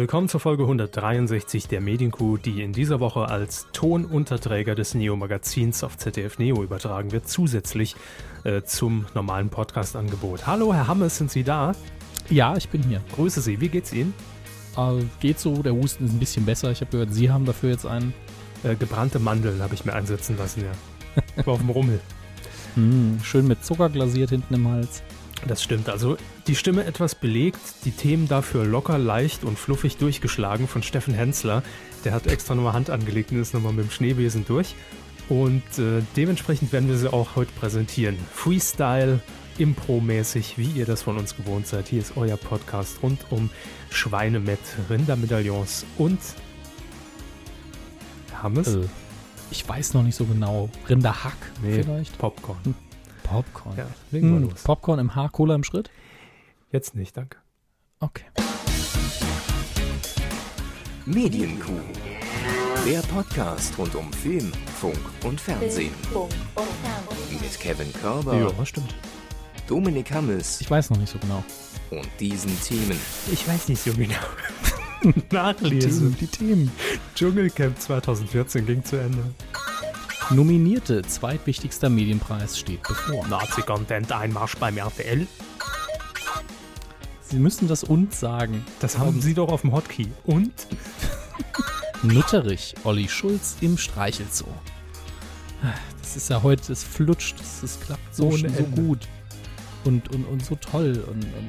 Willkommen zur Folge 163 der Medienkuh, die in dieser Woche als Tonunterträger des Neo-Magazins auf ZDF Neo übertragen wird, zusätzlich äh, zum normalen Podcast-Angebot. Hallo, Herr Hammes, sind Sie da? Ja, ich bin hier. Grüße Sie, wie geht's Ihnen? Äh, geht so, der Husten ist ein bisschen besser. Ich habe gehört, Sie haben dafür jetzt einen. Äh, gebrannte Mandeln habe ich mir einsetzen lassen, ja. Ich war auf dem Rummel. Mm, schön mit Zucker glasiert hinten im Hals. Das stimmt. Also die Stimme etwas belegt, die Themen dafür locker, leicht und fluffig durchgeschlagen von Steffen Hensler. Der hat extra nochmal Hand angelegt und ist nochmal mit dem Schneebesen durch. Und äh, dementsprechend werden wir sie auch heute präsentieren. Freestyle, Impro-mäßig, wie ihr das von uns gewohnt seid. Hier ist euer Podcast rund um Schweine mit Rindermedaillons und Hammes. Äh, ich weiß noch nicht so genau. Rinderhack Nee, vielleicht? Popcorn. Popcorn. Ja, legen wir Hm, los. Popcorn im Haar, Cola im Schritt? Jetzt nicht, danke. Okay. Medienkuh. Der Podcast rund um Film, Funk und Fernsehen. Mit Kevin Körber, Ja, stimmt. Dominik Hammes Ich weiß noch nicht so genau. und diesen Themen. Ich weiß nicht so genau. Nachlesen. die Themen. Dschungelcamp 2014 ging zu Ende. Nominierte zweitwichtigster Medienpreis steht bevor. Nazi-Content Einmarsch beim RTL. Sie müssen das und sagen. Das haben Sie doch auf dem Hotkey. Und? Nutterich, Olli Schulz im Streichelzoo. Das ist ja heute, es flutscht, es, klappt so, so gut und, und, und so toll. Und, und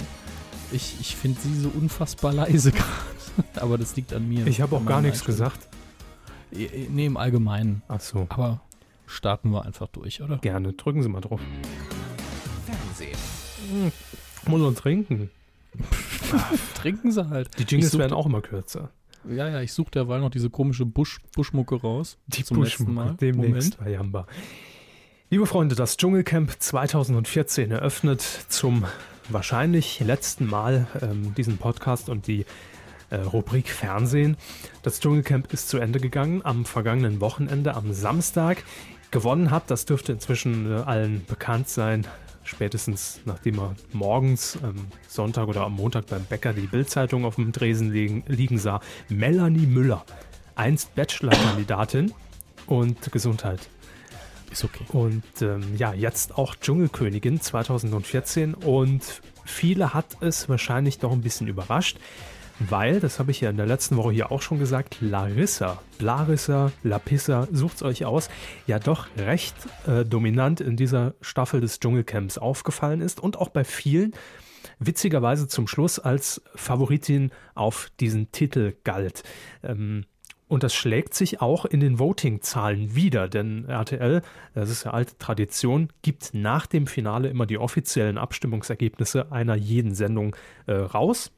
ich, ich finde sie so unfassbar leise gerade. Aber das liegt an mir. Ich habe auch gar nichts gesagt. Eh, Nee, im Allgemeinen. Ach so. Aber starten wir einfach durch, oder? Gerne. Drücken Sie mal drauf. Fernsehen. Muss man trinken. Trinken sie halt. Die Jingles werden auch immer kürzer. Ja, ja, ich suche derweil noch diese komische Busch, Buschmucke raus. Die Zum letzten Mal. Buschmucke. Demnächst bei Jamba. Liebe Freunde, das Dschungelcamp 2014 eröffnet zum wahrscheinlich letzten Mal ähm, diesen Podcast und die äh, Rubrik Fernsehen. Das Dschungelcamp ist zu Ende gegangen am vergangenen Wochenende, am Samstag. Gewonnen hat, das dürfte inzwischen äh, allen bekannt sein, spätestens nachdem er morgens ähm, Sonntag oder am Montag beim Bäcker die Bildzeitung auf dem Dresen liegen, liegen sah. Melanie Müller, einst Bachelor-Kandidatin und Gesundheit. Ist okay. Und ähm, ja, jetzt auch Dschungelkönigin 2014. Und viele hat es wahrscheinlich doch ein bisschen überrascht, weil, das habe ich ja in der letzten Woche hier auch schon gesagt, Larissa, Blarissa, Lapissa, sucht's euch aus, ja doch recht äh, dominant in dieser Staffel des Dschungelcamps aufgefallen ist und auch bei vielen witzigerweise zum Schluss als Favoritin auf diesen Titel galt. Ähm, und das schlägt sich auch in den Voting-Zahlen wieder, denn RTL, das ist ja alte Tradition, gibt nach dem Finale immer die offiziellen Abstimmungsergebnisse einer jeden Sendung äh, raus.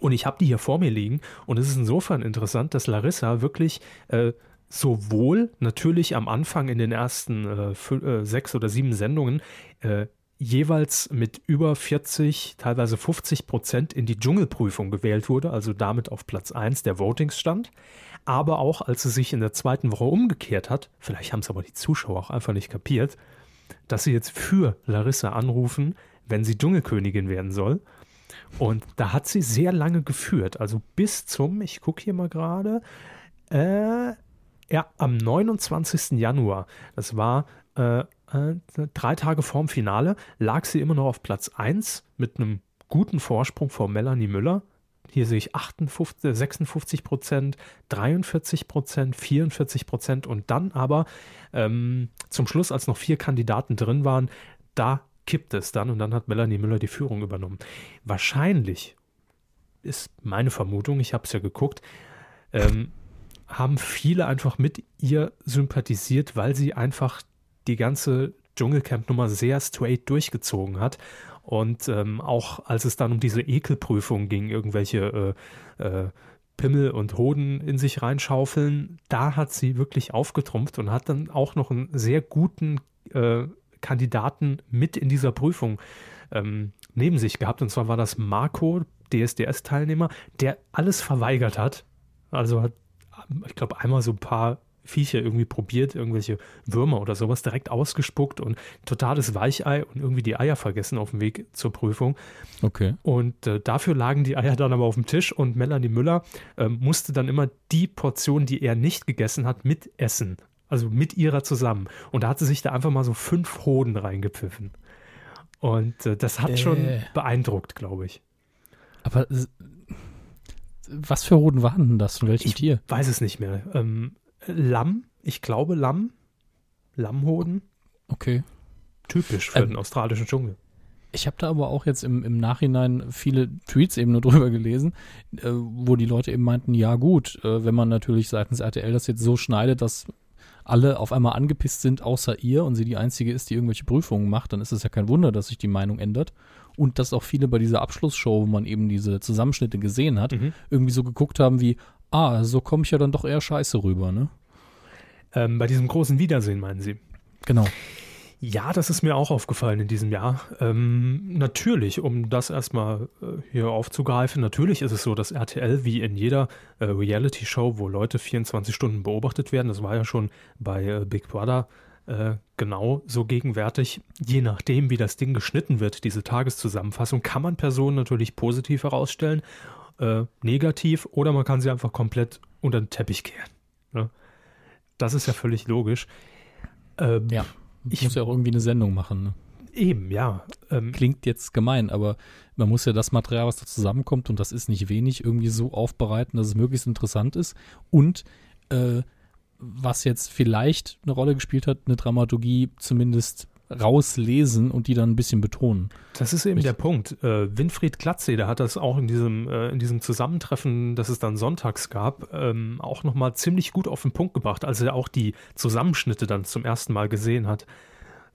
Und ich habe die hier vor mir liegen und es ist insofern interessant, dass Larissa wirklich äh, sowohl natürlich am Anfang in den ersten äh, äh, sechs oder sieben Sendungen äh, jeweils mit über 40, teilweise 50 Prozent in die Dschungelprüfung gewählt wurde, also damit auf Platz 1 der Votings stand. Aber auch als sie sich in der zweiten Woche umgekehrt hat, vielleicht haben es aber die Zuschauer auch einfach nicht kapiert, dass sie jetzt für Larissa anrufen, wenn sie Dschungelkönigin werden soll. Und da hat sie sehr lange geführt, also bis zum, ich gucke hier mal gerade, äh, ja, am 29. Januar, das war äh, äh, drei Tage vorm Finale, lag sie immer noch auf Platz 1 mit einem guten Vorsprung vor Melanie Müller. Hier sehe ich 58, äh, 56 Prozent, 43 Prozent, 44 Prozent und dann aber ähm, zum Schluss, als noch vier Kandidaten drin waren, da kippt es dann und dann hat Melanie Müller die Führung übernommen. Wahrscheinlich ist meine Vermutung, ich habe es ja geguckt, ähm, haben viele einfach mit ihr sympathisiert, weil sie einfach die ganze Dschungelcamp-Nummer sehr straight durchgezogen hat. Und ähm, auch als es dann um diese Ekelprüfung ging, irgendwelche äh, äh, Pimmel und Hoden in sich reinschaufeln, da hat sie wirklich aufgetrumpft und hat dann auch noch einen sehr guten äh, Kandidaten mit in dieser Prüfung ähm, neben sich gehabt. Und zwar war das Marco, DSDS-Teilnehmer, der alles verweigert hat. Also hat, ich glaube, einmal so ein paar Viecher irgendwie probiert, irgendwelche Würmer oder sowas direkt ausgespuckt und totales Weichei und irgendwie die Eier vergessen auf dem Weg zur Prüfung. Okay. Und äh, dafür lagen die Eier dann aber auf dem Tisch und Melanie Müller äh, musste dann immer die Portion, die er nicht gegessen hat, mitessen. Also mit ihrer zusammen. Und da hat sie sich da einfach mal so fünf Hoden reingepfiffen. Und äh, das hat Äh. schon beeindruckt, glaube ich. Aber äh, was für Hoden waren denn das? Von welchem Ich Tier? weiß es nicht mehr. Ähm, Lamm, ich glaube Lamm. Lammhoden. Okay. Typisch für Ähm, den australischen Dschungel. Ich habe da aber auch jetzt im, im Nachhinein viele Tweets eben nur drüber gelesen, äh, wo die Leute eben meinten, ja gut, äh, wenn man natürlich seitens RTL das jetzt so schneidet, dass alle auf einmal angepisst sind, außer ihr, und sie die Einzige ist, die irgendwelche Prüfungen macht, dann ist es ja kein Wunder, dass sich die Meinung ändert. Und dass auch viele bei dieser Abschlussshow, wo man eben diese Zusammenschnitte gesehen hat, Mhm. irgendwie so geguckt haben wie, ah, so komme ich ja dann doch eher scheiße rüber, ne? Ähm, bei diesem großen Wiedersehen, meinen Sie? Genau. Ja, das ist mir auch aufgefallen in diesem Jahr. Ähm, natürlich, um das erstmal äh, hier aufzugreifen, natürlich ist es so, dass RTL wie in jeder äh, Reality-Show, wo Leute 24 Stunden beobachtet werden, das war ja schon bei äh, Big Brother äh, genau so gegenwärtig, je nachdem, wie das Ding geschnitten wird, diese Tageszusammenfassung, kann man Personen natürlich positiv herausstellen, äh, negativ oder man kann sie einfach komplett unter den Teppich kehren. Ne? Das ist ja völlig logisch. Ähm, Ja. Ich muss ja auch irgendwie eine Sendung machen, ne? Eben, ja. Ähm, klingt jetzt gemein, aber man muss ja das Material, was da zusammenkommt, und das ist nicht wenig, irgendwie so aufbereiten, dass es möglichst interessant ist. Und äh, was jetzt vielleicht eine Rolle gespielt hat, eine Dramaturgie zumindest rauslesen und die dann ein bisschen betonen. Das ist eben Ich- der Punkt. Äh, Winfried Glatze, der hat das auch in diesem, äh, in diesem Zusammentreffen, das es dann sonntags gab, ähm, auch nochmal ziemlich gut auf den Punkt gebracht, als er auch die Zusammenschnitte dann zum ersten Mal gesehen hat.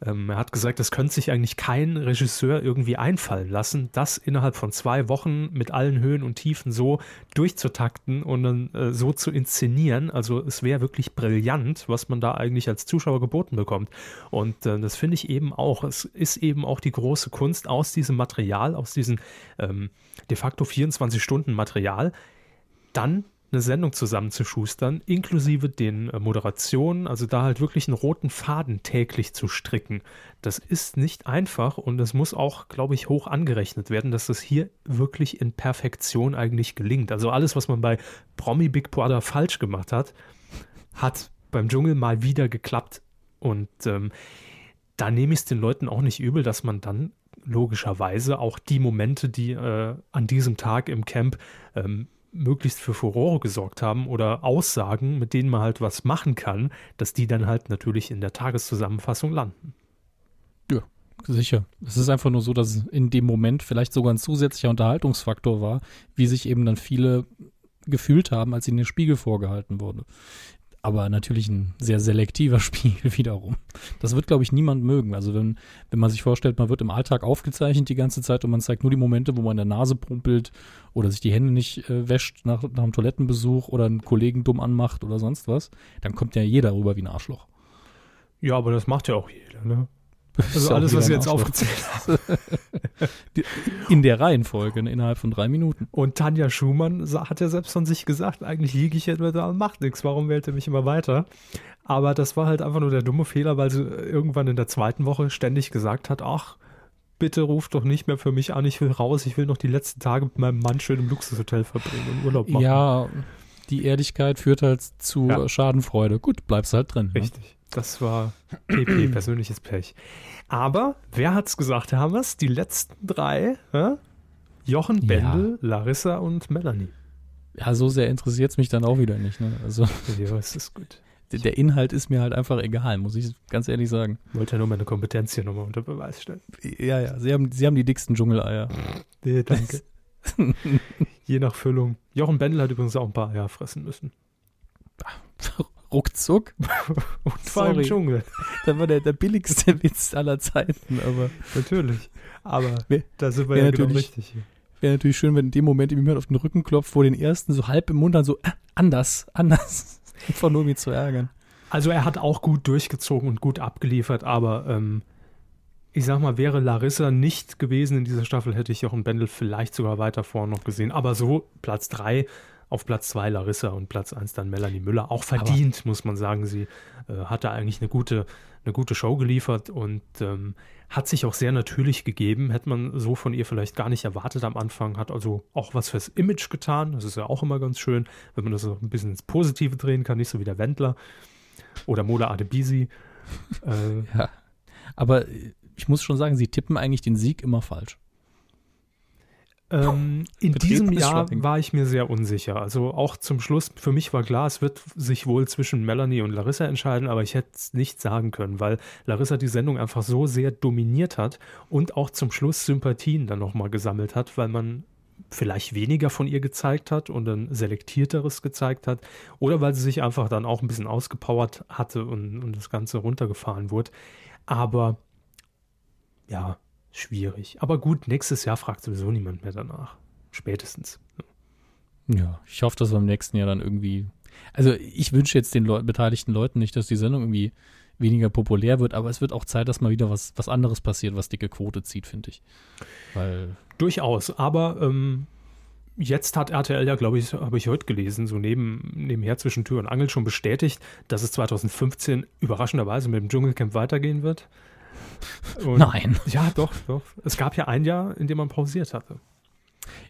Ähm, er hat gesagt, das könnte sich eigentlich kein Regisseur irgendwie einfallen lassen, das innerhalb von zwei Wochen mit allen Höhen und Tiefen so durchzutakten und dann äh, so zu inszenieren. Also es wäre wirklich brillant, was man da eigentlich als Zuschauer geboten bekommt. Und äh, das finde ich eben auch. Es ist eben auch die große Kunst aus diesem Material, aus diesem ähm, de facto 24 Stunden Material, dann eine Sendung zusammenzuschustern, inklusive den äh, Moderationen, also da halt wirklich einen roten Faden täglich zu stricken. Das ist nicht einfach und das muss auch, glaube ich, hoch angerechnet werden, dass das hier wirklich in Perfektion eigentlich gelingt. Also alles, was man bei Promi Big Brother falsch gemacht hat, hat beim Dschungel mal wieder geklappt. Und ähm, da nehme ich es den Leuten auch nicht übel, dass man dann logischerweise auch die Momente, die äh, an diesem Tag im Camp ähm, möglichst für Furore gesorgt haben oder Aussagen, mit denen man halt was machen kann, dass die dann halt natürlich in der Tageszusammenfassung landen. Sicher. Es ist einfach nur so, dass in dem Moment vielleicht sogar ein zusätzlicher Unterhaltungsfaktor war, wie sich eben dann viele gefühlt haben, als ihnen der Spiegel vorgehalten wurde. Aber natürlich ein sehr selektiver Spiegel wiederum. Das wird, glaube ich, niemand mögen. Also wenn, wenn man sich vorstellt, man wird im Alltag aufgezeichnet die ganze Zeit und man zeigt nur die Momente, wo man in der Nase pumpelt oder sich die Hände nicht äh, wäscht nach, nach einem Toilettenbesuch oder einen Kollegen dumm anmacht oder sonst was, dann kommt ja jeder rüber wie ein Arschloch. Ja, aber das macht ja auch jeder, ne? Also alles, was ich jetzt aufgezählt habe. In der Reihenfolge, ne, innerhalb von drei Minuten. Und Tanja Schumann hat ja selbst von sich gesagt, eigentlich liege ich jetzt da und macht nichts, warum wählt er mich immer weiter? Aber das war halt einfach nur der dumme Fehler, weil sie irgendwann in der zweiten Woche ständig gesagt hat, ach, bitte ruf doch nicht mehr für mich an, ich will raus, ich will noch die letzten Tage mit meinem Mann schön im Luxushotel verbringen und Urlaub machen. Ja, die Ehrlichkeit führt halt zu Ja. Schadenfreude. Gut, bleibst halt drin. Ne? Das war PP, persönliches Pech. Aber wer hat's gesagt, Herr Hammers? Die letzten drei, hä? Jochen, Ja. Bendel, Larissa und Melanie. Ja, so sehr interessiert es mich dann auch wieder nicht. Ne? Also Ja, es ist gut. der- der Inhalt ist mir halt einfach egal, muss ich ganz ehrlich sagen. Wollte ja nur meine Kompetenz hier nochmal unter Beweis stellen. Ja, ja, sie haben, sie haben die dicksten Dschungeleier. Nee, danke. Je nach Füllung. Jochen Bendel hat übrigens auch ein paar Eier fressen müssen. Ruckzuck. Und vor allem. Dschungel. Das war der, der billigste Witz aller Zeiten, aber Natürlich. Aber Wär- da sind wir ja genau natürlich- richtig hier. wäre natürlich schön, wenn in dem Moment jemand auf den Rücken klopft, wo den ersten so halb im Mund dann so, äh, anders, anders. Einfach nur ihn zu ärgern. Also er hat auch gut durchgezogen und gut abgeliefert, aber ähm, ich sag mal, wäre Larissa nicht gewesen in dieser Staffel, hätte ich Jochen Bendel vielleicht sogar weiter vorne noch gesehen. Aber so, Platz 3, Auf Platz 2 Larissa und Platz 1 dann Melanie Müller. Auch verdient, muss man sagen. Sie äh, hatte eigentlich eine gute, eine gute Show geliefert und ähm, hat sich auch sehr natürlich gegeben. Hätte man so von ihr vielleicht gar nicht erwartet am Anfang. Hat also auch was fürs Image getan. Das ist ja auch immer ganz schön, wenn man das so ein bisschen ins Positive drehen kann. Nicht so wie der Wendler oder Mola Adebisi. äh, ja, aber ich muss schon sagen, sie tippen eigentlich den Sieg immer falsch. Ähm, in diesem Jahr war ich mir sehr unsicher. Also auch zum Schluss, für mich war klar, es wird sich wohl zwischen Melanie und Larissa entscheiden, aber ich hätte es nicht sagen können, weil Larissa die Sendung einfach so sehr dominiert hat und auch zum Schluss Sympathien dann nochmal gesammelt hat, weil man vielleicht weniger von ihr gezeigt hat und ein selektierteres gezeigt hat oder weil sie sich einfach dann auch ein bisschen ausgepowert hatte und, und das Ganze runtergefahren wurde. Aber ja, schwierig. Aber gut, nächstes Jahr fragt sowieso niemand mehr danach. Spätestens. Ja, ich hoffe, dass wir im nächsten Jahr dann irgendwie. Also ich wünsche jetzt den Leu beteiligten Leuten nicht, dass die Sendung irgendwie weniger populär wird, aber es wird auch Zeit, dass mal wieder was, was anderes passiert, was dicke Quote zieht, finde ich. Weil. Durchaus, aber ähm, jetzt hat RTL ja, glaube ich, habe ich heute gelesen, so neben, nebenher zwischen Tür und Angel schon bestätigt, dass es 2015 überraschenderweise mit dem Dschungelcamp weitergehen wird. Und Nein. Ja, doch, doch. Es gab ja ein Jahr, in dem man pausiert hatte.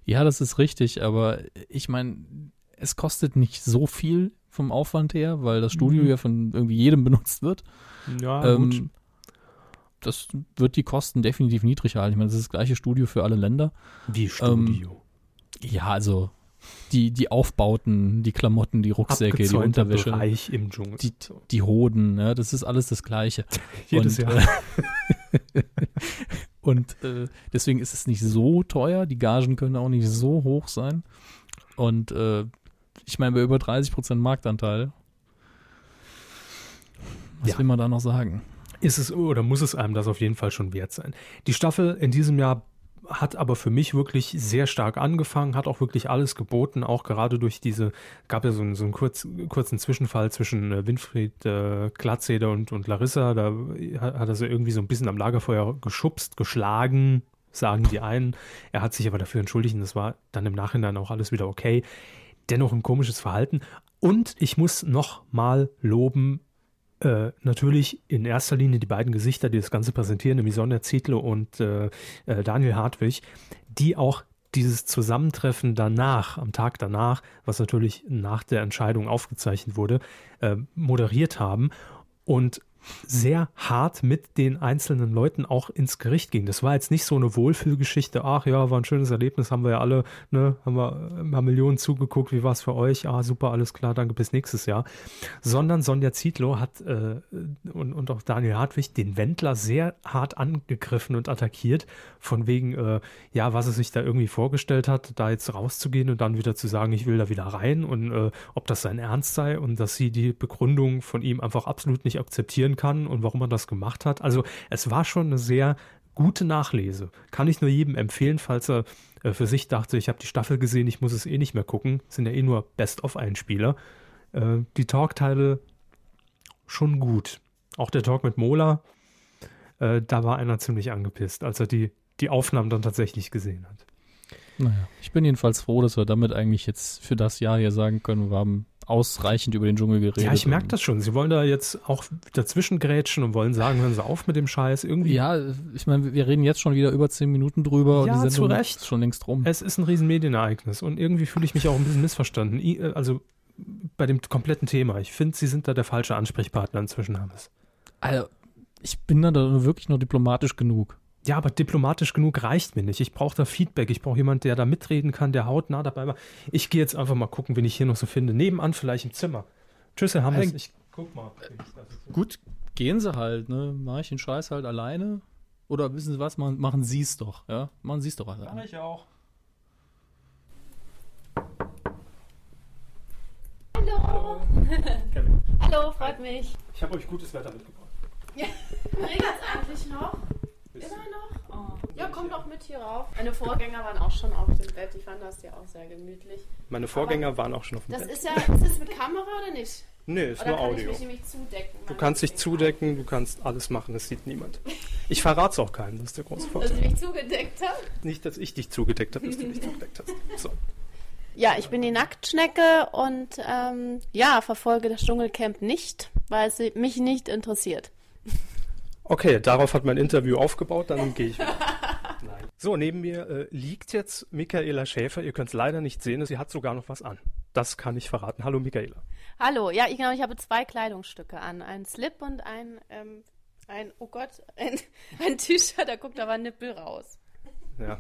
Ja, das ist richtig, aber ich meine, es kostet nicht so viel vom Aufwand her, weil das Studio mhm. ja von irgendwie jedem benutzt wird. Ja, ähm, gut. Das wird die Kosten definitiv niedrig halten. Ich meine, das ist das gleiche Studio für alle Länder. Wie Studio? Ähm, ja, also die, die Aufbauten, die Klamotten, die Rucksäcke, die Unterwäsche, Bereich im Dschungel. Die, die Hoden, ja, das ist alles das Gleiche. Jedes und, Jahr. Äh, und äh, deswegen ist es nicht so teuer. Die Gagen können auch nicht so hoch sein. Und äh, ich meine, bei über 30 Prozent Marktanteil. Was ja. will man da noch sagen? Ist es oder muss es einem das auf jeden Fall schon wert sein? Die Staffel in diesem Jahr hat aber für mich wirklich sehr stark angefangen, hat auch wirklich alles geboten, auch gerade durch diese, gab ja so einen, so einen kurz, kurzen Zwischenfall zwischen äh, Winfried äh, Glatzeder und, und Larissa, da hat, hat er sie irgendwie so ein bisschen am Lagerfeuer geschubst, geschlagen, sagen die einen. Er hat sich aber dafür entschuldigt und das war dann im Nachhinein auch alles wieder okay. Dennoch ein komisches Verhalten. Und ich muss noch mal loben, äh, natürlich in erster Linie die beiden Gesichter, die das Ganze präsentieren, nämlich Sonja Zietlow und äh, äh, Daniel Hartwig, die auch dieses Zusammentreffen danach, am Tag danach, was natürlich nach der Entscheidung aufgezeichnet wurde, äh, moderiert haben. Und sehr hart mit den einzelnen Leuten auch ins Gericht ging. Das war jetzt nicht so eine Wohlfühlgeschichte, ach ja, war ein schönes Erlebnis, haben wir ja alle, ne, haben wir haben Millionen zugeguckt, wie war es für euch? Ah, super, alles klar, danke, bis nächstes Jahr. Sondern Sonja Zietlow hat äh, und, und auch Daniel Hartwig den Wendler sehr hart angegriffen und attackiert, von wegen, äh, ja, was er sich da irgendwie vorgestellt hat, da jetzt rauszugehen und dann wieder zu sagen, ich will da wieder rein und äh, ob das sein Ernst sei und dass sie die Begründung von ihm einfach absolut nicht akzeptieren kann und warum man das gemacht hat. Also es war schon eine sehr gute Nachlese. Kann ich nur jedem empfehlen, falls er äh, für sich dachte, ich habe die Staffel gesehen, ich muss es eh nicht mehr gucken. sind ja eh nur Best-of-Einspieler. Äh, die Talkteile schon gut. Auch der Talk mit Mola, äh, da war einer ziemlich angepisst, als er die, die Aufnahmen dann tatsächlich gesehen hat. Naja, ich bin jedenfalls froh, dass wir damit eigentlich jetzt für das Jahr hier sagen können, wir haben ausreichend über den Dschungel geredet. Ja, ich merke das schon. Sie wollen da jetzt auch dazwischen grätschen und wollen sagen, hören Sie auf mit dem Scheiß. Irgendwie. Ja, ich meine, wir reden jetzt schon wieder über zehn Minuten drüber ja, und die Sendung Recht. ist schon längst rum. Es ist ein riesen Medienereignis und irgendwie fühle ich mich auch ein bisschen missverstanden. Äh, also bei dem kompletten Thema. Ich finde, Sie sind da der falsche Ansprechpartner inzwischen, Hammes. Also, ich bin da wirklich nur diplomatisch genug. Ja, aber diplomatisch genug reicht mir nicht. Ich brauche da Feedback. Ich brauche jemanden, der da mitreden kann, der hautnah dabei war. Ich gehe jetzt einfach mal gucken, wen ich hier noch so finde. Nebenan vielleicht im Zimmer. Tschüss, Herr Hammes. Ich guck mal. Gut, gehen Sie halt, ne? Mach ich den Scheiß halt alleine? Oder wissen Sie was? Machen, machen Sie es doch, ja? Machen Sie es doch alleine. Mach ich auch. Hallo. Hallo, freut mich. Ich habe euch gutes Wetter mitgebracht. Ja. Regnet es eigentlich noch? Immer noch? Oh. Ja, komm doch mit hier rauf. Meine Vorgänger waren auch schon auf dem Bett. Ich fand das ja auch sehr gemütlich. Meine Vorgänger Aber waren auch schon auf dem das Bett. Ist ja, ist das mit Kamera oder nicht? Nee, ist oder nur kann Audio. Ich mich nämlich zudecken, du kannst dich zudecken, du kannst alles machen, das sieht niemand. Ich verrate es auch keinem, das ist der große Vorteil. Dass ich mich zugedeckt habe? Nicht, dass ich dich zugedeckt habe, dass du dich zugedeckt hast. So. Ja, ich bin die Nacktschnecke und ähm, ja, verfolge das Dschungelcamp nicht, weil es mich nicht interessiert. Okay, darauf hat mein Interview aufgebaut, dann gehe ich. So, neben mir äh, liegt jetzt Michaela Schäfer. Ihr könnt es leider nicht sehen, sie hat sogar noch was an. Das kann ich verraten. Hallo Michaela. Hallo, ja, ich, genau, ich habe zwei Kleidungsstücke an. Ein Slip und ein, ähm, ein oh Gott, ein, ein T-Shirt, da guckt aber ein Nippel raus. Ja.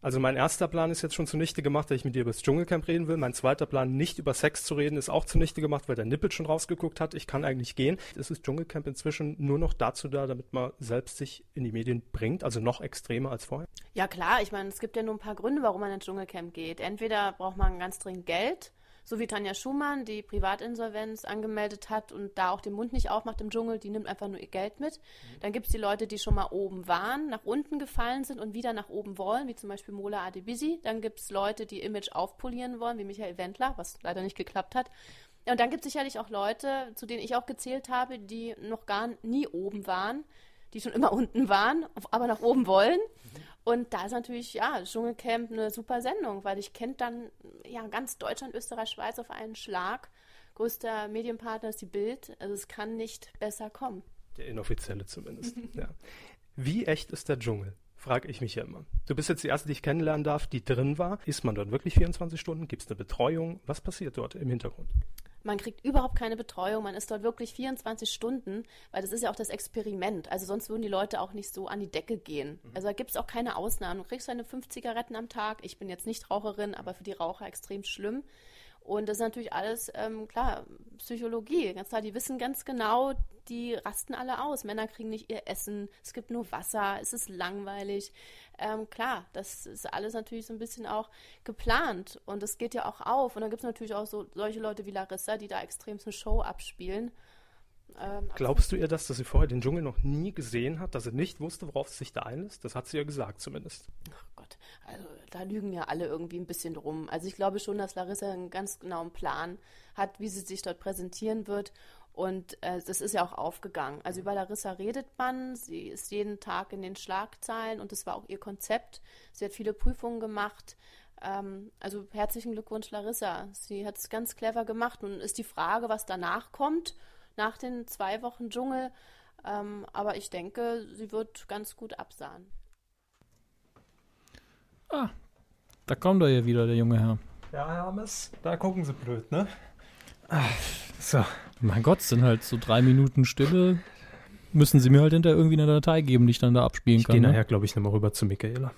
Also mein erster Plan ist jetzt schon zunichte gemacht, dass ich mit dir über das Dschungelcamp reden will. Mein zweiter Plan, nicht über Sex zu reden, ist auch zunichte gemacht, weil der Nippel schon rausgeguckt hat. Ich kann eigentlich gehen. Es ist Dschungelcamp inzwischen nur noch dazu da, damit man selbst sich in die Medien bringt, also noch extremer als vorher. Ja klar, ich meine, es gibt ja nur ein paar Gründe, warum man ins Dschungelcamp geht. Entweder braucht man ganz dringend Geld so wie Tanja Schumann, die Privatinsolvenz angemeldet hat und da auch den Mund nicht aufmacht im Dschungel, die nimmt einfach nur ihr Geld mit. Mhm. Dann gibt es die Leute, die schon mal oben waren, nach unten gefallen sind und wieder nach oben wollen, wie zum Beispiel Mola Adebisi. Dann gibt es Leute, die Image aufpolieren wollen, wie Michael Wendler, was leider nicht geklappt hat. Und dann gibt es sicherlich auch Leute, zu denen ich auch gezählt habe, die noch gar nie oben waren, die schon immer unten waren, aber nach oben wollen. Mhm. Und da ist natürlich, ja, Dschungelcamp eine super Sendung, weil ich kennt dann ja ganz Deutschland, Österreich, Schweiz auf einen Schlag. Größter Medienpartner ist die Bild. Also es kann nicht besser kommen. Der inoffizielle zumindest. ja. Wie echt ist der Dschungel? Frage ich mich ja immer. Du bist jetzt die erste, die ich kennenlernen darf, die drin war. Ist man dort wirklich 24 Stunden? Gibt es eine Betreuung? Was passiert dort im Hintergrund? Man kriegt überhaupt keine Betreuung, man ist dort wirklich 24 Stunden, weil das ist ja auch das Experiment. Also sonst würden die Leute auch nicht so an die Decke gehen. Mhm. Also da gibt es auch keine Ausnahmen. Du kriegst deine fünf Zigaretten am Tag. Ich bin jetzt nicht Raucherin, aber für die Raucher extrem schlimm. Und das ist natürlich alles, ähm, klar, Psychologie. Ganz klar, die wissen ganz genau, die rasten alle aus. Männer kriegen nicht ihr Essen, es gibt nur Wasser, es ist langweilig. Ähm, klar, das ist alles natürlich so ein bisschen auch geplant und es geht ja auch auf. Und dann gibt es natürlich auch so solche Leute wie Larissa, die da extrem eine Show abspielen. Ähm, Glaubst du ihr das, dass sie vorher den Dschungel noch nie gesehen hat, dass sie nicht wusste, worauf sie sich da einlässt? Das hat sie ja gesagt zumindest. Ach Gott, also da lügen ja alle irgendwie ein bisschen drum. Also ich glaube schon, dass Larissa einen ganz genauen Plan hat, wie sie sich dort präsentieren wird. Und äh, das ist ja auch aufgegangen. Also über Larissa redet man, sie ist jeden Tag in den Schlagzeilen und das war auch ihr Konzept. Sie hat viele Prüfungen gemacht. Ähm, also herzlichen Glückwunsch, Larissa. Sie hat es ganz clever gemacht. Nun ist die Frage, was danach kommt nach den zwei Wochen Dschungel. Ähm, aber ich denke, sie wird ganz gut absahen. Ah, da kommt er ja wieder, der junge Herr. Ja, Hermes, da gucken sie blöd, ne? Ach, so. Mein Gott, sind halt so drei Minuten Stille. Müssen sie mir halt hinter irgendwie eine Datei geben, die ich dann da abspielen ich kann. Ich gehe ne? nachher, glaube ich, nochmal rüber zu Michaela.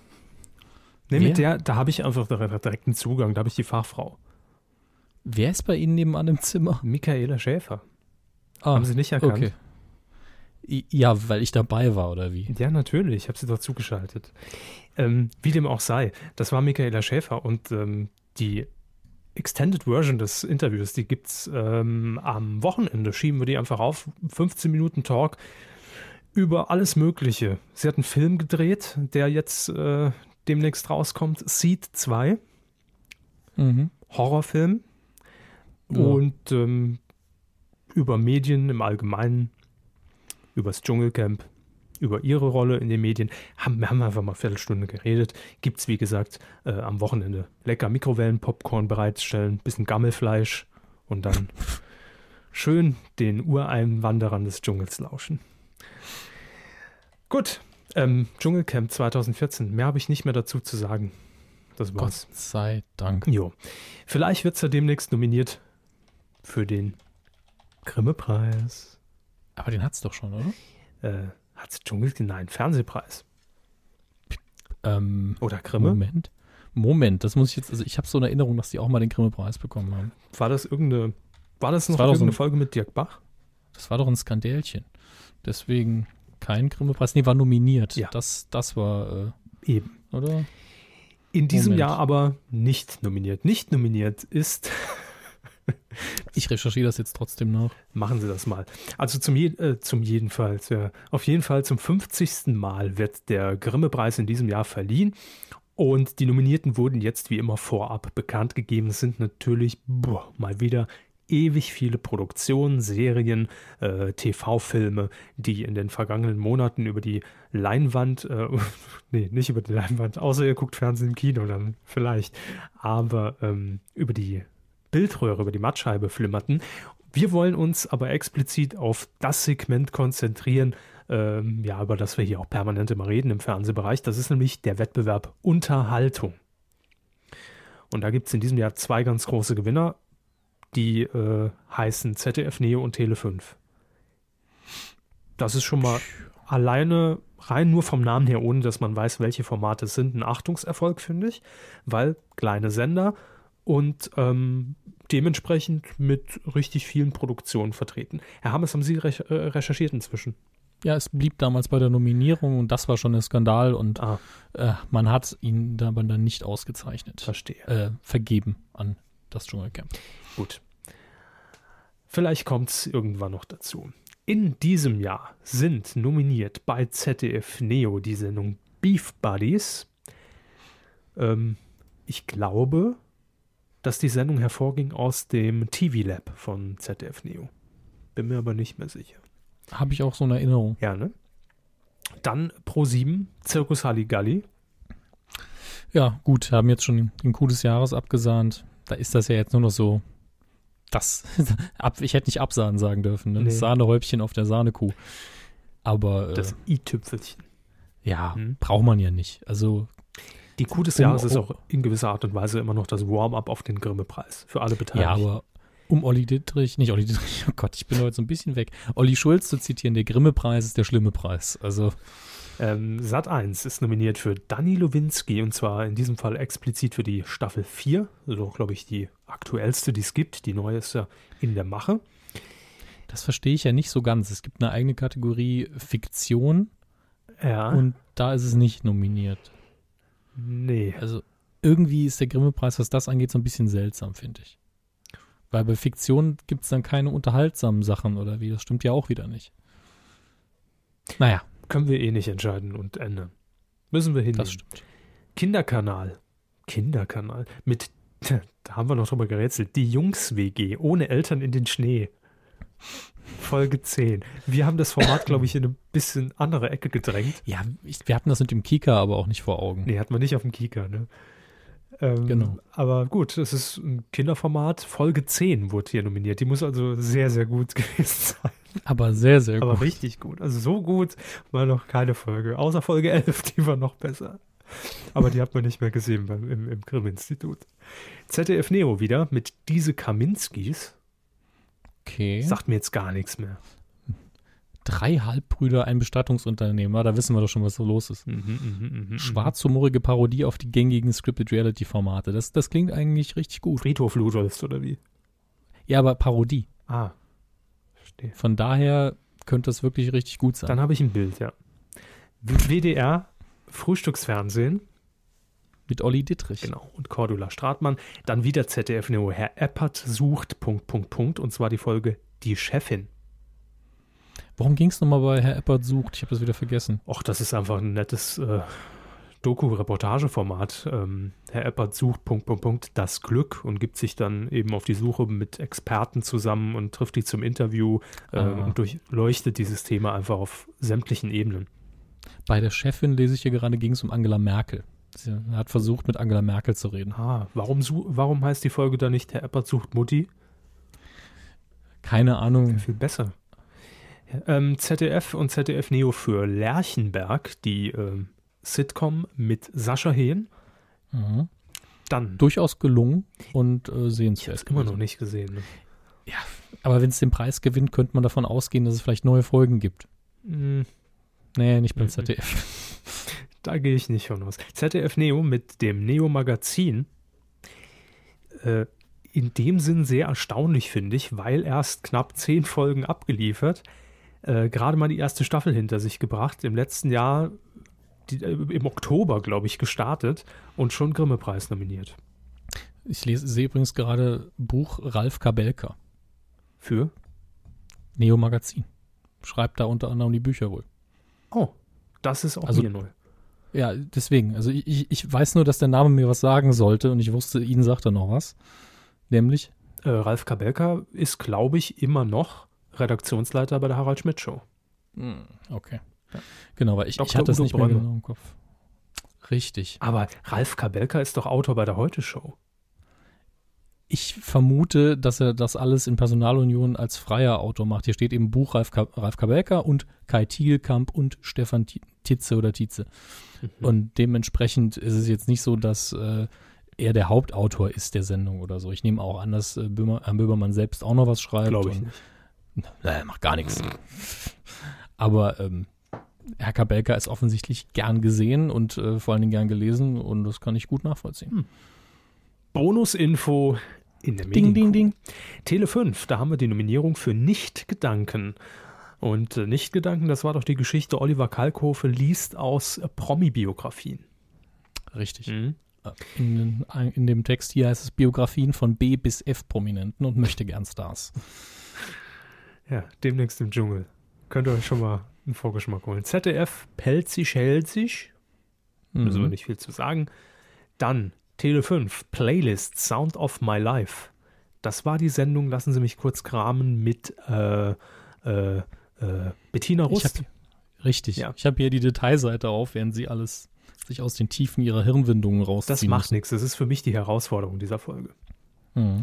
Ne, mit der, da habe ich einfach direkt einen Zugang, da habe ich die Fachfrau. Wer ist bei Ihnen nebenan im Zimmer? Michaela Schäfer. Ah, Haben Sie nicht erkannt? Okay. Ja, weil ich dabei war, oder wie? Ja, natürlich. Ich habe sie doch zugeschaltet. Ähm, wie dem auch sei, das war Michaela Schäfer und ähm, die Extended Version des Interviews, die gibt's ähm, am Wochenende. Schieben wir die einfach auf. 15 Minuten Talk über alles Mögliche. Sie hat einen Film gedreht, der jetzt äh, demnächst rauskommt. Seed 2. Mhm. Horrorfilm. Ja. Und ähm, über Medien im Allgemeinen, über das Dschungelcamp, über ihre Rolle in den Medien. Haben, wir haben einfach mal eine Viertelstunde geredet. Gibt es, wie gesagt, äh, am Wochenende lecker Mikrowellen-Popcorn bereitstellen, bisschen Gammelfleisch und dann schön den Ureinwanderern des Dschungels lauschen. Gut, ähm, Dschungelcamp 2014. Mehr habe ich nicht mehr dazu zu sagen. Das war's. Gott sei Dank. Jo. Vielleicht wird es ja demnächst nominiert für den Grimme-Preis. Aber den hat es doch schon, oder? Äh, hat's Dschungel? Nein, Fernsehpreis. Ähm, oder Grimme? Moment. Moment, das muss ich jetzt, also ich habe so eine Erinnerung, dass die auch mal den Grimme-Preis bekommen haben. War das irgendeine, war das noch das war irgendeine so ein, Folge mit Dirk Bach? Das war doch ein Skandälchen. Deswegen kein Grimme-Preis. Nee, war nominiert. Ja. Das, das war äh, eben. Oder? In diesem Moment. Jahr aber nicht nominiert. Nicht nominiert ist Ich recherchiere das jetzt trotzdem noch. Machen Sie das mal. Also zum, je, äh, zum jeden Fall, ja, auf jeden Fall zum 50. Mal wird der Grimme-Preis in diesem Jahr verliehen. Und die Nominierten wurden jetzt wie immer vorab bekannt gegeben. Es sind natürlich boah, mal wieder ewig viele Produktionen, Serien, äh, TV-Filme, die in den vergangenen Monaten über die Leinwand, äh, nee, nicht über die Leinwand, außer ihr guckt Fernsehen im Kino dann vielleicht, aber ähm, über die Bildröhre, über die Mattscheibe flimmerten. Wir wollen uns aber explizit auf das Segment konzentrieren, ähm, ja, über das wir hier auch permanent immer reden im Fernsehbereich. Das ist nämlich der Wettbewerb Unterhaltung. Und da gibt es in diesem Jahr zwei ganz große Gewinner die äh, heißen ZDF Neo und Tele 5. Das ist schon mal alleine rein nur vom Namen her, ohne dass man weiß, welche Formate es sind, ein Achtungserfolg, finde ich, weil kleine Sender und ähm, dementsprechend mit richtig vielen Produktionen vertreten. Herr Hammes, haben Sie re äh, recherchiert inzwischen? Ja, es blieb damals bei der Nominierung und das war schon ein Skandal und ah. äh, man hat ihn dabei dann nicht ausgezeichnet. Verstehe. Äh, vergeben an das Dschungelcamp. Gut. Vielleicht kommt es irgendwann noch dazu. In diesem Jahr sind nominiert bei ZDF Neo die Sendung Beef Buddies. Ähm, ich glaube, dass die Sendung hervorging aus dem TV Lab von ZDF Neo. Bin mir aber nicht mehr sicher. Habe ich auch so eine Erinnerung. Ja, ne? Dann Pro7, Zirkus Halligalli. Ja, gut, haben jetzt schon ein cooles Jahres abgesahnt. Da ist das ja jetzt nur noch so das, ich hätte nicht Absahnen sagen dürfen, ne? Nee. Sahnehäubchen auf der Sahnekuh. Aber. Äh, das i-Tüpfelchen. Ja, hm. braucht man ja nicht. Also. Die Kuh des Jahres um, ist auch in gewisser Art und Weise immer noch das Warm-up auf den Grimme-Preis. Für alle Beteiligten. Ja, aber um Olli Dittrich, nicht Olli Dittrich, oh Gott, ich bin heute so ein bisschen weg. Olli Schulz zu zitieren, der Grimme-Preis ist der schlimme Preis. Also. Ähm, Sat 1 ist nominiert für Danny Lowinski und zwar in diesem Fall explizit für die Staffel 4, also glaube ich die aktuellste, die es gibt. Die neue ist ja in der Mache. Das verstehe ich ja nicht so ganz. Es gibt eine eigene Kategorie Fiktion ja. und da ist es nicht nominiert. Nee. Also irgendwie ist der Grimme-Preis, was das angeht, so ein bisschen seltsam, finde ich. Weil bei Fiktion gibt es dann keine unterhaltsamen Sachen oder wie. Das stimmt ja auch wieder nicht. Naja können wir eh nicht entscheiden und ändern. Müssen wir hin. Das stimmt. Kinderkanal. Kinderkanal. Mit, da haben wir noch drüber gerätselt. Die Jungs-WG. Ohne Eltern in den Schnee. Folge 10. Wir haben das Format, glaube ich, in eine bisschen andere Ecke gedrängt. Ja, ich, wir hatten das mit dem Kika aber auch nicht vor Augen. Nee, hatten wir nicht auf dem Kika, ne? Ähm, genau. Aber gut, es ist ein Kinderformat. Folge 10 wurde hier nominiert. Die muss also sehr, sehr gut gewesen sein. Aber sehr, sehr gut. Aber richtig gut. Also so gut war noch keine Folge. Außer Folge 11, die war noch besser. Aber die hat man nicht mehr gesehen beim, im, im Grimm-Institut. ZDF Neo wieder mit diese Kaminskis. Okay. Sagt mir jetzt gar nichts mehr. Drei Halbbrüder, ein Bestattungsunternehmer, da wissen wir doch schon, was so los ist. Mhm, mh, mh, mh, Schwarzhumorige Parodie auf die gängigen Scripted Reality-Formate. Das, das klingt eigentlich richtig gut. Friedhof Ludolfs, oder wie? Ja, aber Parodie. Ah. Verstehe. Von daher könnte es wirklich richtig gut sein. Dann habe ich ein Bild, ja. WDR, Frühstücksfernsehen. Mit Olli Dittrich. Genau, und Cordula Stratmann. Dann wieder ZDF Neo. Herr Eppert sucht, Punkt, Punkt, Punkt. Und zwar die Folge Die Chefin. Worum ging es nochmal bei Herr Eppert sucht? Ich habe das wieder vergessen. Och, das ist einfach ein nettes äh, Doku-Reportageformat. Ähm, Herr Eppert sucht Punkt, Punkt, Punkt das Glück und gibt sich dann eben auf die Suche mit Experten zusammen und trifft die zum Interview äh, ah. und durchleuchtet dieses Thema einfach auf sämtlichen Ebenen. Bei der Chefin lese ich hier gerade, ging es um Angela Merkel. Sie hat versucht, mit Angela Merkel zu reden. Ah, warum, warum heißt die Folge da nicht Herr Eppert sucht Mutti? Keine Ahnung. Viel besser. Ähm, ZDF und ZDF Neo für Lerchenberg, die ähm, Sitcom mit Sascha Hehn. Mhm. Dann. Durchaus gelungen und äh, sehenswert. Ich habe immer noch nicht gesehen. Ne? Ja, aber wenn es den Preis gewinnt, könnte man davon ausgehen, dass es vielleicht neue Folgen gibt. Mhm. Nee, nicht beim mhm. ZDF. Da gehe ich nicht von aus. ZDF Neo mit dem Neo-Magazin. Äh, in dem Sinn sehr erstaunlich, finde ich, weil erst knapp zehn Folgen abgeliefert, äh, gerade mal die erste Staffel hinter sich gebracht. Im letzten Jahr die, äh, im Oktober, glaube ich, gestartet und schon Grimme-Preis nominiert. Ich lese, sehe übrigens gerade Buch Ralf Kabelka. Für? Neo Magazin. Schreibt da unter anderem die Bücher wohl. Oh, das ist auch also, mir neu. Ja, deswegen. Also ich, ich weiß nur, dass der Name mir was sagen sollte und ich wusste, Ihnen sagt er noch was. Nämlich Äh, Ralf Kabelka ist, glaube ich, immer noch Redaktionsleiter bei der Harald Schmidt Show. Hm, okay. Genau, weil ich, ich Dr. hatte das nicht mehr Brömme. genau im Kopf. Richtig. Aber Ralf Kabelka ist doch Autor bei der Heute Show. Ich vermute, dass er das alles in Personalunion als freier Autor macht. Hier steht eben Buch Ralf, Ka Ralf Kabelka und Kai Thielkamp und Stefan Ti- Titze oder Tietze. Und dementsprechend ist es jetzt nicht so, dass äh, er der Hauptautor ist der Sendung oder so. Ich nehme auch an, dass äh, Böhmer, Herr Böhmermann selbst auch noch was schreibt. Glaube ich und- nicht. Naja, macht gar nichts. Aber ähm, Herr Kabelka ist offensichtlich gern gesehen und äh, vor allen Dingen gern gelesen und das kann ich gut nachvollziehen. Bonusinfo in der Ding, ding, Medienkuh. ding. Tele 5, da haben wir die Nominierung für Nicht-Gedanken. Und äh, Nicht-Gedanken, das war doch die Geschichte, Oliver Kalkofe liest aus äh, Promi-Biografien. Richtig. Mhm. In, den- in dem Text hier heißt es Biografien von B bis F Prominenten und möchte gern Stars. Ja, demnächst im Dschungel. Könnt ihr euch schon mal einen Vorgeschmack holen. ZDF, Pelzig, Helsig, müssen wir Mhm. nicht viel zu sagen. Dann Tele 5, Playlist, Sound of My Life. Das war die Sendung, lassen Sie mich kurz kramen, mit äh, äh, äh, Bettina Ich Rust. hab, richtig. Ja. Ich habe hier die Detailseite auf, während sie alles sich aus den Tiefen ihrer Hirnwindungen rausziehen. das macht nichts. Das ist für mich die Herausforderung dieser Folge. Mhm.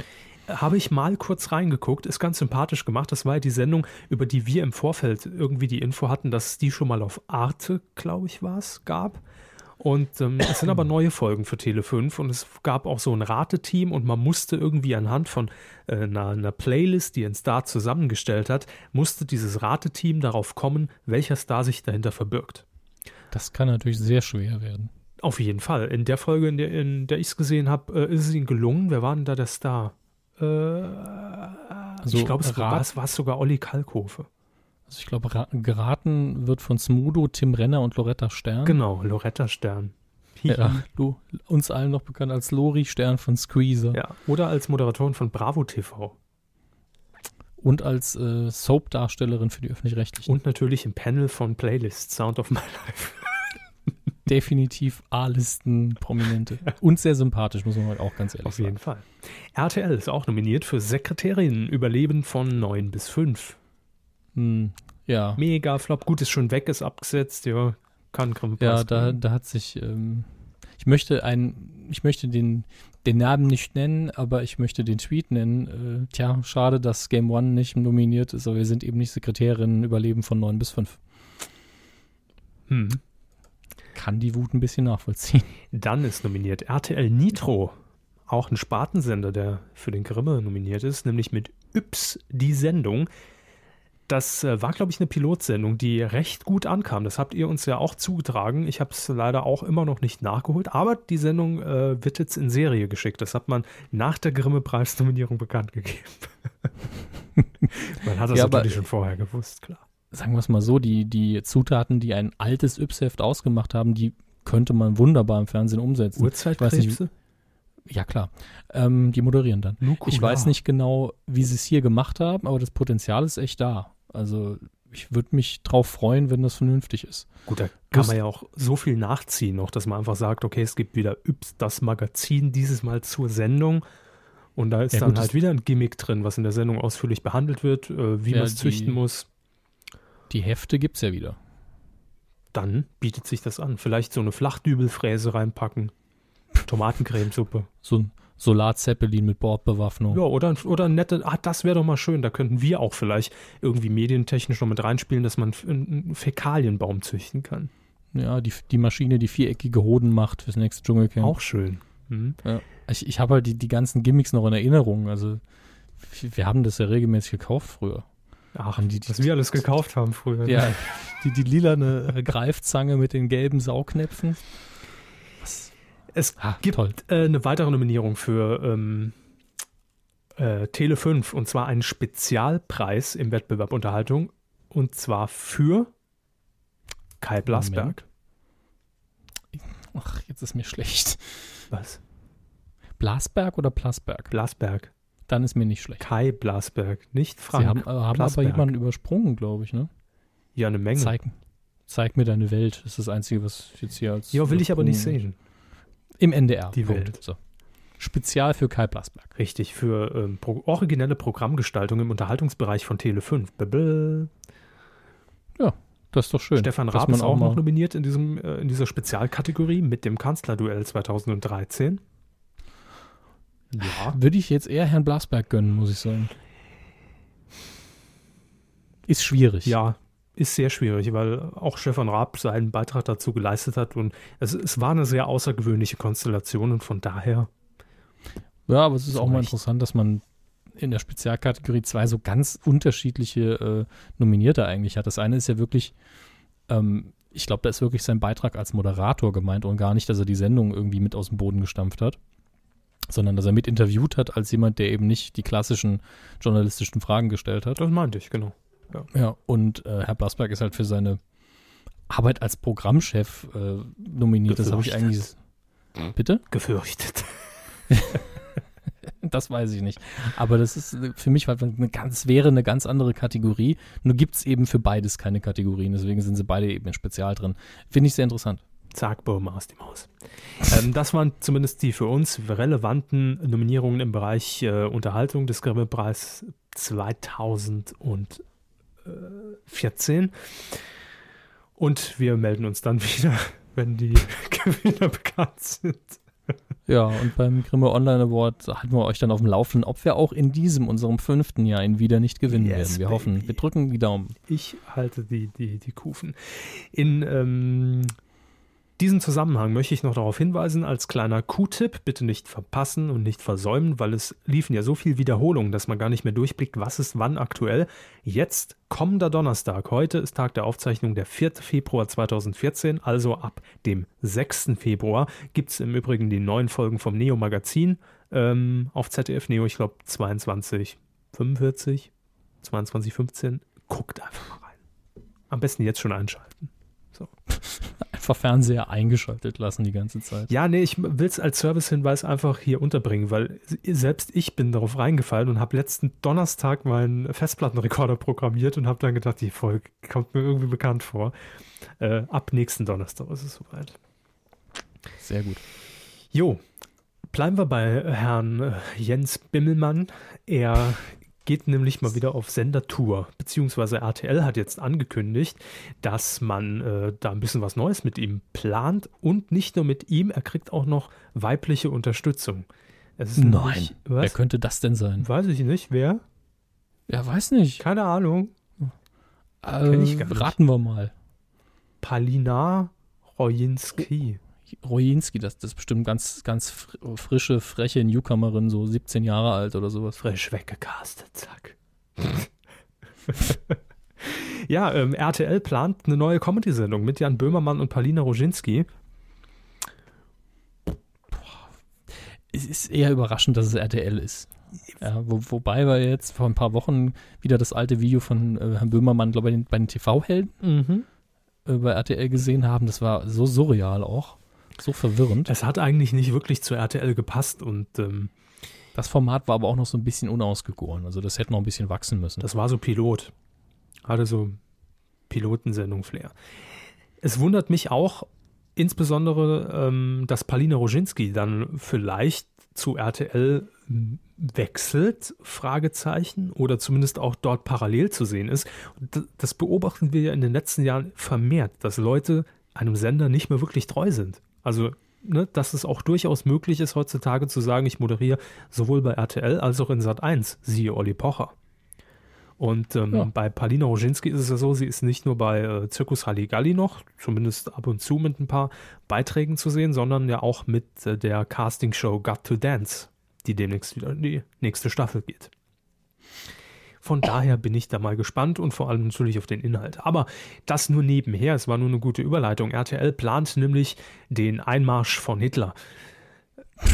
Habe ich mal kurz reingeguckt, ist ganz sympathisch gemacht. Das war ja die Sendung, über die wir im Vorfeld irgendwie die Info hatten, dass es die schon mal auf Arte, glaube ich, war es, gab. Und ähm, es sind aber neue Folgen für Tele 5 und es gab auch so ein Rateteam und man musste irgendwie anhand von äh, einer, einer Playlist, die ein Star zusammengestellt hat, musste dieses Rateteam darauf kommen, welcher Star sich dahinter verbirgt. Das kann natürlich sehr schwer werden. Auf jeden Fall. In der Folge, in der, in der ich es gesehen habe, äh, ist es ihnen gelungen. Wer war denn da der Star? Äh, Also ich glaube, es war, Rat- es war es sogar Olli Kalkofe. Also ich glaube, ra- geraten wird von Smudo, Tim Renner und Loretta Stern. Genau, Loretta Stern. Ja, Lo, uns allen noch bekannt als Lori Stern von Squeezer. Ja, Oder als Moderatorin von Bravo TV. Und als äh, Soap-Darstellerin für die Öffentlich-Rechtlichen. Und natürlich im Panel von Playlist Sound of My Life. definitiv A-Listen-Prominente. Und sehr sympathisch, muss man halt auch ganz ehrlich Auf sagen. jeden Fall. RTL ist auch nominiert für Sekretärin Überleben von 9 bis 5. Hm, ja, Mega Flop. Gut, ist schon weg, ist abgesetzt. Ja, kann Grimme ja da, da hat sich, ähm, ich möchte ein, ich möchte den, den Namen nicht nennen, aber ich möchte den Tweet nennen. Äh, tja, schade, dass Game One nicht nominiert ist, aber wir sind eben nicht Sekretärin Überleben von 9 bis 5. Hm. Kann die Wut ein bisschen nachvollziehen. Dann ist nominiert RTL Nitro. Auch ein Spartensender, der für den Grimme nominiert ist, nämlich mit Yps die Sendung. Das äh, war, glaube ich, eine Pilotsendung, die recht gut ankam. Das habt ihr uns ja auch zugetragen. Ich habe es leider auch immer noch nicht nachgeholt, aber die Sendung äh, wird jetzt in Serie geschickt. Das hat man nach der Grimme-Preisnominierung bekannt gegeben. man hat das Ja, aber- natürlich schon vorher gewusst, klar. sagen wir es mal so, die, die Zutaten, die ein altes Yps-Heft ausgemacht haben, die könnte man wunderbar im Fernsehen umsetzen. Uhrzeitkrebse? Ja, klar. Ähm, die moderieren dann. Nukular. Ich weiß nicht genau, wie sie es hier gemacht haben, aber das Potenzial ist echt da. Also ich würde mich drauf freuen, wenn das vernünftig ist. Gut, da kann man ja auch so viel nachziehen noch, dass man einfach sagt, okay, es gibt wieder Yps, das Magazin, dieses Mal zur Sendung. Und da ist Ja, dann gut, halt wieder ein Gimmick drin, was in der Sendung ausführlich behandelt wird, äh, wie Ja, man es züchten die- muss. Die Hefte gibt's ja wieder. Dann bietet sich das an. Vielleicht so eine Flachdübelfräse reinpacken. Tomatencremesuppe. So ein Solar-Zeppelin mit Bordbewaffnung. Ja, oder, oder ein nette, ah, das wäre doch mal schön. Da könnten wir auch vielleicht irgendwie medientechnisch noch mit reinspielen, dass man einen Fäkalienbaum züchten kann. Ja, die, die Maschine, die viereckige Hoden macht fürs nächste Dschungelcamp. Auch schön. Mhm. Ich, ich habe halt die, die ganzen Gimmicks noch in Erinnerung. Also wir haben das ja regelmäßig gekauft früher. Ach, die- die- was wir alles gekauft haben früher. ne? Ja, die, die lilane Greifzange mit den gelben Sauknäpfen. Es Ah, gibt äh, eine weitere Nominierung für ähm, äh, Tele 5 und zwar einen Spezialpreis im Wettbewerb Unterhaltung und zwar für Kai Blasberg. Ach, jetzt ist mir schlecht. Was? Blasberg oder Plasberg? Blasberg. Dann ist mir nicht schlecht. Kai Blasberg, nicht Frank. Sie haben, äh, haben aber jemanden übersprungen, glaube ich, ne? Ja, eine Menge. Zeig, zeig mir deine Welt. Das ist das Einzige, was ich jetzt hier als. Ja, will ich aber nicht sehen. Im NDR. Die Punkt. Welt. So. Spezial für Kai Blasberg. Richtig, für ähm, pro originelle Programmgestaltung im Unterhaltungsbereich von Tele 5. Blablabla. Das ist doch schön. Stefan Raab ist auch noch nominiert in, diesem, äh, in dieser Spezialkategorie mit dem Kanzlerduell 2013. Ja. Würde ich jetzt eher Herrn Blasberg gönnen, muss ich sagen. Ist schwierig. Ja, ist sehr schwierig, weil auch Stefan Raab seinen Beitrag dazu geleistet hat und es, es war eine sehr außergewöhnliche Konstellation und von daher, Ja, aber es ist auch mal interessant, dass man in der Spezialkategorie zwei so ganz unterschiedliche äh, Nominierte eigentlich hat. Das eine ist ja wirklich, ähm, ich glaube, da ist wirklich sein Beitrag als Moderator gemeint und gar nicht, dass er die Sendung irgendwie mit aus dem Boden gestampft hat, sondern dass er mit interviewt hat als jemand, der eben nicht die klassischen journalistischen Fragen gestellt hat. das meinte ich, genau. Ja, und äh, Herr Blasberg ist halt für seine Arbeit als Programmchef äh, nominiert. Das habe ich eigentlich. Bitte? Gefürchtet. Das weiß ich nicht. Aber das ist äh, für mich halt eine ganz, wäre eine ganz andere Kategorie. Nur gibt es eben für beides keine Kategorien. Deswegen sind sie beide eben in Spezial drin. Finde ich sehr interessant. Zack, boom, aus die Maus. ähm, das waren zumindest die für uns relevanten Nominierungen im Bereich äh, Unterhaltung des Grimme-Preis 2014. Und wir melden uns dann wieder, wenn die Gewinner bekannt sind. Ja, und beim Grimme Online Award halten wir euch dann auf dem Laufenden, ob wir auch in diesem, unserem fünften Jahr ihn wieder nicht gewinnen Yes, werden. Wir baby. hoffen, wir drücken die Daumen. Ich halte die, die, die Kufen. In ähm, diesem Zusammenhang möchte ich noch darauf hinweisen, als kleiner Q-Tipp, bitte nicht verpassen und nicht versäumen, weil es liefen ja so viel Wiederholungen, dass man gar nicht mehr durchblickt, was ist wann aktuell. Jetzt kommender Donnerstag, heute ist Tag der Aufzeichnung, der 4. Februar 2014, also ab dem 6. Februar gibt es im Übrigen die neuen Folgen vom Neo Magazin ähm, auf ZDF Neo, ich glaube 22, 45, 22, 15. Guckt einfach rein. Am besten jetzt schon einschalten. Einfach Fernseher eingeschaltet lassen die ganze Zeit. Ja, nee, ich will es als Servicehinweis einfach hier unterbringen, weil selbst ich bin darauf reingefallen und habe letzten Donnerstag meinen Festplattenrekorder programmiert und habe dann gedacht, die Folge kommt mir irgendwie bekannt vor. Äh, ab nächsten Donnerstag ist es soweit. Sehr gut. Jo, bleiben wir bei Herrn äh, Jens Bimmelmann. Er geht nämlich mal wieder auf Sendertour, beziehungsweise RTL hat jetzt angekündigt, dass man äh, da ein bisschen was Neues mit ihm plant und nicht nur mit ihm, er kriegt auch noch weibliche Unterstützung. Es ist Nein. nämlich- Wer könnte das denn sein? Weiß ich nicht, wer? Ja, weiß nicht. Keine Ahnung. Äh, ich gar nicht. raten wir mal. Palina Rojinski. Rojinski, das, das ist bestimmt ganz, ganz fr- frische, freche Newcomerin, so 17 Jahre alt oder sowas. Frisch weggecastet, zack. ja, ähm, RTL plant eine neue Comedy-Sendung mit Jan Böhmermann und Palina Roginski. Es ist eher überraschend, dass es RTL ist. Ja, wo, wobei wir jetzt vor ein paar Wochen wieder das alte Video von äh, Herrn Böhmermann, glaube ich, bei den, den TV-Helden äh, bei RTL gesehen haben. Das war so surreal auch. So verwirrend. Es hat eigentlich nicht wirklich zu RTL gepasst und ähm, Das Format war aber auch noch so ein bisschen unausgegoren. Also das hätte noch ein bisschen wachsen müssen. das war so Pilot. Hatte so Pilotensendung-Flair. Es wundert mich auch insbesondere, ähm, dass Palina Roginski dann vielleicht zu RTL wechselt, Fragezeichen, oder zumindest auch dort parallel zu sehen ist. Das beobachten wir ja in den letzten Jahren vermehrt, dass Leute einem Sender nicht mehr wirklich treu sind. Also, ne, dass es auch durchaus möglich ist, heutzutage zu sagen, ich moderiere sowohl bei RTL als auch in Sat 1, siehe Olli Pocher. Und ähm, Ja. bei Palina Roginski ist es ja so, sie ist nicht nur bei äh, Zirkus Halligalli noch, zumindest ab und zu mit ein paar Beiträgen zu sehen, sondern ja auch mit äh, der Castingshow Got to Dance, die demnächst wieder in die nächste Staffel geht. Von daher bin ich da mal gespannt und vor allem natürlich auf den Inhalt. Aber das nur nebenher, es war nur eine gute Überleitung. RTL plant nämlich den Einmarsch von Hitler.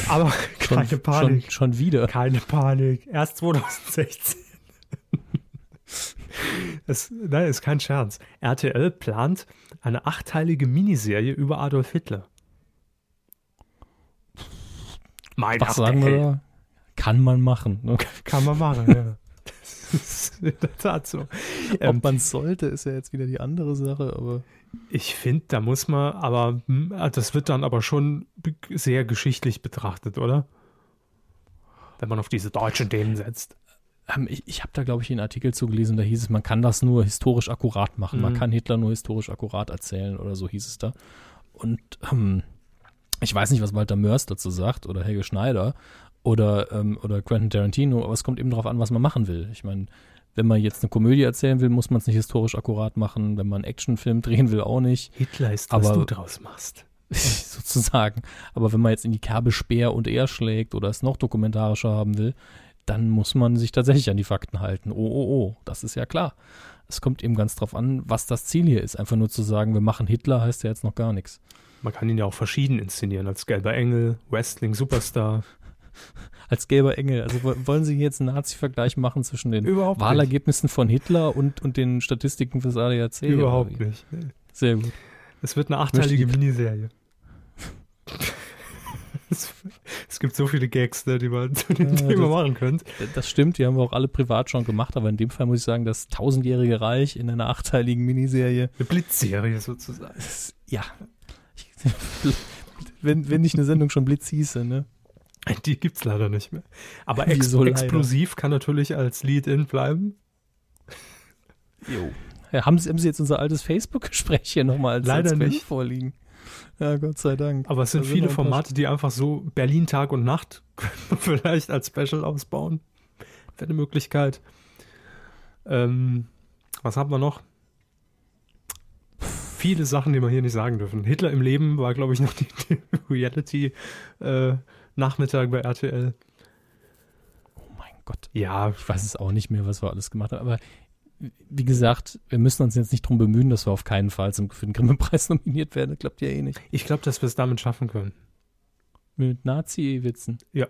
Aber keine schon, Panik. schon, schon wieder. Keine Panik. Erst 2016. Es nein, ist kein Scherz. RTL plant eine achteilige Miniserie über Adolf Hitler. Mein Was sagen wir da? Kann man machen. Ne? Kann man machen, ja. Das ist in der Tat so. Ähm, Ob man sollte, ist ja jetzt wieder die andere Sache, aber ich finde, da muss man, aber hm, das wird dann aber schon be- sehr geschichtlich betrachtet, oder? wenn man auf diese deutschen Themen setzt. Ähm, ich ich habe da, glaube ich, einen Artikel zugelesen, da hieß es, man kann das nur historisch akkurat machen. Man Mhm. kann Hitler nur historisch akkurat erzählen oder so hieß es da. Und ähm, ich weiß nicht, was Walter Mörs dazu sagt oder Helge Schneider oder, ähm, oder Quentin Tarantino, aber es kommt eben darauf an, was man machen will. Ich meine, wenn man jetzt eine Komödie erzählen will, muss man es nicht historisch akkurat machen. Wenn man einen Actionfilm drehen will, auch nicht. Hitler ist, was Aber- du draus machst. sozusagen. Aber wenn man jetzt in die Kerbe Speer und er schlägt oder es noch dokumentarischer haben will, dann muss man sich tatsächlich an die Fakten halten. Oh, oh, oh, das ist ja klar. Es kommt eben ganz drauf an, was das Ziel hier ist. Einfach nur zu sagen, wir machen Hitler, heißt ja jetzt noch gar nichts. Man kann ihn ja auch verschieden inszenieren, als gelber Engel, Wrestling, Superstar. Als gelber Engel. Also wo- wollen Sie jetzt einen Nazi-Vergleich machen zwischen den Überhaupt nicht. Wahlergebnissen von Hitler und, und den Statistiken fürs ADAC? Überhaupt nicht. Sehr gut. Es wird eine achteilige Miniserie. es, es gibt so viele Gags, ne, die man zu dem Ja, Thema machen könnte. Das stimmt, die haben wir auch alle privat schon gemacht, aber in dem Fall muss ich sagen, das tausendjährige Reich in einer achteiligen Miniserie Eine Blitzserie sozusagen. Das- Ja. Ich, wenn, wenn nicht eine Sendung schon Blitz hieße, ne? Die gibt's leider nicht mehr. Aber ex leider? explosiv kann natürlich als Lead-In bleiben. Jo. Ja, haben, Sie, haben Sie jetzt unser altes Facebook-Gespräch hier nochmal als, Leider als nicht. vorliegen? Ja, Gott sei Dank. Aber es sind viele Formate, die einfach so Berlin Tag und Nacht vielleicht als Special ausbauen. Wäre eine Möglichkeit. Ähm, was haben wir noch? Viele Sachen, die wir hier nicht sagen dürfen. Hitler im Leben war, glaube ich, noch die, die Reality-Nachmittag bei RTL. Oh mein Gott. Ja, Ich weiß es auch nicht mehr, was wir alles gemacht haben. Aber wie gesagt, wir müssen uns jetzt nicht drum bemühen, dass wir auf keinen Fall zum, für den Grimme-Preis nominiert werden. Das klappt ja eh nicht. ich glaube, dass wir es damit schaffen können. Mit Nazi-Witzen. Ja.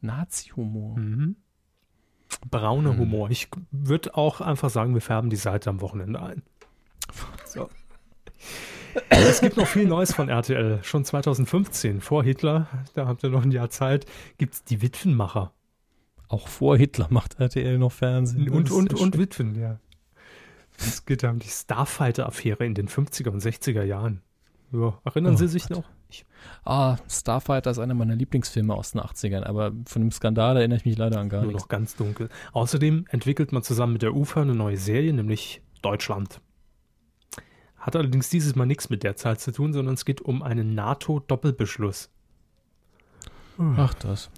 Nazi-Humor. Mhm. Brauner Hm. Humor. Ich würde auch einfach sagen, wir färben die Seite am Wochenende ein. So. Es gibt noch viel Neues von RTL. Schon 2015, vor Hitler, da habt ihr noch ein Jahr Zeit, gibt es die Witwenmacher. Auch vor Hitler macht RTL noch Fernsehen. Und, und, und. Witwen, ja. Es geht um die Starfighter-Affäre in den 50er und 60er Jahren. Ja, erinnern Oh Sie sich Gott. noch? Ich, Ah, Starfighter ist einer meiner Lieblingsfilme aus den 80ern, aber von dem Skandal erinnere ich mich leider an gar nur nichts. noch ganz dunkel. Außerdem entwickelt man zusammen mit der UFA eine neue Serie, nämlich Deutschland. Hat allerdings dieses Mal nichts mit der Zeit zu tun, sondern es geht um einen NATO-Doppelbeschluss. Ach das.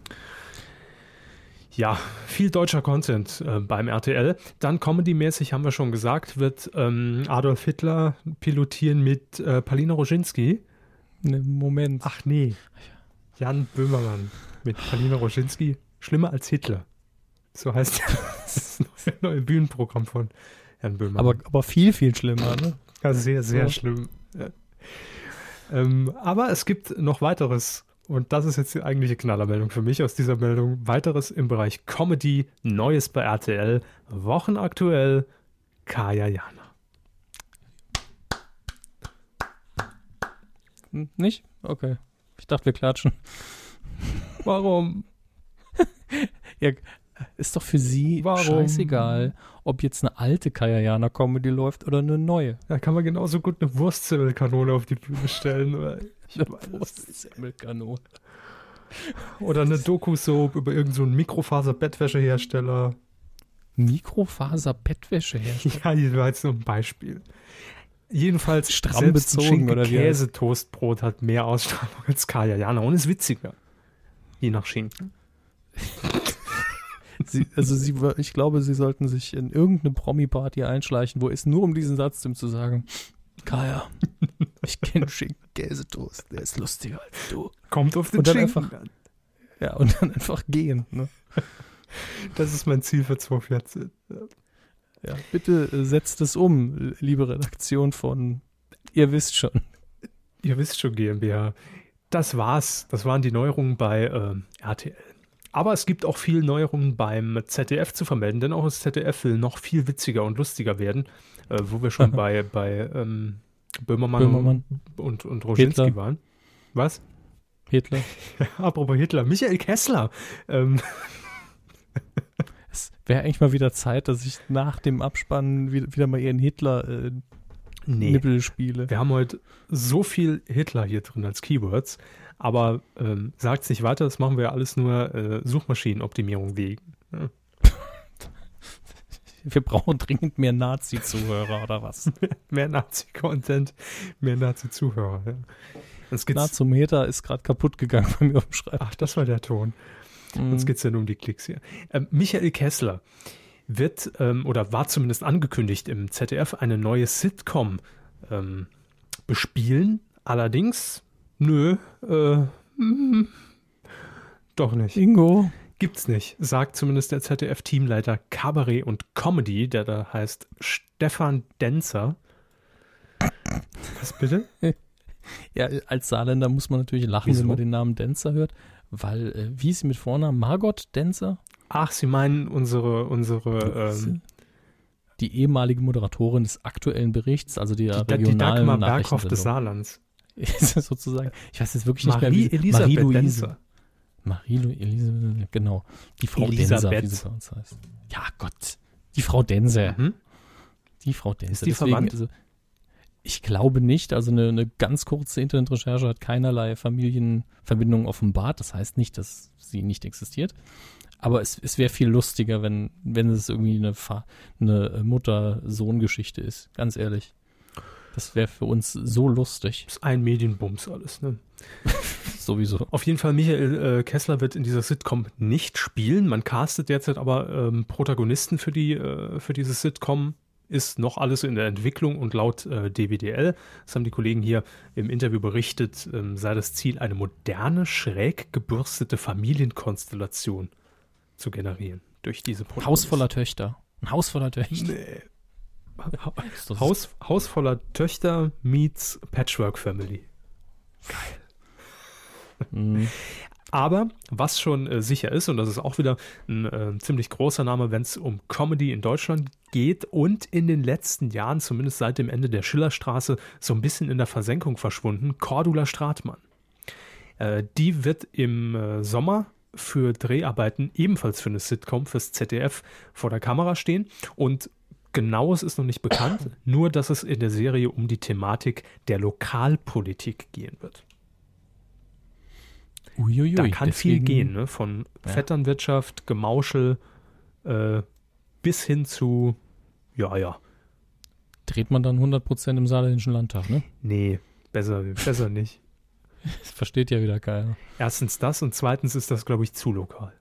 Ja, viel deutscher Content äh, beim RTL. Dann Comedy-mäßig, haben wir schon gesagt, wird ähm, Adolf Hitler pilotieren mit äh, Palina Roginski. Ne, Moment. Ach nee, Jan Böhmermann mit Palina Roginski. Schlimmer als Hitler. So heißt das neue, neue Bühnenprogramm von Herrn Böhmermann. aber, aber viel, viel schlimmer, ne? Sehr, sehr Ja. schlimm. Ja. Ähm, aber es gibt noch weiteres. Und das ist jetzt die eigentliche Knallermeldung für mich aus dieser Meldung. Weiteres im Bereich Comedy, Neues bei RTL, Wochenaktuell, Kaya Jana. Hm, Nicht? Okay. Ich dachte, wir klatschen. Warum? Ja, ist doch für sie Warum? scheißegal, ob jetzt eine alte Kajayana Comedy läuft oder eine neue. Da kann man genauso gut eine Wurstzimmelkanone auf die Bühne stellen. Oder, ich weiß es nicht. Semmelkanone. oder eine Doku-Soap über irgendeinen so Mikrofaser-Bettwäschehersteller. Mikrofaser-Bettwäsche herstellen. Ja, hier war jetzt nur ein Beispiel. Jedenfalls Stramm bezogen, oder wie Käse-Toastbrot hat mehr Ausstrahlung als Kaya Jana und ist witziger. Je nach Schinken. Sie, also sie, ich glaube, sie sollten sich in irgendeine Promi-Party einschleichen, wo es nur um diesen Satz zu sagen, Kaya, ich kenne Schinken-Käsetoast, der ist lustiger als du. Kommt auf den Und dann Schinken einfach- an. Ja, und dann einfach gehen. Ne? Das ist mein Ziel für 2014. Ja, bitte äh, setzt es um, liebe Redaktion von, ihr wisst schon. Ihr wisst schon, GmbH. Das war's. Das waren die Neuerungen bei ähm, RTL. Aber es gibt auch viel Neuerungen beim ZDF zu vermelden, denn auch das ZDF will noch viel witziger und lustiger werden, äh, wo wir schon bei, bei ähm, Böhmermann, Böhmermann. und, und Roginski Hitler. waren. Was? Hitler. Apropos Hitler, Michael Kessler. Ähm, Es wäre eigentlich mal wieder Zeit, dass ich nach dem Abspann wieder, wieder mal ihren Hitler-Nippel nee. spiele. Wir haben heute so viel Hitler hier drin als Keywords, Aber ähm, sagt nicht weiter, das machen wir ja alles nur äh, Suchmaschinenoptimierung wegen. Ja. Wir brauchen dringend mehr Nazi-Zuhörer oder was? mehr Nazi-Content, mehr Nazi-Zuhörer. Ja. Nazometer ist gerade kaputt gegangen bei mir auf dem Schreibtisch. Ach, das war der Ton. Mhm. Uns geht es ja nur um die Klicks hier. Ähm, Michael Kessler wird ähm, oder war zumindest angekündigt im ZDF eine neue Sitcom ähm, bespielen. Allerdings, nö, äh, mm, doch nicht. Ingo. Gibt's nicht, sagt zumindest der ZDF-Teamleiter Kabarett und Comedy, der da heißt Stefan Denzer. Was bitte? Ja, als Saarländer muss man natürlich lachen, Wieso? wenn man den Namen Denzer hört, weil, äh, wie ist sie mit Vornamen? Margot Denzer? Ach, Sie meinen unsere, unsere, ähm, die ehemalige Moderatorin des aktuellen Berichts, also die, die regionalen die Dagmar Berghoff des Saarlands. sozusagen. Ich weiß jetzt wirklich Marie nicht mehr, wie Marie-Louise. Marie-Louise, genau. Die Frau Elisabeth. Denser, wie sie bei uns heißt. Ja, Gott. Die Frau Denser. Mhm. Die Frau Denser. Ist die Deswegen, verwandt? Also, ich glaube nicht. Also eine, eine ganz kurze Internetrecherche hat keinerlei Familienverbindungen offenbart. Das heißt nicht, dass sie nicht existiert. Aber es, es wäre viel lustiger, wenn, wenn es irgendwie eine, eine Mutter-Sohn-Geschichte ist. Ganz ehrlich. Das wäre für uns so lustig. Das ist ein Medienbums alles, ne? Sowieso. Auf jeden Fall, Michael äh, Kessler wird in dieser Sitcom nicht spielen. Man castet derzeit aber ähm, Protagonisten für, die, äh, für diese Sitcom ist noch alles in der Entwicklung und laut äh, DWDL, das haben die Kollegen hier im Interview berichtet, ähm, sei das Ziel, eine moderne, schräg gebürstete Familienkonstellation zu generieren durch diese Produkte. Haus voller Töchter. Ein Haus voller Töchter. Nee. Haus, Haus voller Töchter meets Patchwork Family. Geil. Mhm. Aber was schon äh, sicher ist, und das ist auch wieder ein äh, ziemlich großer Name, wenn es um Comedy in Deutschland geht und in den letzten Jahren, zumindest seit dem Ende der Schillerstraße, so ein bisschen in der Versenkung verschwunden, Cordula Stratmann. Äh, die wird im äh, Sommer für Dreharbeiten ebenfalls für eine Sitcom fürs ZDF vor der Kamera stehen und Genaues ist noch nicht bekannt, nur dass es in der Serie um die Thematik der Lokalpolitik gehen wird. Uiuiui, da kann deswegen, viel gehen, ne? von ja. Vetternwirtschaft, Gemauschel äh, bis hin zu, ja, ja. Dreht man dann 100% im Saarländischen Landtag, ne? Nee, besser, besser nicht. Das versteht ja wieder keiner. Erstens das und zweitens ist das, glaube ich, zu lokal.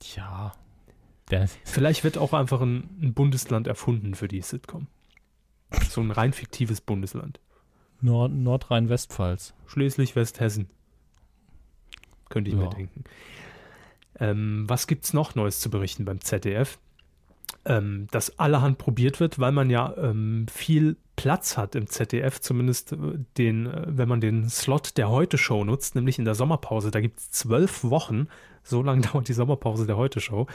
Tja. Vielleicht wird auch einfach ein, ein Bundesland erfunden für die Sitcom. So ein rein fiktives Bundesland. Nord Nordrhein-Westpfalz. Schleswig-Westhessen. Könnte ich ja. mir denken. Ähm, was gibt es noch Neues zu berichten beim ZDF? Ähm, dass allerhand probiert wird, weil man ja ähm, viel Platz hat im ZDF, zumindest äh, den, äh, wenn man den Slot der Heute-Show nutzt, nämlich in der Sommerpause. Da gibt es zwölf Wochen, so lange dauert die Sommerpause der Heute-Show,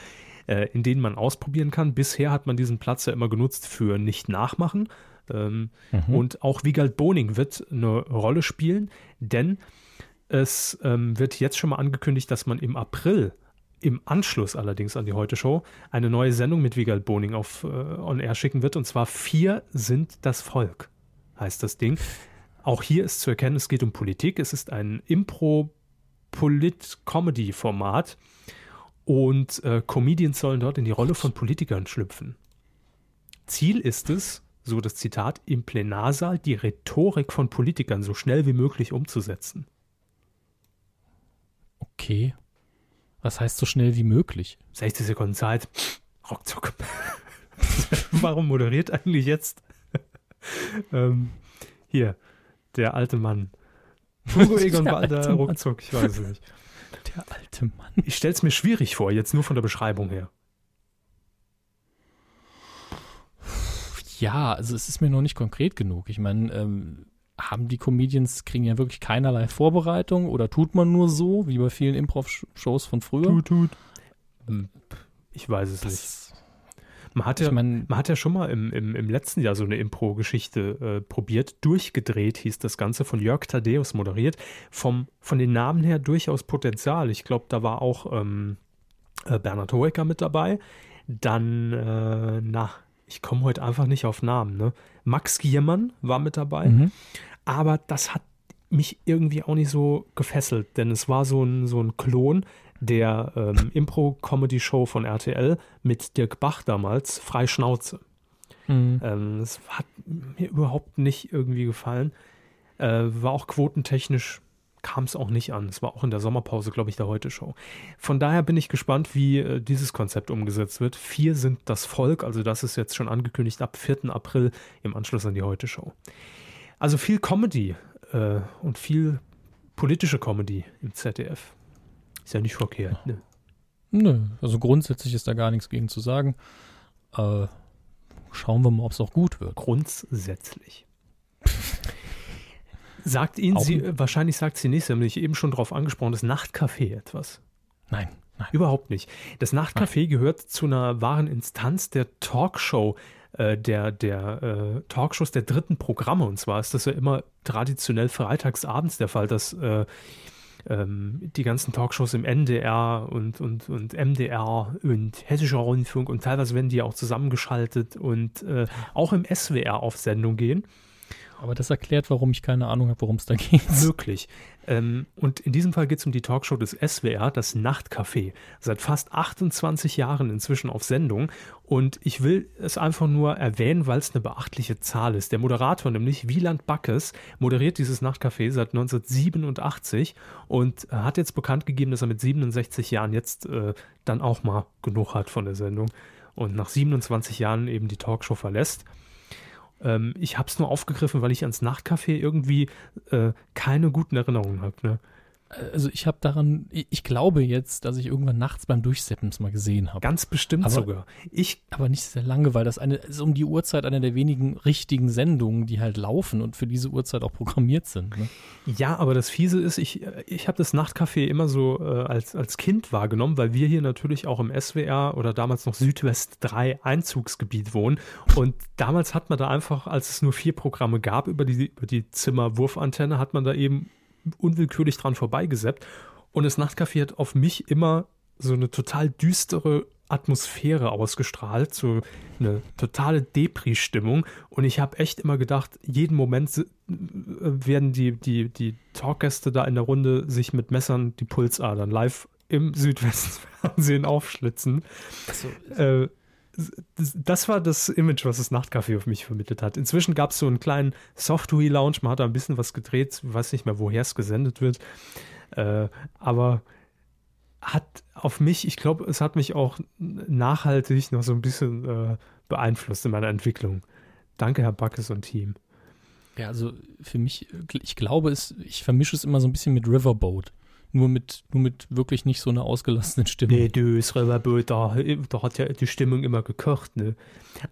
äh, in denen man ausprobieren kann. Bisher hat man diesen Platz ja immer genutzt für nicht nachmachen. Ähm, mhm. Und auch Wiegald Boning wird eine Rolle spielen, denn es ähm, wird jetzt schon mal angekündigt, dass man im April, im Anschluss allerdings an die Heute-Show, eine neue Sendung mit Wiegald Boning auf äh, On Air schicken wird. Und zwar Vier sind das Volk, heißt das Ding. Auch hier ist zu erkennen, es geht um Politik. Es ist ein Impro-Polit-Comedy-Format. Und äh, Comedians sollen dort in die Rolle von Politikern schlüpfen. Ziel ist es, so das Zitat, im Plenarsaal die Rhetorik von Politikern so schnell wie möglich umzusetzen. Okay. Was heißt so schnell wie möglich? 60 Sekunden Zeit. Ruckzuck. Warum moderiert eigentlich jetzt? ähm, hier, der alte Mann. Hugo Egon Balder, ruckzuck, ich weiß es nicht. Der alte Mann. Ich stelle es mir schwierig vor, jetzt nur von der Beschreibung her. Ja, also es ist mir noch nicht konkret genug. Ich meine, ähm, haben die Comedians, kriegen ja wirklich keinerlei Vorbereitung oder tut man nur so, wie bei vielen Improv-Shows von früher? Tut, tut. Hm, ich weiß es das, nicht. Man hat, ja, ich mein, man hat ja schon mal im, im, im letzten Jahr so eine Impro-Geschichte äh, probiert. Durchgedreht hieß das Ganze, von Jörg Thaddeus moderiert. Vom, von den Namen her durchaus Potenzial. Ich glaube, da war auch ähm, äh, Bernhard Hoeker mit dabei. Dann, äh, na, ich komme heute einfach nicht auf Namen. Ne? Max Giermann war mit dabei. Mhm. Aber das hat mich irgendwie auch nicht so gefesselt, denn es war so ein, so ein Klon der ähm, Impro-Comedy-Show von RTL mit Dirk Bach damals, Frei Schnauze. Mhm. Ähm, das hat mir überhaupt nicht irgendwie gefallen. Äh, war auch quotentechnisch, kam es auch nicht an. Es war auch in der Sommerpause, glaube ich, der Heute-Show. Von daher bin ich gespannt, wie äh, dieses Konzept umgesetzt wird. Vier sind das Volk, also das ist jetzt schon angekündigt ab 4. April im Anschluss an die Heute-Show. Also viel Comedy äh, und viel politische Comedy im ZDF. Ist ja nicht verkehrt, ne? Nö, also grundsätzlich ist da gar nichts gegen zu sagen. Äh, schauen wir mal, ob es auch gut wird. Grundsätzlich. sagt Ihnen Auch- sie, wahrscheinlich sagt sie nicht, Sie haben mich eben schon darauf angesprochen, das Nachtcafé etwas. Nein, nein. Überhaupt nicht. Das Nachtcafé gehört zu einer wahren Instanz der Talkshow, äh, der, der äh, Talkshows der dritten Programme. Und zwar ist das ja immer traditionell freitagsabends der Fall, dass äh, ähm, die ganzen Talkshows im NDR und, und, und MDR und Hessischer Rundfunk und teilweise werden die auch zusammengeschaltet und äh, auch im SWR auf Sendung gehen. Aber das erklärt, warum ich keine Ahnung habe, worum es da geht. Möglich. Ähm, und in diesem Fall geht es um die Talkshow des SWR, das Nachtcafé. Seit fast 28 Jahren inzwischen auf Sendung. Und ich will es einfach nur erwähnen, weil es eine beachtliche Zahl ist. Der Moderator, nämlich Wieland Backes, moderiert dieses Nachtcafé seit 1987 und hat jetzt bekannt gegeben, dass er mit 67 Jahren jetzt äh, dann auch mal genug hat von der Sendung und nach 27 Jahren eben die Talkshow verlässt. Ähm, ich habe es nur aufgegriffen, weil ich ans Nachtcafé irgendwie äh, keine guten Erinnerungen habe. Ne? Also ich habe daran, ich, glaube jetzt, dass ich irgendwann nachts beim Durchseppen es mal gesehen habe. Ganz bestimmt Aber- sogar. Ich, Aber nicht sehr lange, weil das eine ist um die Uhrzeit eine der wenigen richtigen Sendungen, die halt laufen und für diese Uhrzeit auch programmiert sind. Ne? ja, aber das Fiese ist, ich, ich habe das Nachtcafé immer so äh, als, als Kind wahrgenommen, weil wir hier natürlich auch im SWR oder damals noch Südwest 3 Einzugsgebiet wohnen. Und damals hat man da einfach, als es nur vier Programme gab, über die, über die Zimmerwurfantenne, hat man da eben unwillkürlich dran vorbeigeseppt. Und das Nachtcafé hat auf mich immer so eine total düstere Atmosphäre ausgestrahlt, so eine totale Depri-Stimmung. Und ich habe echt immer gedacht, jeden Moment äh, werden die, die, die Talkgäste da in der Runde sich mit Messern die Pulsadern live im Südwestfernsehen aufschlitzen. Äh, das, war das Image, was das Nachtcafé auf mich vermittelt hat. Inzwischen gab es so einen kleinen Software-Lounge, man hat da ein bisschen was gedreht, weiß nicht mehr, woher es gesendet wird. Äh, aber hat auf mich, ich glaube, es hat mich auch nachhaltig noch so ein bisschen äh, beeinflusst in meiner Entwicklung. Danke, Herr Backes und Team. Ja, also für mich, ich glaube, es, ich vermische es immer so ein bisschen mit Riverboat. Nur mit, nur mit wirklich nicht so einer ausgelassenen Stimme. Nee, du, das Riverboat, da, da hat ja die Stimmung immer gekocht, ne?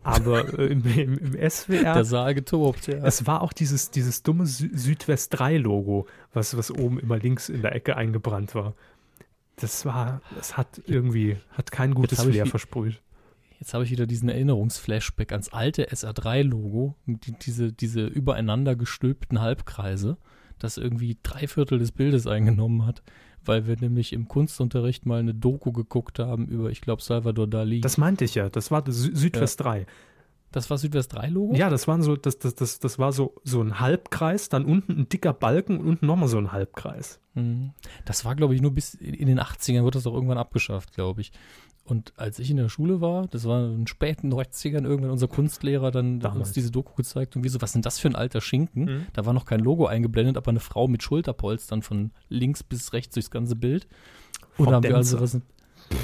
Aber äh, im, im, im SWR. Der Saal getobt, ja. Es war auch dieses, dieses dumme Sü Südwest 3-Logo, was, was oben immer links in der Ecke eingebrannt war. Das war, es hat irgendwie, hat kein gutes Flair versprüht. Jetzt habe ich wieder diesen Erinnerungsflashback ans alte SR3-Logo, mit die, diese, diese übereinander gestülpten Halbkreise, das irgendwie drei Viertel des Bildes eingenommen hat, weil wir nämlich im Kunstunterricht mal eine Doku geguckt haben über, ich glaube, Salvador Dali. Das meinte ich ja, das war Sü Südwest 3. das war Südwest 3-Logo? Ja, das waren so, das, das, das, das war so, so ein Halbkreis, dann unten ein dicker Balken und unten nochmal so ein Halbkreis. Mhm. Das war, glaube ich, nur bis in in den 80ern wird das doch irgendwann abgeschafft, glaube ich. Und als ich in der Schule war, das war in den späten 90ern, irgendwann unser Kunstlehrer dann Damals. uns diese Doku gezeigt und wir so, was sind das für ein alter Schinken? Mhm. Da war noch kein Logo eingeblendet, aber eine Frau mit Schulterpolstern von links bis rechts durchs ganze Bild. Und da haben wir also was,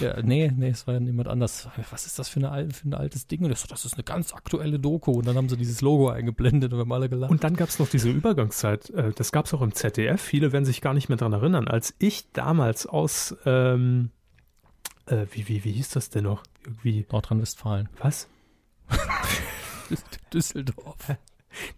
ja, nee, nee, es war ja niemand anders. Was ist das für, eine, für ein altes Ding? Und ich so, das ist eine ganz aktuelle Doku. Und dann haben sie dieses Logo eingeblendet und wir haben alle gelacht. Und dann gab es noch diese Übergangszeit, äh, das gab es auch im ZDF, viele werden sich gar nicht mehr dran erinnern, als ich damals aus, ähm, äh, wie, wie, wie hieß das denn noch? Irgendwie, Nordrhein-Westfalen. was? Düsseldorf.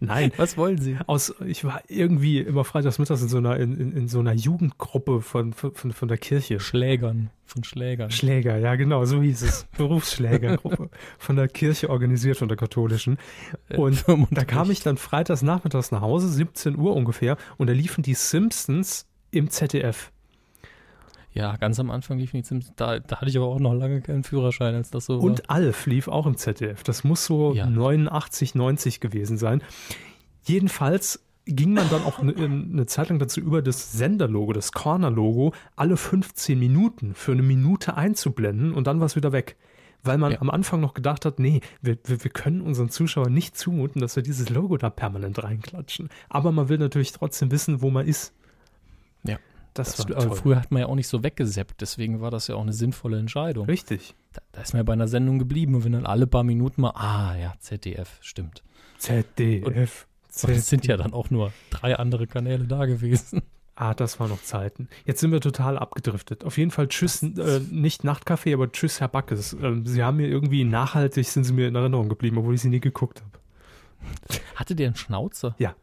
Nein, Was wollen Sie? aus, ich war irgendwie immer freitags mittags in so einer, in, in, in so einer Jugendgruppe von, von, von, von der Kirche. Schlägern. Von Schlägern. Schläger, ja genau, so hieß es. Berufsschlägergruppe von der Kirche organisiert, von der katholischen. Und da kam ich dann freitags nachmittags nach Hause, 17 Uhr ungefähr, und da liefen die Simpsons im ZDF. Ja, ganz am Anfang lief nichts. Da, da hatte ich aber auch noch lange keinen Führerschein, als das so war. Und Alf lief auch im ZDF. Das muss so Ja. 89, 90 gewesen sein. Jedenfalls ging man dann auch eine, eine Zeit lang dazu über, das Senderlogo, das Corner-Logo, alle 15 Minuten für eine Minute einzublenden und dann war es wieder weg. Weil man Ja. am Anfang noch gedacht hat, nee, wir, wir, wir können unseren Zuschauern nicht zumuten, dass wir dieses Logo da permanent reinklatschen. Aber man will natürlich trotzdem wissen, wo man ist. Das, Das, war aber toll. früher hat man ja auch nicht so weggeseppt, deswegen war das ja auch eine sinnvolle Entscheidung. Richtig. Da, da ist man ja bei einer Sendung geblieben und wenn dann alle paar Minuten mal, ah ja, ZDF, stimmt. ZDF. Und es sind ja dann auch nur drei andere Kanäle da gewesen. Ah, das waren noch Zeiten. Jetzt sind wir total abgedriftet. Auf jeden Fall Tschüss, äh, nicht Nachtcafé, aber Tschüss, Herr Backes. Ähm, Sie haben mir irgendwie nachhaltig, sind Sie mir in Erinnerung geblieben, obwohl ich Sie nie geguckt habe. Hatte der einen Schnauzer? Ja.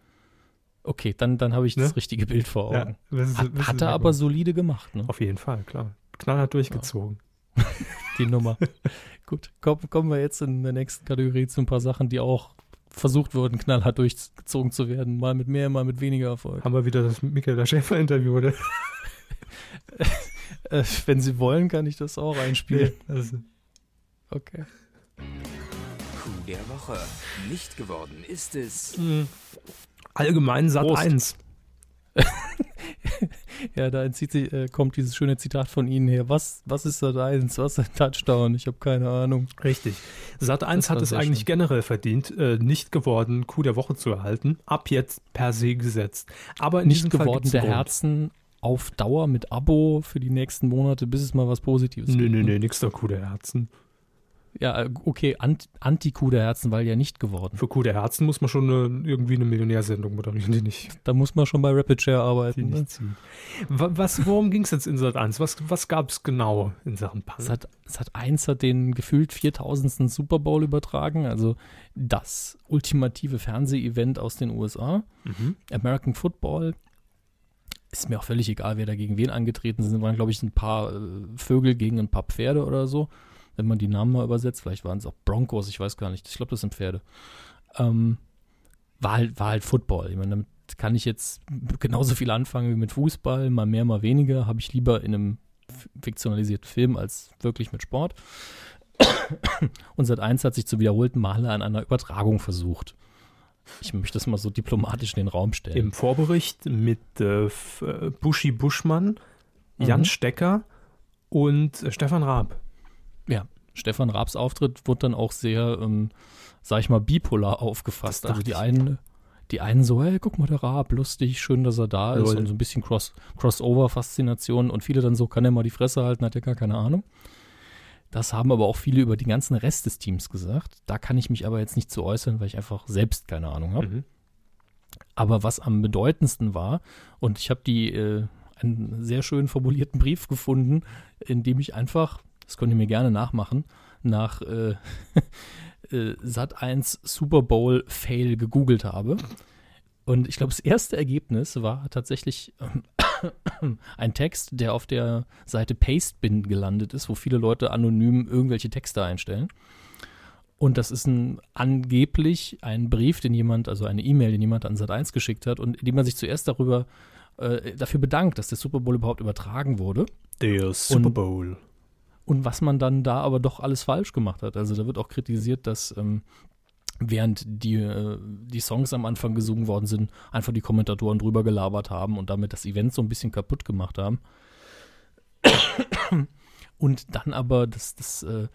Okay, dann, dann habe ich das Ne? richtige Bild vor Augen. wissen Sie- Hat, hat er aber gut. solide gemacht, ne? Auf jeden Fall, klar. Knallhart durchgezogen. die Nummer. Gut, kommen, kommen wir jetzt in der nächsten Kategorie zu ein paar Sachen, die auch versucht wurden, knallhart durchgezogen zu werden. Mal mit mehr, mal mit weniger Erfolg. Haben wir wieder das Michael Schäfer-Interview, oder? Äh, wenn Sie wollen, kann ich das auch einspielen. Also, Okay. Coup der Woche. Nicht geworden ist es. Allgemein Sat Prost. 1. Ja, da entzieht sich, äh, kommt dieses schöne Zitat von Ihnen her. Was, was ist das eins? Was ist ein Touchdown? Ich habe keine Ahnung. Richtig. Sat 1 Das war hat es eigentlich schön. generell verdient, äh, nicht geworden, Coup der Woche zu erhalten. Ab jetzt per se gesetzt. Aber in Nicht geworden der. Herzen auf Dauer mit Abo für die nächsten Monate, bis es mal was Positives Nö, gibt. nö, ne? nö, nix der Coup der Herzen. Ja, äh, okay, Ant- Anti-Coup der Herzen, weil ja nicht geworden. Für Coup der Herzen muss man schon eine, irgendwie eine Millionärsendung moderieren, die nicht, Da muss man schon bei Rapid Share arbeiten. Ne? Was, worum ging es jetzt in Sat 1? Was, was gab es genau in Sachen Punk? Sat, Sat 1 hat den gefühlt 4000. Super Bowl übertragen, also das ultimative Fernseh-Event aus den USA. Mhm. American Football. Ist mir auch völlig egal, wer da gegen wen angetreten sind. Waren, glaube ich, ein paar äh, Vögel gegen ein paar Pferde oder so. Wenn man die Namen mal übersetzt. Vielleicht waren es auch Broncos, ich weiß gar nicht. Ich glaube, das sind Pferde. Ähm, war, halt, war halt Football. Ich meine, damit kann ich jetzt genauso viel anfangen wie mit Fußball. Mal mehr, mal weniger. Habe ich lieber in einem fiktionalisierten Film als wirklich mit Sport. Und Sat 1 hat sich zu wiederholten Male an einer Übertragung versucht. Ich möchte das mal so diplomatisch in den Raum stellen. Im Vorbericht mit äh, äh, Buschi Buschmann, Jan Mhm. Stecker und äh, Stefan Raab. Ja, Stefan Raabs Auftritt wurde dann auch sehr, ähm, sag ich mal, bipolar aufgefasst. Also die einen, die einen so, hey, guck mal, der Raab, lustig, schön, dass er da ist Lol. und so ein bisschen Cross, Crossover-Faszination und viele dann so, kann er mal die Fresse halten, hat ja gar keine Ahnung. Das haben aber auch viele über den ganzen Rest des Teams gesagt. Da kann ich mich aber jetzt nicht zu äußern, weil ich einfach selbst keine Ahnung habe. Mhm. Aber was am bedeutendsten war, und ich habe die äh, einen sehr schön formulierten Brief gefunden, in dem ich einfach, das könnt ihr mir gerne nachmachen, nach äh, äh, Sat 1 Super Bowl Fail gegoogelt habe. Und ich glaube, das erste Ergebnis war tatsächlich ähm, ein Text, der auf der Seite Pastebin gelandet ist, wo viele Leute anonym irgendwelche Texte einstellen. Und das ist ein angeblich ein Brief, den jemand, also eine E-Mail, den jemand an Sat1 geschickt hat und in dem man sich zuerst darüber äh, dafür bedankt, dass der Super Bowl überhaupt übertragen wurde Der Super Bowl. und was man dann da aber doch alles falsch gemacht hat. Also da wird auch kritisiert, dass ähm, während die, äh, die Songs am Anfang gesungen worden sind, einfach die Kommentatoren drüber gelabert haben und damit das Event so ein bisschen kaputt gemacht haben. Und dann aber das, das äh,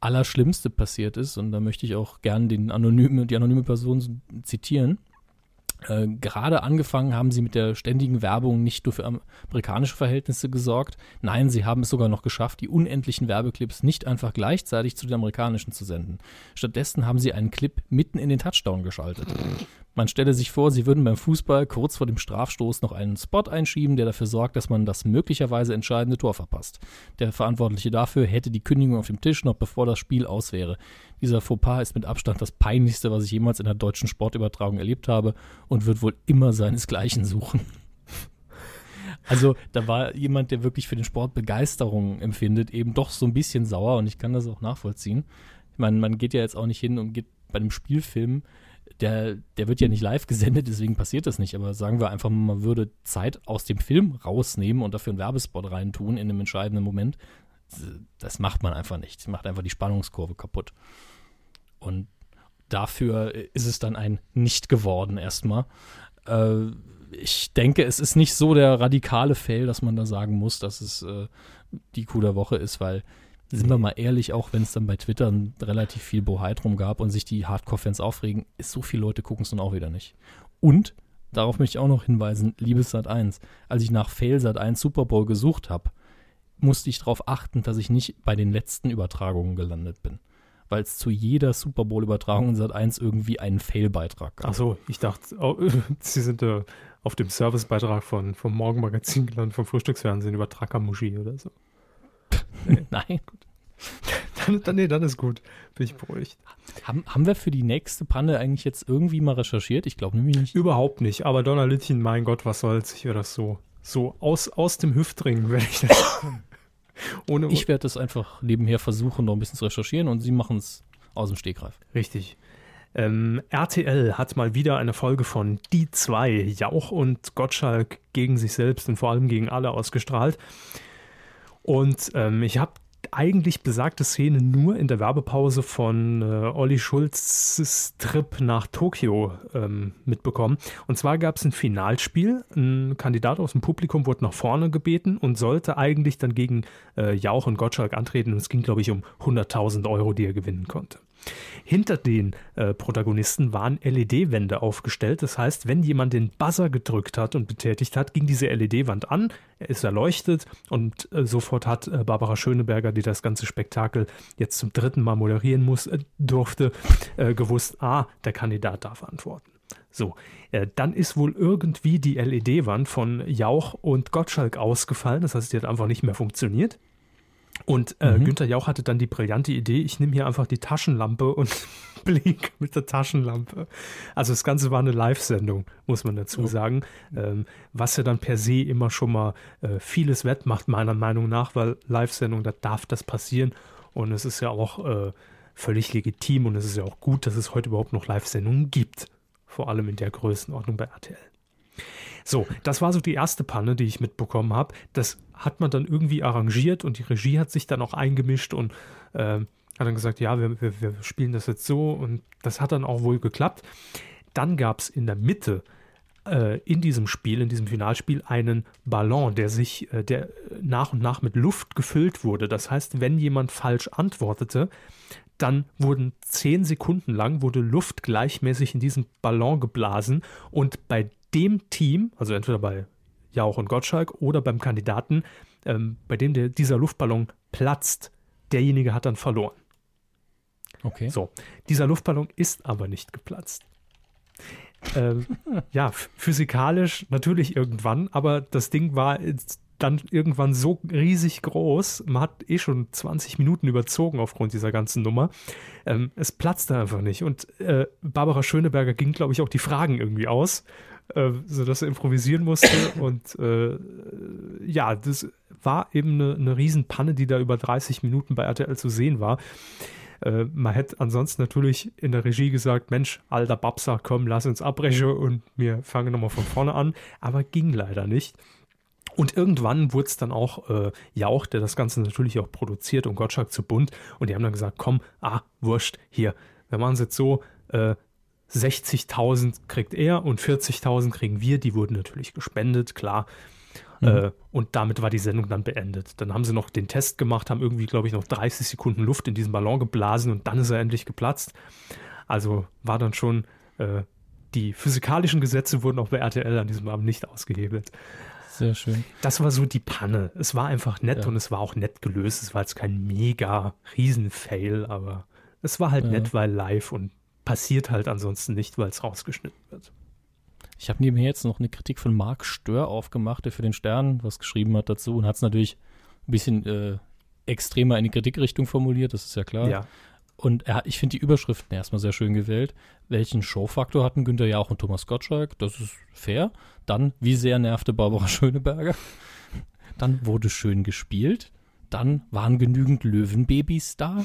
Allerschlimmste passiert ist, und da möchte ich auch gern den anonyme, die anonyme Person zitieren. Äh, gerade angefangen haben sie mit der ständigen Werbung nicht nur für amerikanische Verhältnisse gesorgt, nein, sie haben es sogar noch geschafft, die unendlichen Werbeclips nicht einfach gleichzeitig zu den amerikanischen zu senden. Stattdessen haben sie einen Clip mitten in den Touchdown geschaltet. Man stelle sich vor, sie würden beim Fußball kurz vor dem Strafstoß noch einen Spot einschieben, der dafür sorgt, dass man das möglicherweise entscheidende Tor verpasst. Der Verantwortliche dafür hätte die Kündigung auf dem Tisch, noch bevor das Spiel aus wäre. Dieser Fauxpas ist mit Abstand das peinlichste, was ich jemals in der deutschen Sportübertragung erlebt habe und wird wohl immer seinesgleichen suchen. Also da war jemand, der wirklich für den Sport Begeisterung empfindet, eben doch so ein bisschen sauer und ich kann das auch nachvollziehen. Ich meine, man geht ja jetzt auch nicht hin und geht bei einem Spielfilm, der, der wird ja nicht live gesendet, deswegen passiert das nicht. Aber sagen wir einfach mal, man würde Zeit aus dem Film rausnehmen und dafür einen Werbespot reintun in einem entscheidenden Moment. Das macht man einfach nicht. Das macht einfach die Spannungskurve kaputt. Und dafür ist es dann ein Nicht geworden erstmal. Äh, ich denke, es ist nicht so der radikale Fail, dass man da sagen muss, dass es äh, die Kuh der Woche ist, weil sind wir mal ehrlich, auch wenn es dann bei Twitter relativ viel Bohai drum gab und sich die Hardcore-Fans aufregen, ist so viele Leute gucken es dann auch wieder nicht. Und darauf möchte ich auch noch hinweisen, liebes Sat 1, als ich nach Fail Sat 1 Super Bowl gesucht habe, musste ich darauf achten, dass ich nicht bei den letzten Übertragungen gelandet bin. Weil es zu jeder Super Bowl-Übertragung in Sat 1 irgendwie einen Fail-Beitrag gab. Achso, ich dachte, oh, Sie sind äh, auf dem Servicebeitrag von, vom Morgenmagazin gelandet, vom Frühstücksfernsehen über Trakamushi oder so. Nein. Gut. Dann, dann, nee, dann ist gut. Bin ich beruhigt. Haben, haben wir für die nächste Panne eigentlich jetzt irgendwie mal recherchiert? Ich glaube nämlich nicht. Überhaupt nicht. Aber Donnerlittchen, mein Gott, was soll's? Ich werde das so, so aus, aus dem Hüftring werde ich das. Ohne ich werde das einfach nebenher versuchen, noch ein bisschen zu recherchieren und Sie machen es aus dem Stegreif. Richtig. Ähm, RTL hat mal wieder eine Folge von Die zwei Jauch und Gottschalk gegen sich selbst und vor allem gegen alle ausgestrahlt. Und ähm, ich habe eigentlich besagte Szene nur in der Werbepause von äh, Olli Schulz's Trip nach Tokio ähm, mitbekommen. Und zwar gab es ein Finalspiel. Ein Kandidat aus dem Publikum wurde nach vorne gebeten und sollte eigentlich dann gegen äh, Jauch und Gottschalk antreten. Und es ging, glaube ich, um 100.000 Euro, die er gewinnen konnte. Hinter den äh, Protagonisten waren LED-Wände aufgestellt. Das heißt, wenn jemand den Buzzer gedrückt hat und betätigt hat, ging diese LED-Wand an, er ist erleuchtet und äh, sofort hat äh, Barbara Schöneberger, die das ganze Spektakel jetzt zum dritten Mal moderieren muss, äh, durfte, äh, gewusst, ah, der Kandidat darf antworten. So, äh, dann ist wohl irgendwie die LED-Wand von Jauch und Gottschalk ausgefallen. Das heißt, die hat einfach nicht mehr funktioniert. Und äh, mhm. Günther Jauch hatte dann die brillante Idee, ich nehme hier einfach die Taschenlampe und blink mit der Taschenlampe. Also das Ganze war eine Live-Sendung, muss man dazu sagen, ähm, was ja dann per se immer schon mal äh, vieles wettmacht, meiner Meinung nach, weil Live-Sendung, da darf das passieren und es ist ja auch äh, völlig legitim und es ist ja auch gut, dass es heute überhaupt noch Live-Sendungen gibt, vor allem in der Größenordnung bei RTL. So, das war so die erste Panne, die ich mitbekommen habe. Das hat man dann irgendwie arrangiert und die Regie hat sich dann auch eingemischt und äh, hat dann gesagt, ja, wir, wir, wir, spielen das jetzt so und das hat dann auch wohl geklappt. Dann gab es in der Mitte äh, in diesem Spiel, in diesem Finalspiel, einen Ballon, der sich, äh, der nach und nach mit Luft gefüllt wurde. Das heißt, wenn jemand falsch antwortete, dann wurden zehn Sekunden lang wurde Luft gleichmäßig in diesen Ballon geblasen und bei dem Team, also entweder bei Jauch und Gottschalk oder beim Kandidaten, ähm, bei dem der, dieser Luftballon platzt, derjenige hat dann verloren. Okay. So, dieser Luftballon ist aber nicht geplatzt. ähm, ja, physikalisch natürlich irgendwann, aber das Ding war dann irgendwann so riesig groß, man hat eh schon 20 Minuten überzogen aufgrund dieser ganzen Nummer. Ähm, es platzte einfach nicht. Und äh, Barbara Schöneberger ging, glaube ich, auch die Fragen irgendwie aus äh, sodass er improvisieren musste. und äh, ja, das war eben eine, eine Riesenpanne, die da über 30 Minuten bei RTL zu sehen war. Äh, man hätte ansonsten natürlich in der Regie gesagt, Mensch, alter Babsa, komm, lass uns abbrechen und wir fangen nochmal von vorne an. Aber ging leider nicht. Und irgendwann wurde es dann auch äh, Jauch, der das Ganze natürlich auch produziert und Gottschalk zu bunt. Und die haben dann gesagt, komm, ah, wurscht, hier, wir machen es jetzt so, äh, 60.000 kriegt er und 40.000 kriegen wir. Die wurden natürlich gespendet, klar. Mhm. Äh, und damit war die Sendung dann beendet. Dann haben sie noch den Test gemacht, haben irgendwie, glaube ich, noch 30 Sekunden Luft in diesen Ballon geblasen und dann ist er endlich geplatzt. Also war dann schon, äh, die physikalischen Gesetze wurden auch bei RTL an diesem Abend nicht ausgehebelt. Sehr schön. Das war so die Panne. Es war einfach nett ja. und es war auch nett gelöst. Es war jetzt kein mega Riesen-Fail, aber es war halt ja. nett, weil live und passiert halt ansonsten nicht, weil es rausgeschnitten wird. Ich habe nebenher jetzt noch eine Kritik von Marc Stör aufgemacht, der für den Stern was geschrieben hat dazu und hat es natürlich ein bisschen äh, extremer in die Kritikrichtung formuliert, das ist ja klar. Ja. Und er, ich finde die Überschriften erstmal sehr schön gewählt. Welchen Showfaktor hatten Günther Jauch und Thomas Gottschalk? Das ist fair. Dann, wie sehr nervte Barbara Schöneberger? Dann wurde schön gespielt. Dann waren genügend Löwenbabys da.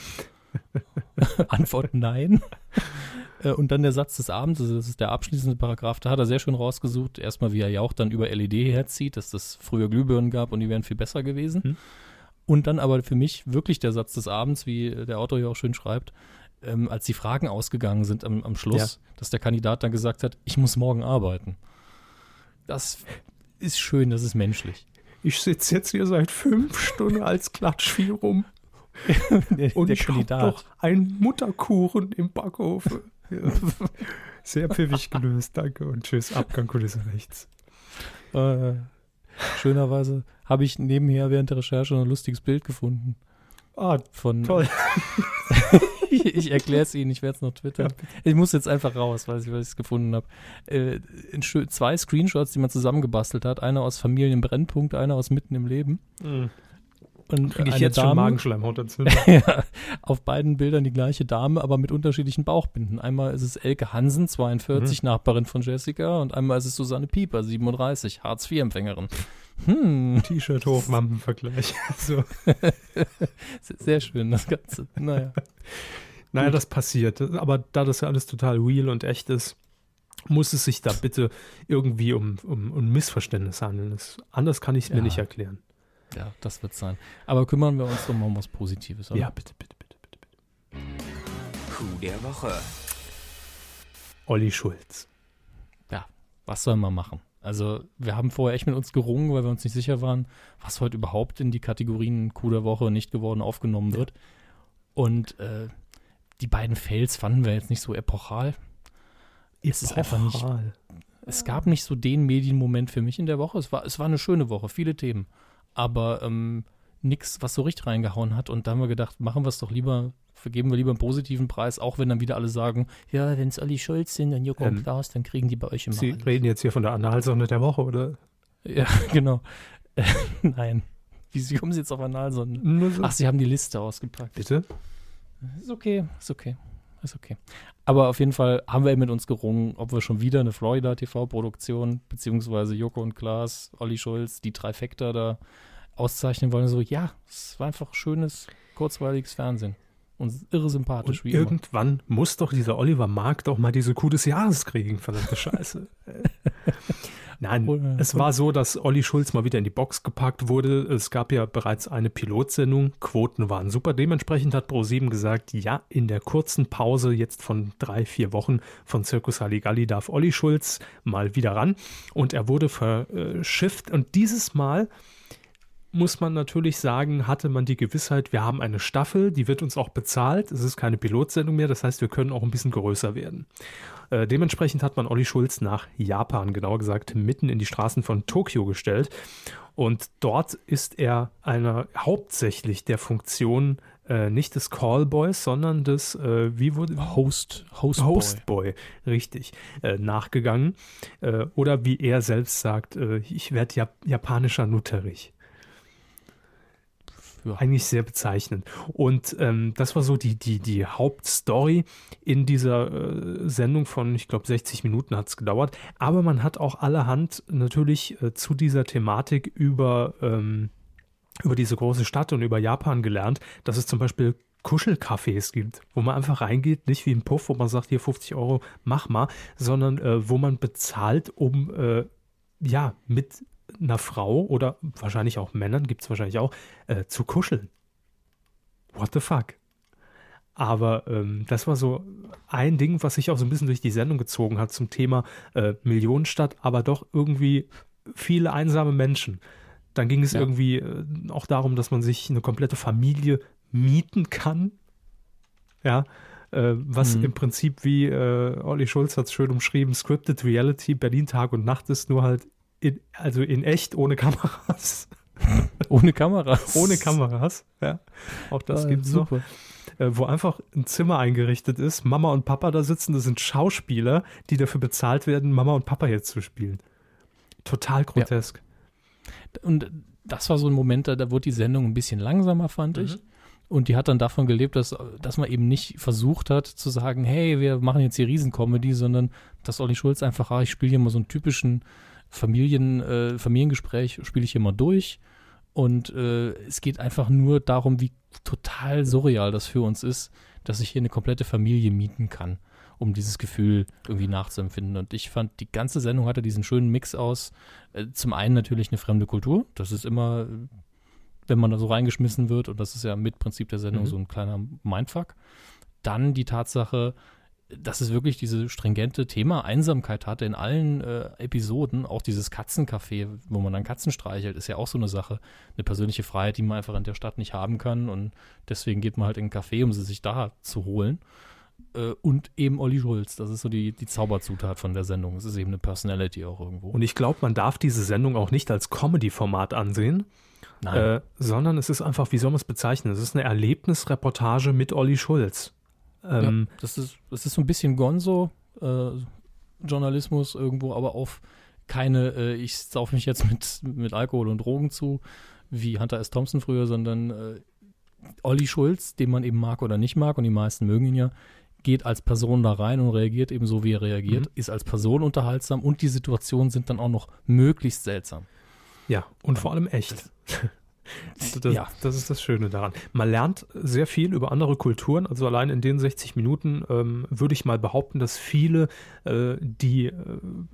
Antwort nein. Äh, und dann der Satz des Abends, also das ist der abschließende Paragraph, da hat er sehr schön rausgesucht. Erstmal, wie er ja auch dann über LED herzieht, dass das früher Glühbirnen gab und die wären viel besser gewesen. Mhm. Und dann aber für mich wirklich der Satz des Abends, wie der Autor hier auch schön schreibt, ähm, als die Fragen ausgegangen sind am, am Schluss, ja. dass der Kandidat dann gesagt hat, ich muss morgen arbeiten. das ist schön, das ist menschlich. Ich sitze jetzt hier seit fünf Stunden als Klatschvieh rum der, und der ich habe doch einen Mutterkuchen im Backofen. Ja. Sehr pfiffig gelöst, danke und tschüss, Abgang Kulisse rechts. Äh, schönerweise habe ich nebenher während der Recherche noch ein lustiges Bild gefunden. Ah, Von, toll. ich ich erkläre es Ihnen, ich werde es noch twittern. ich muss jetzt einfach raus, weil ich es gefunden habe. Äh, zwei Screenshots, die man zusammengebastelt hat. Einer aus Familienbrennpunkt, einer aus Mitten im Leben. Und Kriege ich eine jetzt schon Dame- Magenschleimhautentzündung. ja, auf beiden Bildern die gleiche Dame, aber mit unterschiedlichen Bauchbinden. Einmal ist es Elke Hansen, 42, Nachbarin von Jessica, und einmal ist es Susanne Pieper, 37, Hartz-IV-Empfängerin. Hm, T-Shirt hoch, Mammenvergleich. So. sehr schön, das Ganze. Naja. Naja, das passiert. Aber da das ja alles total real und echt ist, muss es sich da bitte irgendwie um, um, um Missverständnis handeln. Das, anders kann ich es mir Ja. nicht erklären. Ja, das wird sein. Aber kümmern wir uns doch mal um was Positives. oder? Ja, bitte, bitte, bitte, bitte. bitte. Coup der Woche. Olli Schulz. Was soll man machen? Also, wir haben vorher echt mit uns gerungen, weil wir uns nicht sicher waren, was heute überhaupt in die Kategorien Coup der Woche nicht geworden aufgenommen wird. Und äh, die beiden Fails fanden wir jetzt nicht so epochal. Es ist einfach nicht- Epochal. Es gab nicht so den Medienmoment für mich in der Woche. Es war, es war eine schöne Woche, viele Themen. Aber ähm, nichts, was so richtig reingehauen hat. Und da haben wir gedacht, machen wir es doch lieber, vergeben wir lieber einen positiven Preis, auch wenn dann wieder alle sagen, ja, wenn es Olli Schulz sind und Joko Ähm, und Klaas, dann kriegen die bei euch immer Sie alles. reden jetzt hier von der Analsonde der Woche, oder? Ja, genau. Nein. Wie kommen Sie jetzt auf Analsonde? So. Ach, Sie haben die Liste ausgepackt. bitte? Ist okay, ist okay. Ist okay. Aber auf jeden Fall haben wir mit uns gerungen, ob wir schon wieder eine Florida TV-Produktion, beziehungsweise Joko und Klaas, Olli Schulz, die Trifecta da auszeichnen wollen. So, ja, es war einfach schönes, kurzweiliges Fernsehen. Und irre sympathisch, Und wie immer. irgendwann muss doch dieser Oliver Mark doch mal diese Kuh des Jahres kriegen, verdammte Scheiße. Nein, es war so, dass Olli Schulz mal wieder in die Box gepackt wurde. Es gab ja bereits eine Pilotsendung. Quoten waren super. Dementsprechend hat Pro7 gesagt, ja, in der kurzen Pause jetzt von drei, vier Wochen von Circus Halligalli darf Olli Schulz mal wieder ran. Und er wurde verschifft. Und dieses Mal muss man natürlich sagen, hatte man die Gewissheit, wir haben eine Staffel, die wird uns auch bezahlt. Es ist keine Pilotsendung mehr, das heißt, wir können auch ein bisschen größer werden. Äh, dementsprechend hat man Olli Schulz nach Japan, genauer gesagt, mitten in die Straßen von Tokio gestellt. Und dort ist er einer hauptsächlich der Funktion äh, nicht des Callboys, sondern des, äh, wie wurde Host, Host, Hostboy, richtig, äh, nachgegangen. Äh, oder wie er selbst sagt, äh, ich werde Jap japanischer Nutterich. Ja. Eigentlich sehr bezeichnend. Und ähm, das war so die, die, die Hauptstory in dieser äh, Sendung von, ich glaube, 60 Minuten hat es gedauert. Aber man hat auch allerhand natürlich äh, zu dieser Thematik über, ähm, über diese große Stadt und über Japan gelernt, dass es zum Beispiel Kuschelcafés gibt, wo man einfach reingeht, nicht wie ein Puff, wo man sagt, hier 50 Euro, mach mal, sondern äh, wo man bezahlt, um äh, ja, mit einer Frau oder wahrscheinlich auch Männern, gibt es wahrscheinlich auch, äh, zu kuscheln. What the fuck? Aber ähm, das war so ein Ding, was sich auch so ein bisschen durch die Sendung gezogen hat zum Thema äh, Millionenstadt, aber doch irgendwie viele einsame Menschen. Dann ging es Ja. irgendwie äh, auch darum, dass man sich eine komplette Familie mieten kann. Ja, äh, was Mhm. im Prinzip wie äh, Olli Schulz hat es schön umschrieben, Scripted Reality, Berlin Tag und Nacht ist nur halt in, also in echt ohne Kameras. Ohne Kameras. ohne Kameras, ja. Auch das Ah, gibt's noch. super. Äh, wo einfach ein Zimmer eingerichtet ist, Mama und Papa da sitzen, das sind Schauspieler, die dafür bezahlt werden, Mama und Papa jetzt zu spielen. Total grotesk. Und das war so ein Moment, da, da wurde die Sendung ein bisschen langsamer, fand ich. Mhm. Und die hat dann davon gelebt, dass, dass man eben nicht versucht hat zu sagen, hey, wir machen jetzt hier Riesencomedy, sondern dass Olli Schulz einfach, ah, ich spiele hier mal so einen typischen Familien, äh, Familiengespräch, spiele ich hier mal durch. Und äh, es geht einfach nur darum, wie total surreal das für uns ist, dass ich hier eine komplette Familie mieten kann, um dieses Gefühl irgendwie nachzuempfinden. Und ich fand, die ganze Sendung hatte diesen schönen Mix aus. Äh, zum einen natürlich eine fremde Kultur. Das ist immer, wenn man da so reingeschmissen wird, und das ist ja mit Prinzip der Sendung Mhm. so ein kleiner Mindfuck. Dann die Tatsache, dass es wirklich diese stringente Thema Einsamkeit hatte in allen äh, Episoden. Auch dieses Katzencafé, wo man dann Katzen streichelt, ist ja auch so eine Sache. Eine persönliche Freiheit, die man einfach in der Stadt nicht haben kann. Und deswegen geht man halt in einen Café, um sie sich da zu holen. Äh, und eben Olli Schulz. Das ist so die, die Zauberzutat von der Sendung. Es ist eben eine Personality auch irgendwo. Und ich glaube, man darf diese Sendung auch nicht als Comedy-Format ansehen. Äh, sondern es ist einfach, wie soll man es bezeichnen? Es ist eine Erlebnisreportage mit Olli Schulz. Ähm, ja, das, ist, das ist so ein bisschen Gonzo-Journalismus äh, irgendwo, aber auf keine, äh, ich sauf mich jetzt mit, mit Alkohol und Drogen zu, wie Hunter S. Thompson früher, sondern äh, Olli Schulz, den man eben mag oder nicht mag, und die meisten mögen ihn ja, geht als Person da rein und reagiert eben so, wie er reagiert, mhm. ist als Person unterhaltsam und die Situationen sind dann auch noch möglichst seltsam. Ja, und vor allem echt. Das, ja. das ist das Schöne daran. Man lernt sehr viel über andere Kulturen. Also allein in den 60 Minuten ähm, würde ich mal behaupten, dass viele, äh, die äh,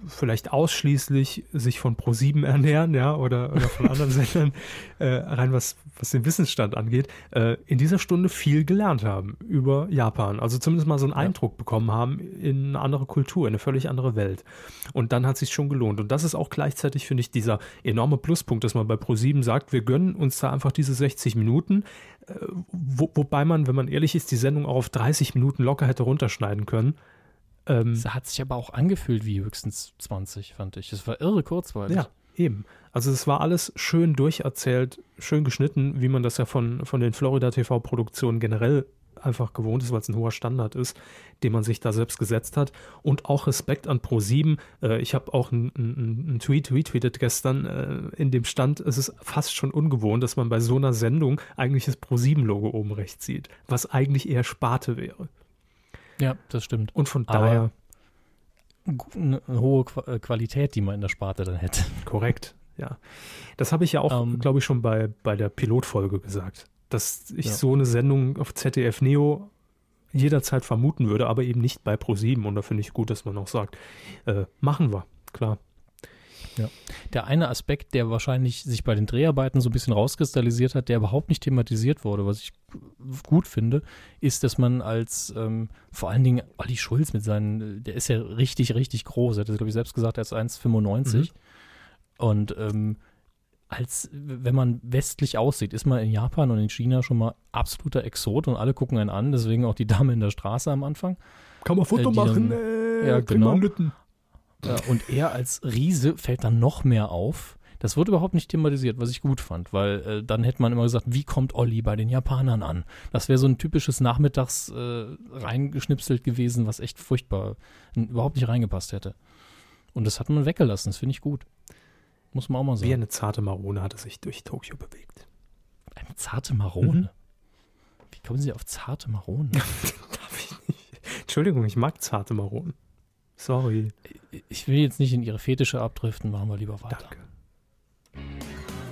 vielleicht ausschließlich sich von Pro7 ernähren, ja, oder, oder von anderen Sendern, äh, rein was, was den Wissensstand angeht, äh, in dieser Stunde viel gelernt haben über Japan. Also zumindest mal so einen ja. Eindruck bekommen haben in eine andere Kultur, in eine völlig andere Welt. Und dann hat es sich schon gelohnt. Und das ist auch gleichzeitig, finde ich, dieser enorme Pluspunkt, dass man bei Pro7 sagt, wir gönnen uns da einfach diese 60 Minuten, äh, wo, wobei man, wenn man ehrlich ist, die Sendung auch auf 30 Minuten locker hätte runterschneiden können. Ähm, das hat sich aber auch angefühlt wie höchstens 20, fand ich. Es war irre kurzweilig. Ja, eben. Also es war alles schön durcherzählt, schön geschnitten, wie man das ja von, von den Florida TV-Produktionen generell einfach gewohnt ist, weil es ein hoher Standard ist, den man sich da selbst gesetzt hat. Und auch Respekt an Pro7. Äh, ich habe auch einen Tweet retweetet gestern, äh, in dem stand, es ist fast schon ungewohnt, dass man bei so einer Sendung eigentlich das Pro7-Logo oben rechts sieht, was eigentlich eher Sparte wäre. Ja, das stimmt. Und von Aber daher. Eine hohe äh, Qualität, die man in der Sparte dann hätte. Korrekt, ja. Das habe ich ja auch, um, ähm. glaube ich, schon bei, bei der Pilotfolge gesagt dass ich ja. so eine Sendung auf ZDF Neo jederzeit vermuten würde, aber eben nicht bei Pro7. Und da finde ich gut, dass man auch sagt, äh, machen wir, klar. Ja. Der eine Aspekt, der wahrscheinlich sich bei den Dreharbeiten so ein bisschen rauskristallisiert hat, der überhaupt nicht thematisiert wurde, was ich gut finde, ist, dass man als ähm, vor allen Dingen Olli Schulz mit seinen, der ist ja richtig, richtig groß, er hat das, glaube ich, selbst gesagt, er ist 1,95 mhm. und ähm, als wenn man westlich aussieht, ist man in Japan und in China schon mal absoluter Exot und alle gucken einen an, deswegen auch die Dame in der Straße am Anfang. Kann man Foto äh, machen, dann, äh, ja, genau. Ja, und er als Riese fällt dann noch mehr auf. Das wurde überhaupt nicht thematisiert, was ich gut fand, weil äh, dann hätte man immer gesagt, wie kommt Olli bei den Japanern an? Das wäre so ein typisches Nachmittags äh, reingeschnipselt gewesen, was echt furchtbar überhaupt nicht reingepasst hätte. Und das hat man weggelassen, das finde ich gut. Muss man auch mal sagen. Wie eine zarte Marone hat er sich durch Tokio bewegt. Eine zarte Marone? Mhm. Wie kommen Sie auf zarte Marone? Darf ich nicht. Entschuldigung, ich mag zarte Maronen. Sorry. Ich will jetzt nicht in Ihre Fetische abdriften, machen wir lieber weiter. Danke.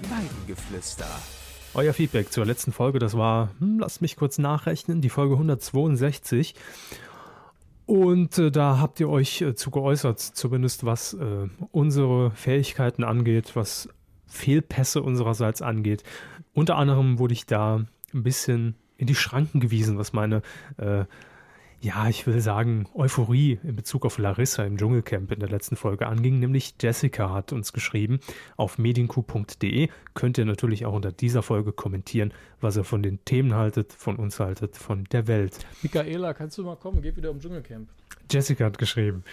Weidengeflüster. Euer Feedback zur letzten Folge, das war, hm, lasst mich kurz nachrechnen, die Folge 162. Und äh, da habt ihr euch äh, zu geäußert, zumindest was äh, unsere Fähigkeiten angeht, was Fehlpässe unsererseits angeht. Unter anderem wurde ich da ein bisschen in die Schranken gewiesen, was meine äh, ja, ich will sagen, Euphorie in Bezug auf Larissa im Dschungelcamp in der letzten Folge anging, nämlich Jessica hat uns geschrieben auf medienku.de. Könnt ihr natürlich auch unter dieser Folge kommentieren, was ihr von den Themen haltet, von uns haltet, von der Welt. Michaela, kannst du mal kommen? Geht wieder um Dschungelcamp. Jessica hat geschrieben.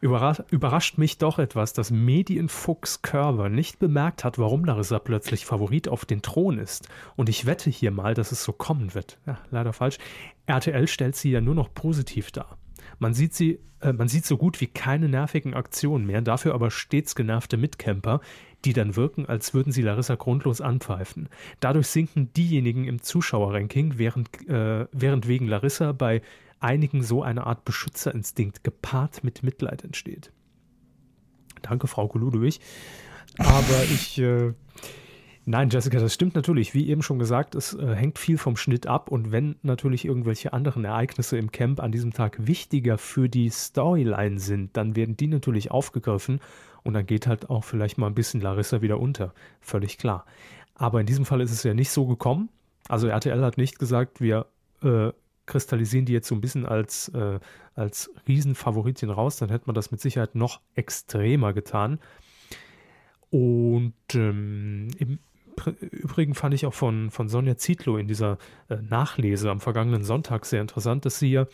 Überras überrascht mich doch etwas, dass Medienfuchs Körber nicht bemerkt hat, warum Larissa plötzlich Favorit auf den Thron ist. Und ich wette hier mal, dass es so kommen wird. Ja, leider falsch. RTL stellt sie ja nur noch positiv dar. Man sieht sie, äh, man sieht so gut wie keine nervigen Aktionen mehr, dafür aber stets genervte Mitcamper, die dann wirken, als würden sie Larissa grundlos anpfeifen. Dadurch sinken diejenigen im Zuschauerranking, während, äh, während wegen Larissa bei einigen so eine Art Beschützerinstinkt gepaart mit Mitleid entsteht. Danke, Frau Ludwig. Aber ich, äh, nein, Jessica, das stimmt natürlich. Wie eben schon gesagt, es äh, hängt viel vom Schnitt ab. Und wenn natürlich irgendwelche anderen Ereignisse im Camp an diesem Tag wichtiger für die Storyline sind, dann werden die natürlich aufgegriffen. Und dann geht halt auch vielleicht mal ein bisschen Larissa wieder unter. Völlig klar. Aber in diesem Fall ist es ja nicht so gekommen. Also RTL hat nicht gesagt, wir äh, kristallisieren die jetzt so ein bisschen als, äh, als Riesenfavoritin raus, dann hätte man das mit Sicherheit noch extremer getan. Und ähm, im Übrigen fand ich auch von, von Sonja Zietlow in dieser äh, Nachlese am vergangenen Sonntag sehr interessant, dass sie ja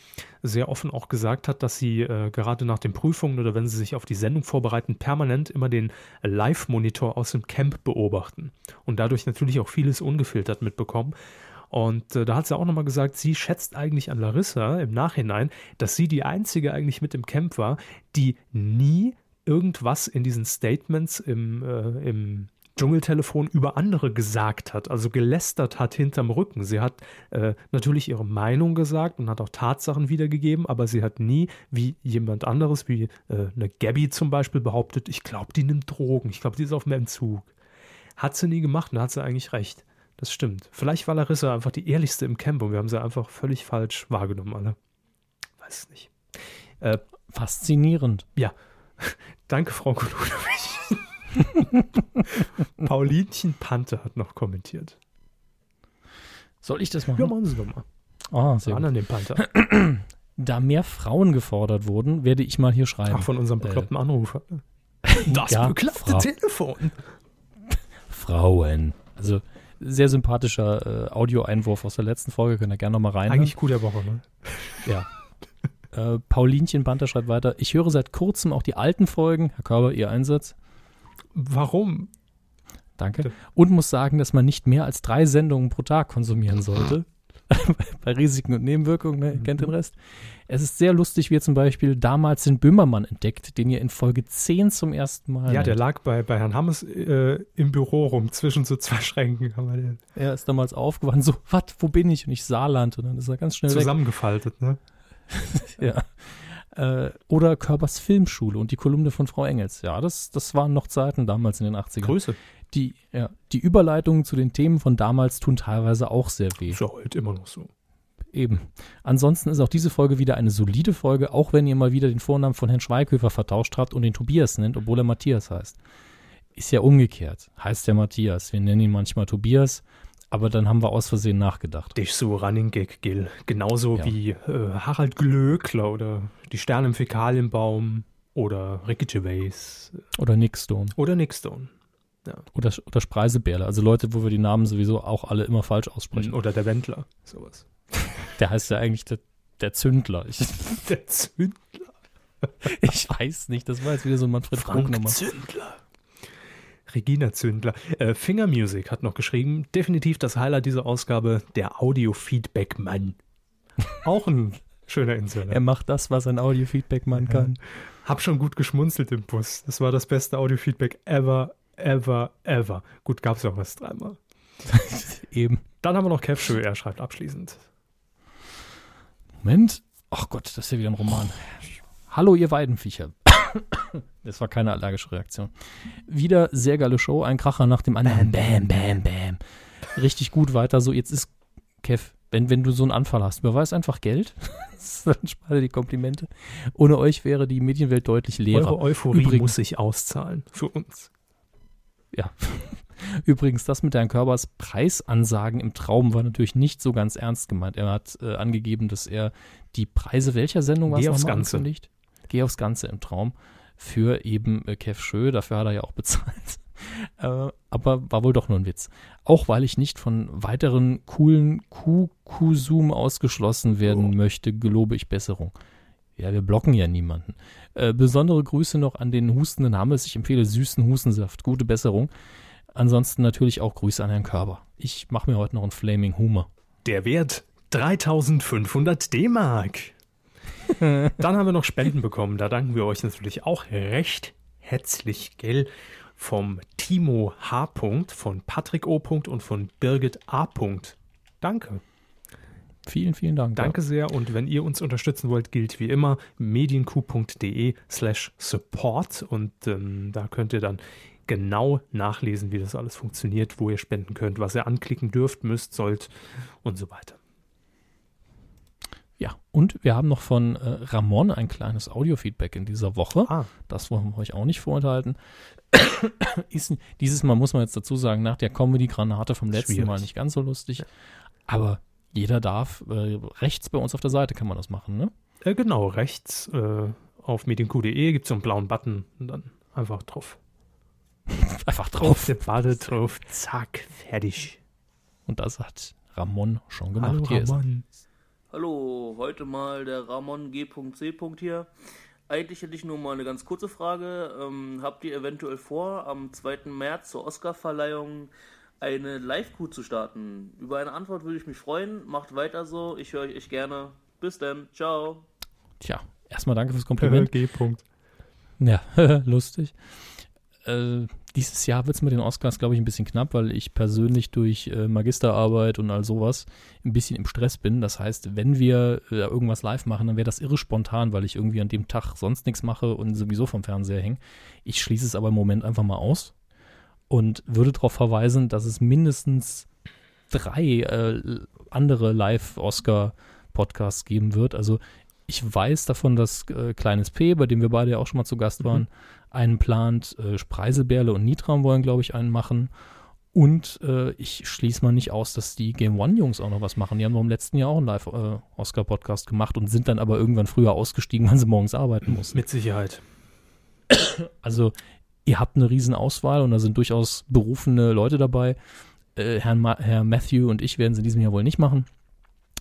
sehr offen auch gesagt hat, dass sie äh, gerade nach den Prüfungen oder wenn sie sich auf die Sendung vorbereiten, permanent immer den Live-Monitor aus dem Camp beobachten und dadurch natürlich auch vieles ungefiltert mitbekommen. Und äh, da hat sie auch nochmal gesagt, sie schätzt eigentlich an Larissa im Nachhinein, dass sie die einzige eigentlich mit im Camp war, die nie irgendwas in diesen Statements im, äh, im Dschungeltelefon über andere gesagt hat, also gelästert hat hinterm Rücken. Sie hat äh, natürlich ihre Meinung gesagt und hat auch Tatsachen wiedergegeben, aber sie hat nie, wie jemand anderes, wie äh, eine Gabby zum Beispiel, behauptet, ich glaube, die nimmt Drogen, ich glaube, die ist auf dem Entzug. Hat sie nie gemacht und da hat sie eigentlich recht. Das stimmt. Vielleicht war Larissa einfach die ehrlichste im Camp und wir haben sie einfach völlig falsch wahrgenommen, alle. Weiß es nicht. Äh, Faszinierend. Ja. Danke, Frau Koludowich. Paulinchen Panther hat noch kommentiert. Soll ich das machen? Ja, machen Sie doch mal. Ah, sehr An gut. an den Panther. Da mehr Frauen gefordert wurden, werde ich mal hier schreiben. Ach, von unserem bekloppten Anrufer. Das ja, bekloppte Frau. Telefon. Frauen. Also sehr sympathischer äh, Audioeinwurf aus der letzten Folge, könnt ihr gerne nochmal rein. Eigentlich Coup der Woche, ne? Ja. Äh, Paulinchen Banter schreibt weiter. Ich höre seit kurzem auch die alten Folgen. Herr Körber, Ihr Einsatz. Warum? Danke. Und muss sagen, dass man nicht mehr als drei Sendungen pro Tag konsumieren sollte. Bei Risiken und Nebenwirkungen, ne? ihr kennt den Rest. Es ist sehr lustig, wie ihr zum Beispiel damals den Böhmermann entdeckt, den ihr in Folge 10 zum ersten Mal. Ja, der lag bei, bei Herrn Hammes äh, im Büro rum, zwischen so zwei Schränken. Haben wir den Er ist damals aufgewacht, so, was, wo bin ich? Und ich Saarland. Und dann ist er ganz schnell weg. zusammengefaltet, ne? Ja. Äh, oder Körbers Filmschule und die Kolumne von Frau Engels. Ja, das, das waren noch Zeiten damals in den 80ern. Grüße. Die, ja, die Überleitungen zu den Themen von damals tun teilweise auch sehr weh. Ist ja heute immer noch so. Eben. Ansonsten ist auch diese Folge wieder eine solide Folge, auch wenn ihr mal wieder den Vornamen von Herrn Schweighöfer vertauscht habt und den Tobias nennt, obwohl er Matthias heißt. Ist ja umgekehrt. Heißt der Matthias. Wir nennen ihn manchmal Tobias, aber dann haben wir aus Versehen nachgedacht. Dich so Running Gag, Gil. Genauso Ja. wie äh, Harald Glöckler oder die Sterne im Fäkalienbaum oder Ricky Gervais Oder Nick Stone. oder Nick Stone. Oder, oder Spreisebärle. Also Leute, wo wir die Namen sowieso auch alle immer falsch aussprechen. Oder der Wendler. Sowas. Der heißt ja eigentlich der, der Zündler. Ich, Der Zündler. ich weiß nicht, das war jetzt wieder so ein Manfred Frank Krug-Nummer. Zündler. Regina Zündler. Äh, Finger Music hat noch geschrieben, definitiv das Highlight dieser Ausgabe, der Audio-Feedback-Mann. Auch ein schöner Insider. Er macht das, was ein Audiofeedback man kann. Hab schon gut geschmunzelt im Bus. Das war das beste Audio-Feedback ever, ever, ever. Gut, gab's ja auch was dreimal. Eben. Dann haben wir noch Kev Schö, er schreibt abschließend. Moment. Ach Gott, das ist ja wieder ein Roman. Hallo, ihr Weidenviecher. Das war keine allergische Reaktion. Wieder sehr geile Show, ein Kracher nach dem anderen. Bam, bam, bam. Richtig gut weiter. So, jetzt ist Kev, wenn, wenn du so einen Anfall hast, überweis einfach Geld. Dann spare die Komplimente. Ohne euch wäre die Medienwelt deutlich leerer. Eure Euphorie Übrigens- muss sich auszahlen. Für uns. Ja. Übrigens, das mit Herrn Körbers Preisansagen im Traum war natürlich nicht so ganz ernst gemeint. Er hat äh, angegeben, dass er die Preise welcher Sendung war Geh aufs Ganze. angekündigt? Geh aufs Ganze im Traum für eben äh, Kev Schö. Dafür hat er ja auch bezahlt. äh, aber war wohl doch nur ein Witz. Auch weil ich nicht von weiteren coolen Q-Zoom ausgeschlossen werden Oh. möchte, gelobe ich Besserung. Ja, wir blocken ja niemanden. Äh, besondere Grüße noch an den hustenden Hammes. Ich empfehle süßen Hustensaft. Gute Besserung. Ansonsten natürlich auch Grüße an Herrn Körber. Ich mache mir heute noch einen Flaming Humor. Der Wert 3500 D-Mark. Dann haben wir noch Spenden bekommen. Da danken wir euch natürlich auch recht herzlich, gell? Vom Timo H. von Patrick O. und von Birgit A. Danke. Vielen, vielen Dank. Danke sehr. Und wenn ihr uns unterstützen wollt, gilt wie immer medienq.de slash support. Und ähm, da könnt ihr dann genau nachlesen, wie das alles funktioniert, wo ihr spenden könnt, was ihr anklicken dürft, müsst, sollt und so weiter. Ja, und wir haben noch von äh, Ramon ein kleines Audiofeedback in dieser Woche. Ah, Das wollen wir euch auch nicht vorenthalten. Ist, dieses Mal muss man jetzt dazu sagen, nach der Comedy-Granate vom letzten Schwierig. Mal nicht ganz so lustig. Aber jeder darf, äh, rechts bei uns auf der Seite kann man das machen, ne? Äh, genau, rechts äh, auf medienq.de gibt es so einen blauen Button und dann einfach drauf. Einfach Auf drauf. der Bade drauf, zack, fertig. Und das hat Ramon schon gemacht. Hallo, Hier ist. Ramon. Hallo, heute mal der Ramon G.C. hier. Eigentlich hätte ich nur mal eine ganz kurze Frage. Ähm, habt ihr eventuell vor, am 2. März zur Oscarverleihung eine Live-Crew zu starten? Über eine Antwort würde ich mich freuen. Macht weiter so. Ich höre euch echt gerne. Bis dann. Ciao. Tja, erstmal danke fürs Kompliment. G. -Punkt. Ja, lustig. Äh, dieses Jahr wird es mit den Oscars, glaube ich, ein bisschen knapp, weil ich persönlich durch äh, Magisterarbeit und all sowas ein bisschen im Stress bin. Das heißt, wenn wir äh, irgendwas live machen, dann wäre das irre spontan, weil ich irgendwie an dem Tag sonst nichts mache und sowieso vom Fernseher hänge. Ich schließe es aber im Moment einfach mal aus und würde darauf verweisen, dass es mindestens drei äh, andere Live-Oscar-Podcasts geben wird. Also ich weiß davon, dass äh, Kleines P, bei dem wir beide ja auch schon mal zu Gast waren, einen plant. Äh, Spreiselbärle und Nitram wollen, glaube ich, einen machen. Und äh, ich schließe mal nicht aus, dass die Game One-Jungs auch noch was machen. Die haben im letzten Jahr auch einen Live-Oscar-Podcast gemacht und sind dann aber irgendwann früher ausgestiegen, weil sie morgens arbeiten mussten. Mit Sicherheit. Also ihr habt eine riesen Auswahl und da sind durchaus berufene Leute dabei. Äh, Herrn Ma Herr Matthew und ich werden es in diesem Jahr wohl nicht machen.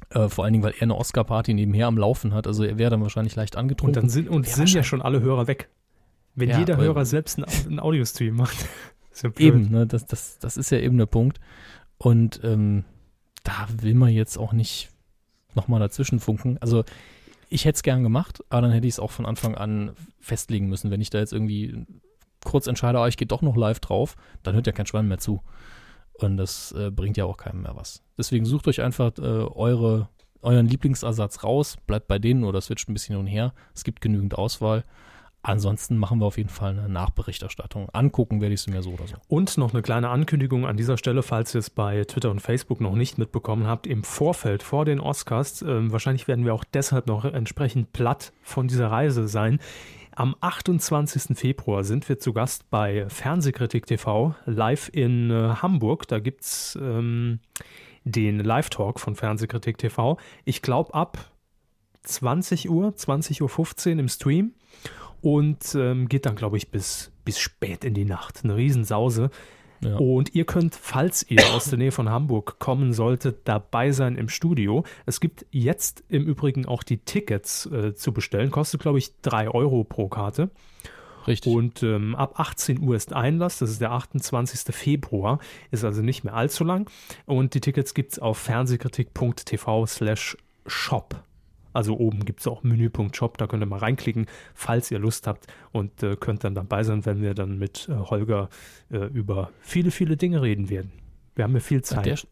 Äh, vor allen Dingen, weil er eine Oscar-Party nebenher am Laufen hat. Also er wäre dann wahrscheinlich leicht angetrunken. Und dann sind, und Ja, sind ja schon alle Hörer weg. Wenn Ja, jeder Hörer selbst einen, einen Audiostream macht. ist ja. Eben, ne, das, das, das ist ja eben der Punkt. Und ähm, da will man jetzt auch nicht nochmal dazwischen funken. Also ich hätte es gern gemacht, aber dann hätte ich es auch von Anfang an festlegen müssen. Wenn ich da jetzt irgendwie kurz entscheide, ah, ich gehe doch noch live drauf, dann hört ja kein Schwein mehr zu. Und das äh, bringt ja auch keinem mehr was. Deswegen sucht euch einfach äh, eure, euren Lieblingsersatz raus, bleibt bei denen oder switcht ein bisschen hin und her. Es gibt genügend Auswahl. Ansonsten machen wir auf jeden Fall eine Nachberichterstattung. Angucken werde ich es mir so oder so. Und noch eine kleine Ankündigung an dieser Stelle, falls ihr es bei Twitter und Facebook noch nicht mitbekommen habt, im Vorfeld vor den Oscars, ähm, wahrscheinlich werden wir auch deshalb noch entsprechend platt von dieser Reise sein. Am 28. Februar sind wir zu Gast bei Fernsehkritik TV live in äh, Hamburg. Da gibt es ähm, den Live-Talk von Fernsehkritik TV. Ich glaube ab 20 Uhr, 20.15 Uhr im Stream und ähm, geht dann, glaube ich, bis, bis spät in die Nacht. Eine Riesensause. Ja. Und ihr könnt, falls ihr aus der Nähe von Hamburg kommen solltet, dabei sein im Studio. Es gibt jetzt im Übrigen auch die Tickets äh, zu bestellen. Kostet, glaube ich, 3 Euro pro Karte. Richtig. Und ähm, ab 18 Uhr ist Einlass, das ist der 28. Februar, ist also nicht mehr allzu lang. Und die Tickets gibt es auf fernsehkritik.tv slash shop. Also oben gibt es auch Menüpunkt Shop, da könnt ihr mal reinklicken, falls ihr Lust habt und äh, könnt dann dabei sein, wenn wir dann mit äh, Holger äh, über viele, viele Dinge reden werden. Wir haben ja viel An der, Zeit.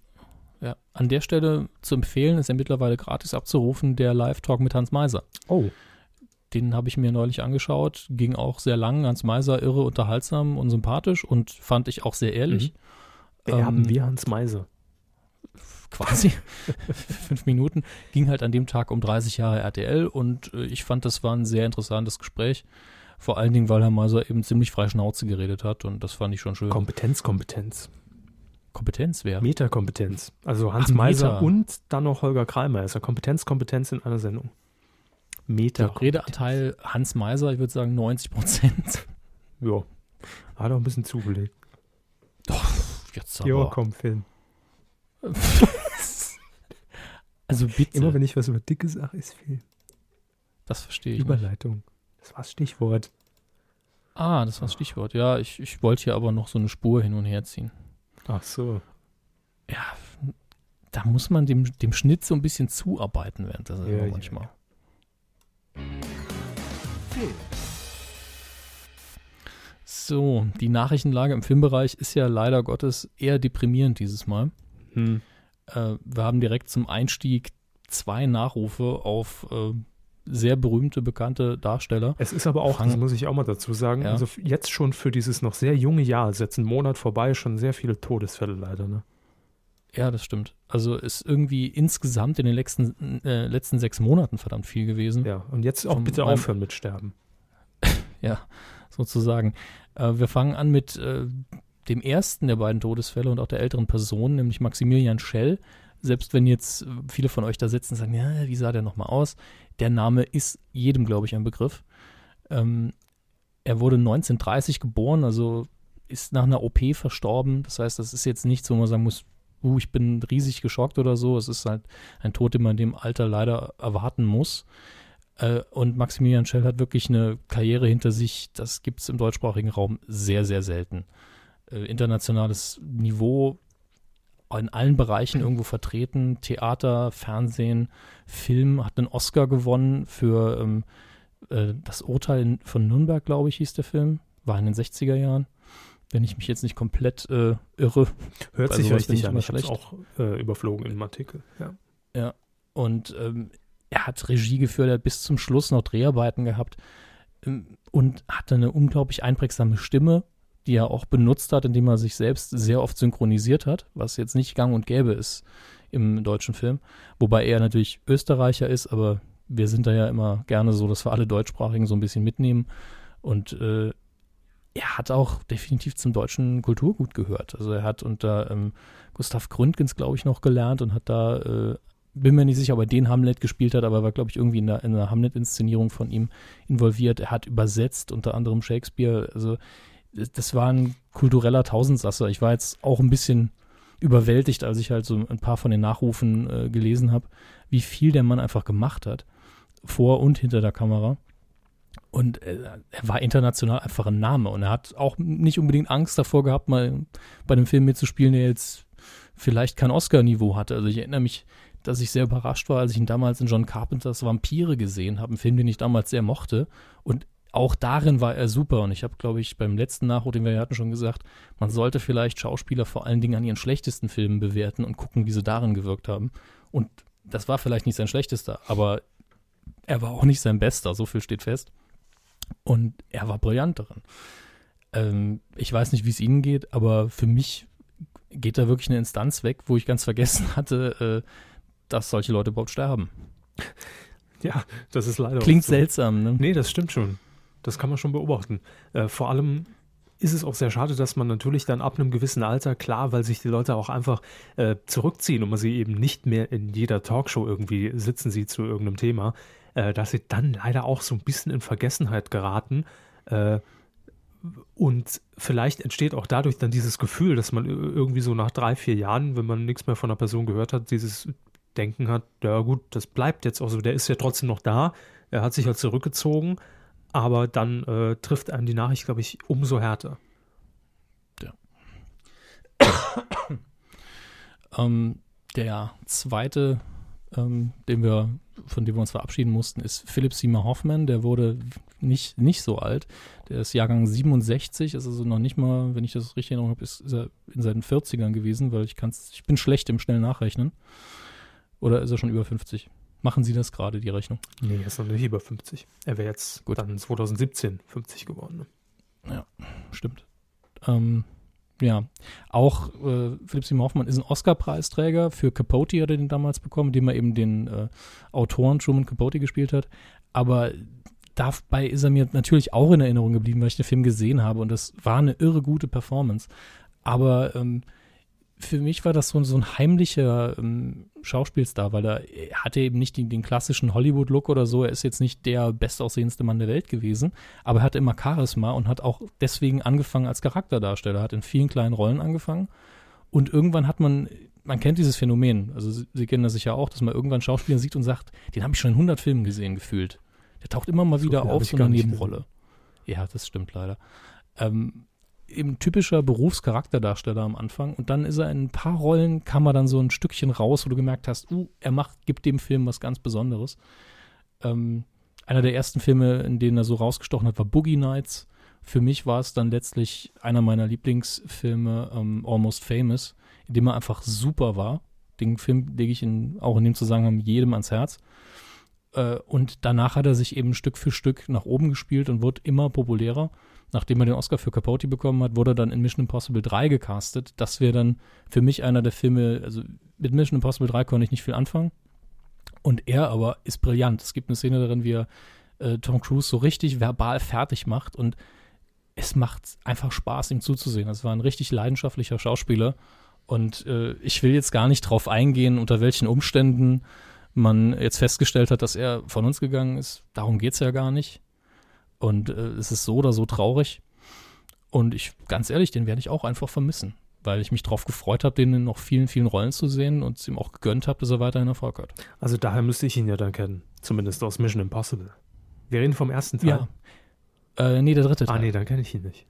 ja, an der Stelle zu empfehlen ist ja mittlerweile gratis abzurufen, der Live-Talk mit Hans Meiser. Oh, Den habe ich mir neulich angeschaut, ging auch sehr lang. Hans Meiser irre unterhaltsam und sympathisch und fand ich auch sehr ehrlich. wer Ähm, haben wir Hans Meise? Quasi fünf Minuten. Ging halt an dem Tag um 30 Jahre RTL und äh, ich fand, das war ein sehr interessantes Gespräch. Vor allen Dingen, weil Herr Meiser eben ziemlich frei Schnauze geredet hat und das fand ich schon schön. Kompetenz, Kompetenz. Kompetenz wäre. Metakompetenz. Also Hans Ach, Meiser Meta. und dann noch Holger Kreimer. Ist ja Kompetenz, Kompetenz in einer Sendung. Meta. Der Redeanteil Hans Meiser, ich würde sagen 90 Prozent. Ja. Hat auch ein bisschen zugelegt. Jetzt Ja, aber. komm, Film. Also bitte, Immer wenn ich was über Dicke sage, ist Film. das verstehe ich. Nicht. Überleitung. Das war das Stichwort. Ah, das war das Stichwort. Ja, ich, ich wollte hier aber noch so eine Spur hin und her ziehen. Ach so. Ja, da muss man dem, dem Schnitt so ein bisschen zuarbeiten während der Sendung Ja, ja, manchmal. Film. So, die Nachrichtenlage im Filmbereich ist ja leider Gottes eher deprimierend dieses Mal. Hm. Äh, wir haben direkt zum Einstieg zwei Nachrufe auf äh, sehr berühmte, bekannte Darsteller. Es ist aber auch, Fang- das muss ich auch mal dazu sagen, Ja. also jetzt schon für dieses noch sehr junge Jahr, ist jetzt ein Monat vorbei, schon sehr viele Todesfälle leider. Ne? Ja, das stimmt. Also ist irgendwie insgesamt in den letzten, äh, letzten sechs Monaten verdammt viel gewesen. Ja, und jetzt auch bitte aufhören mit Sterben. Ja, sozusagen. Äh, wir fangen an mit äh, dem ersten der beiden Todesfälle und auch der älteren Person, nämlich Maximilian Schell. selbst wenn jetzt viele von euch da sitzen und sagen, ja, wie sah der nochmal aus? Der Name ist jedem, glaube ich, ein Begriff. Ähm, er wurde 1930 geboren, also ist nach einer OP verstorben. Das heißt, das ist jetzt nichts, wo man sagen muss, uh, ich bin riesig geschockt oder so. Es ist halt ein Tod, den man in dem Alter leider erwarten muss. Äh, und Maximilian Schell hat wirklich eine Karriere hinter sich, das gibt es im deutschsprachigen Raum sehr, sehr selten. Äh, internationales Niveau in allen Bereichen irgendwo vertreten. Theater, Fernsehen, Film, hat einen Oscar gewonnen für ähm, äh, das Urteil von Nürnberg, glaube ich, hieß der Film. War in den 60er Jahren wenn ich mich jetzt nicht komplett äh, irre. Hört sich richtig an. Ich habe auch äh, überflogen im Artikel. Ja. Ja. Und ähm, er hat Regie geführt, er hat bis zum Schluss noch Dreharbeiten gehabt ähm, und hatte eine unglaublich einprägsame Stimme, die er auch benutzt hat, indem er sich selbst sehr oft synchronisiert hat, was jetzt nicht gang und gäbe ist im deutschen Film. Wobei er natürlich Österreicher ist, aber wir sind da ja immer gerne so, dass wir alle Deutschsprachigen so ein bisschen mitnehmen. Und äh, er hat auch definitiv zum deutschen Kulturgut gehört. Also er hat unter ähm, Gustav Gründgens, glaube ich, noch gelernt und hat da, äh, bin mir nicht sicher, ob er den Hamlet gespielt hat, aber er war, glaube ich, irgendwie in der, in Hamlet-Inszenierung von ihm involviert. Er hat übersetzt, unter anderem Shakespeare. Also das war ein kultureller Tausendsasser. Ich war jetzt auch ein bisschen überwältigt, als ich halt so ein paar von den Nachrufen äh, gelesen habe, wie viel der Mann einfach gemacht hat. Vor und hinter der Kamera. Und äh, er war international einfach ein Name. Und er hat auch nicht unbedingt Angst davor gehabt, mal bei einem Film mitzuspielen, der jetzt vielleicht kein Oscar-Niveau hatte. Also ich erinnere mich, dass ich sehr überrascht war, als ich ihn damals in John Carpenters Vampire gesehen habe, einen Film, den ich damals sehr mochte. Und auch darin war er super. Und ich habe, glaube ich, beim letzten Nachruf, den wir hatten, schon gesagt, man sollte vielleicht Schauspieler vor allen Dingen an ihren schlechtesten Filmen bewerten und gucken, wie sie darin gewirkt haben. Und das war vielleicht nicht sein schlechtester, aber er war auch nicht sein bester, so viel steht fest. Und er war brillant darin. Ähm, ich weiß nicht, wie es Ihnen geht, aber für mich geht da wirklich eine Instanz weg, wo ich ganz vergessen hatte, äh, dass solche Leute überhaupt sterben. Ja, das ist leider. Klingt so. seltsam, ne? Nee, das stimmt schon. Das kann man schon beobachten. Äh, vor allem ist es auch sehr schade, dass man natürlich dann ab einem gewissen Alter, klar, weil sich die Leute auch einfach äh, zurückziehen und man sie eben nicht mehr in jeder Talkshow irgendwie sitzen sieht zu irgendeinem Thema, äh, dass sie dann leider auch so ein bisschen in Vergessenheit geraten. Äh, und vielleicht entsteht auch dadurch dann dieses Gefühl, dass man irgendwie so nach drei, vier Jahren, wenn man nichts mehr von einer Person gehört hat, dieses Denken hat, ja gut, das bleibt jetzt auch so, der ist ja trotzdem noch da, er hat sich halt zurückgezogen, aber dann äh, trifft einen die Nachricht, glaube ich, umso härter. Ja. ähm, der zweite, ähm, den wir von dem wir uns verabschieden mussten, ist Philip Seymour Hoffman. Der wurde nicht, nicht so alt. Der ist Jahrgang 67, ist also noch nicht mal, wenn ich das richtig in Erinnerung habe, ist, ist er in seinen 40ern gewesen, weil ich kann's, ich bin schlecht im schnell Nachrechnen. Oder ist er schon über 50? Machen Sie das gerade, die Rechnung? Nee, er ist noch nicht über 50. Er wäre jetzt Gut. dann 2017 50 geworden. Ne? Ja, stimmt. Ähm, ja, auch äh, Philipp Seymour Hoffmann ist ein Oscar-Preisträger. Für Capote hat er den damals bekommen, indem er eben den äh, Autoren Truman Capote gespielt hat. Aber dabei ist er mir natürlich auch in Erinnerung geblieben, weil ich den Film gesehen habe und das war eine irre gute Performance. Aber ähm, für mich war das so, so ein heimlicher ähm, Schauspielstar, weil er, er hatte eben nicht den, den klassischen Hollywood-Look oder so. Er ist jetzt nicht der bestaussehendste Mann der Welt gewesen, aber er hatte immer Charisma und hat auch deswegen angefangen als Charakterdarsteller, hat in vielen kleinen Rollen angefangen. Und irgendwann hat man, man kennt dieses Phänomen, also Sie, Sie kennen das sicher auch, dass man irgendwann Schauspieler sieht und sagt, den habe ich schon in 100 Filmen gesehen, gefühlt. Der taucht immer mal so wieder auf, so eine Nebenrolle. Ja, das stimmt leider. Ähm, eben typischer Berufscharakterdarsteller am Anfang und dann ist er in ein paar Rollen, kam er dann so ein Stückchen raus, wo du gemerkt hast, uh, er macht, gibt dem Film was ganz Besonderes. Ähm, einer der ersten Filme, in denen er so rausgestochen hat, war Boogie Nights. Für mich war es dann letztlich einer meiner Lieblingsfilme, ähm, Almost Famous, in dem er einfach super war. Den Film lege ich in, auch in dem Zusammenhang jedem ans Herz. Äh, und danach hat er sich eben Stück für Stück nach oben gespielt und wird immer populärer nachdem er den Oscar für Capote bekommen hat, wurde er dann in Mission Impossible 3 gecastet. Das wäre dann für mich einer der Filme, also mit Mission Impossible 3 konnte ich nicht viel anfangen. Und er aber ist brillant. Es gibt eine Szene darin, wie er äh, Tom Cruise so richtig verbal fertig macht und es macht einfach Spaß, ihm zuzusehen. Das war ein richtig leidenschaftlicher Schauspieler Und äh, ich will jetzt gar nicht drauf eingehen, unter welchen Umständen man jetzt festgestellt hat, dass er von uns gegangen ist. Darum geht's ja gar nicht. Und äh, es ist so oder so traurig. Und ich, ganz ehrlich, den werde ich auch einfach vermissen, weil ich mich darauf gefreut habe, den in noch vielen, vielen Rollen zu sehen und es ihm auch gegönnt habe, dass er weiterhin Erfolg hat. Also daher müsste ich ihn ja dann kennen. Zumindest aus Mission Impossible. Wir reden vom ersten Teil. Ja. Äh, nee, der dritte Teil. Ah, nee, dann kenne ich ihn nicht.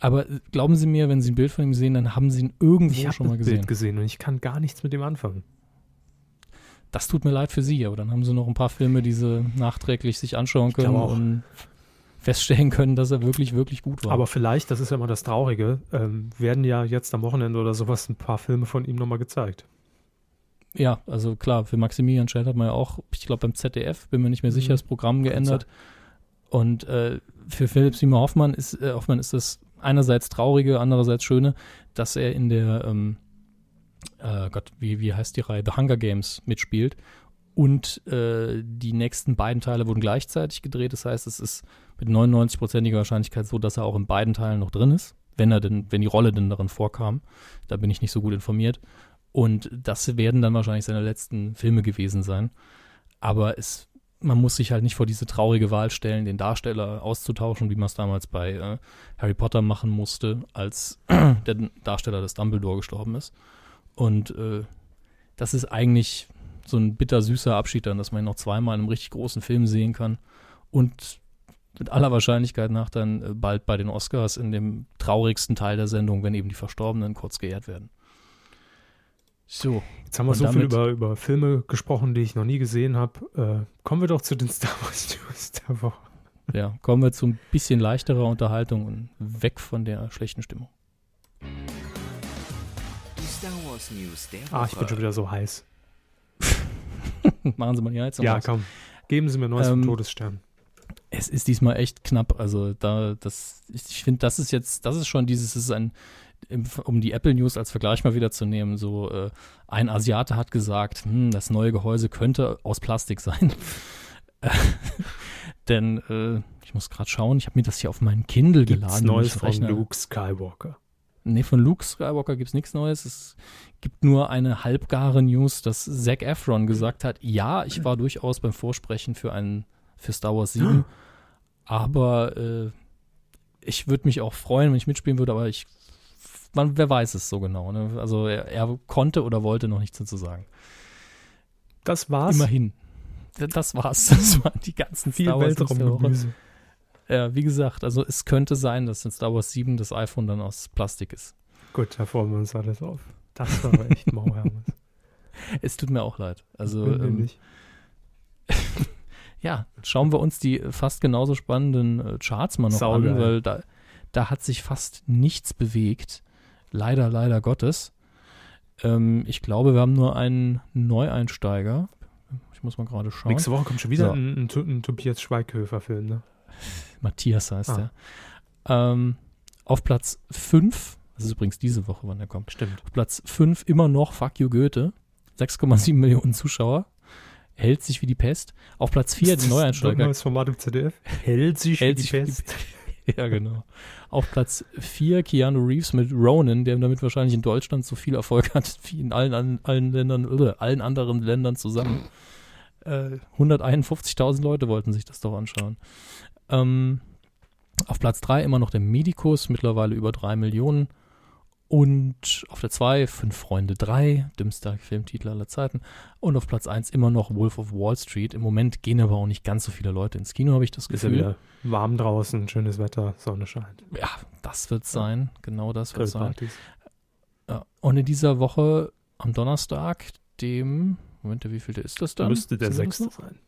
Aber äh, glauben Sie mir, wenn Sie ein Bild von ihm sehen, dann haben Sie ihn irgendwo Ich habe schon mal gesehen. Bild gesehen und ich kann gar nichts mit dem anfangen. Das tut mir leid für Sie, aber dann haben Sie noch ein paar Filme, die Sie nachträglich sich anschauen können glaube auch. Feststellen können, dass er wirklich, wirklich gut war. Aber vielleicht, das ist ja immer das Traurige, ähm, werden ja jetzt am Wochenende oder sowas ein paar Filme von ihm nochmal gezeigt. ja, also klar, für Maximilian Schell hat man ja auch, ich glaube beim ZDF, bin mir nicht mehr sicher, Mhm. das Programm geändert. Und äh, für Philipp Seymour Hoffmann ist, äh, Hoffmann ist das einerseits traurige, andererseits schöne, dass er in der, ähm, äh, Gott, wie, wie heißt die Reihe, The Hunger Games mitspielt. Und äh, die nächsten beiden Teile wurden gleichzeitig gedreht. Das heißt, es ist mit 99%iger Wahrscheinlichkeit so, dass er auch in beiden Teilen noch drin ist, wenn er denn, wenn die Rolle denn darin vorkam. Da bin ich nicht so gut informiert. Und das werden dann wahrscheinlich seine letzten Filme gewesen sein. Aber es, man muss sich halt nicht vor diese traurige Wahl stellen, den Darsteller auszutauschen, wie man es damals bei äh, Harry Potter machen musste, als der Darsteller des Dumbledore gestorben ist. Und äh, das ist eigentlich so ein bittersüßer Abschied dann, dass man ihn noch zweimal in einem richtig großen Film sehen kann und mit aller Wahrscheinlichkeit nach dann äh, bald bei den Oscars in dem traurigsten Teil der Sendung, wenn eben die Verstorbenen kurz geehrt werden. So, Jetzt haben wir so viel über, über Filme gesprochen, die ich noch nie gesehen habe. Äh, kommen wir doch zu den Star Wars News der Woche. ja, kommen wir zu ein bisschen leichterer Unterhaltung und weg von der schlechten Stimmung. Die Star Wars News der Woche. Ah, ich bin schon wieder so heiß. Machen Sie mal die Heizung Ja, aus. komm. Geben Sie mir Neues vom Ähm, Todesstern. Es ist diesmal echt knapp. Also da, das, ich, finde, das ist jetzt, das ist schon dieses, es ist ein, um die Apple News als Vergleich mal wieder zu nehmen, so äh, ein Asiate hat gesagt, hm, das neue Gehäuse könnte aus Plastik sein. Denn äh, ich muss gerade schauen, ich habe mir das hier auf meinen Kindle Gibt's geladen. Neues von Luke Skywalker. Nee, von Luke Skywalker gibt es nichts Neues. Es gibt nur eine halbgare News, dass Zac Efron gesagt hat, ja, ich war durchaus beim Vorsprechen für einen für Star Wars 7, aber äh, ich würde mich auch freuen, wenn ich mitspielen würde, aber ich man, wer weiß es so genau. Ne? Also er, er konnte oder wollte noch nichts dazu sagen. Das war's. Immerhin. Das war's. Das waren die ganzen Viel Star Wars News der Woche. Weltraumgemüse. Ja, wie gesagt, also es könnte sein, dass in Star Wars 7 das iPhone dann aus Plastik ist. Gut, da freuen wir uns alles auf. Das war aber echt mau, Hermes. Es tut mir auch leid. Also ähm, nicht. ja, schauen wir uns die fast genauso spannenden äh, Charts mal noch Saugeil. an, weil da, da hat sich fast nichts bewegt. Leider, leider Gottes. Ähm, ich glaube, wir haben nur einen Neueinsteiger. Ich muss mal gerade schauen. Nächste Woche kommt schon wieder So. ein, ein, ein Tobias Schweighöfer-Film, ne? Matthias heißt Ah. er. Ähm, auf Platz 5, das ist übrigens diese Woche, wann er kommt. Stimmt. Auf Platz 5 immer noch Fuck You Goethe. 6,7 Millionen Zuschauer. Hält sich wie die Pest. Auf Platz 4 Ist die Neueinsteiger. ein neues Format im ZDF. Hält sich Hält wie die wie die Pest. Ja, genau. Auf Platz 4 Keanu Reeves mit Ronan, der damit wahrscheinlich in Deutschland so viel Erfolg hat wie in allen, allen Ländern, oder allen anderen Ländern zusammen. Äh, 151.000 Leute wollten sich das doch anschauen. Ähm, auf Platz 3 immer noch der Medikus, mittlerweile über 3 Millionen. Und auf der 2 Fünf Freunde 3, dümmster Filmtitel aller Zeiten. Und auf Platz 1 immer noch Wolf of Wall Street. Im Moment gehen aber auch nicht ganz so viele Leute ins Kino, habe ich das Ist ja Gefühl. wieder warm draußen, schönes Wetter, Sonne scheint. Ja, das wird sein. Genau das wird sein. Ja. Und in dieser Woche am Donnerstag, dem, Moment, wie viel ist das dann? Müsste der Wissen wir das sechste noch? sein.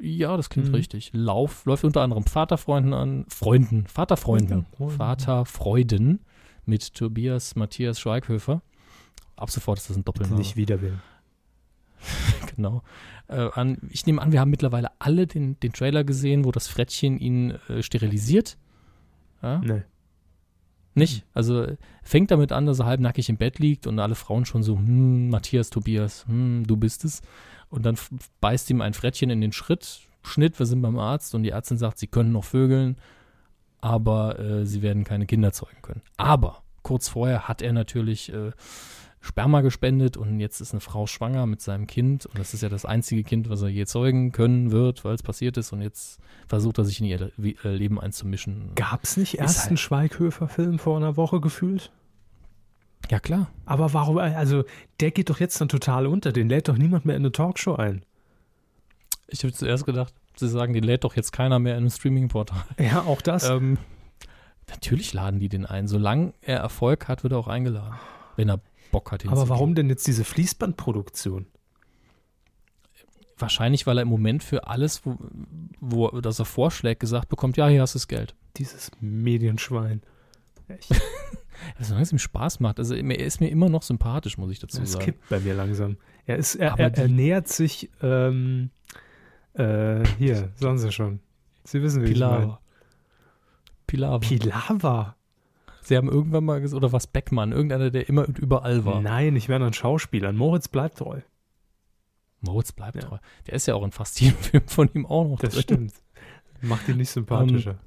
Ja, das klingt Mhm. richtig. Lauf läuft unter anderem Vaterfreunden an, Freunden, Vaterfreunden. Vaterfreuden mit Tobias Matthias Schweighöfer. Ab sofort ist das ein Doppelname. Nicht wieder will. genau. Äh, an, ich nehme an, wir haben mittlerweile alle den, den Trailer gesehen, wo das Frettchen ihn äh, sterilisiert. Ja? Nee. Nicht? Also äh, fängt damit an, dass er halbnackig im Bett liegt und alle Frauen schon so, hm, Matthias, Tobias, hm, du bist es. Und dann beißt ihm ein Frettchen in den Schritt, Schnitt, wir sind beim Arzt und die Ärztin sagt, sie können noch vögeln, aber äh, sie werden keine Kinder zeugen können. Aber kurz vorher hat er natürlich äh, Sperma gespendet und jetzt ist eine Frau schwanger mit seinem Kind und das ist ja das einzige Kind, was er je zeugen können wird, weil es passiert ist und jetzt versucht er sich in ihr äh, Leben einzumischen. Gab es nicht erst halt- einen Schweighöfer-Film vor einer Woche gefühlt? Ja, klar. Aber warum, also der geht doch jetzt dann total unter, den lädt doch niemand mehr in eine Talkshow ein. Ich habe zuerst gedacht, sie sagen, den lädt doch jetzt keiner mehr in einem Streaming-Portal. Ja, auch das. Ähm, natürlich laden die den ein. Solange er Erfolg hat, wird er auch eingeladen. Wenn er Bock hat, Aber hinzugehen. warum denn jetzt diese Fließbandproduktion? Wahrscheinlich, weil er im Moment für alles, wo, wo das er vorschlägt, gesagt bekommt, ja, hier hast du das Geld. Dieses Medienschwein. Also, solange es ihm Spaß macht. Also er ist mir immer noch sympathisch, muss ich dazu es sagen. kippt bei mir langsam. Er, ist, er, er, er nähert sich, ähm, äh, hier, sagen Sie schon. Sie wissen, wie ich meine. Pilava. Pilava. Sie haben irgendwann mal gesagt, oder was Beckmann, irgendeiner, der immer und überall war. Nein, ich wäre ein Schauspieler. Moritz bleibt treu. Moritz bleibt Ja. treu. Der ist ja auch in fast jedem Film von ihm auch noch Das drin. stimmt. Macht ihn nicht sympathischer.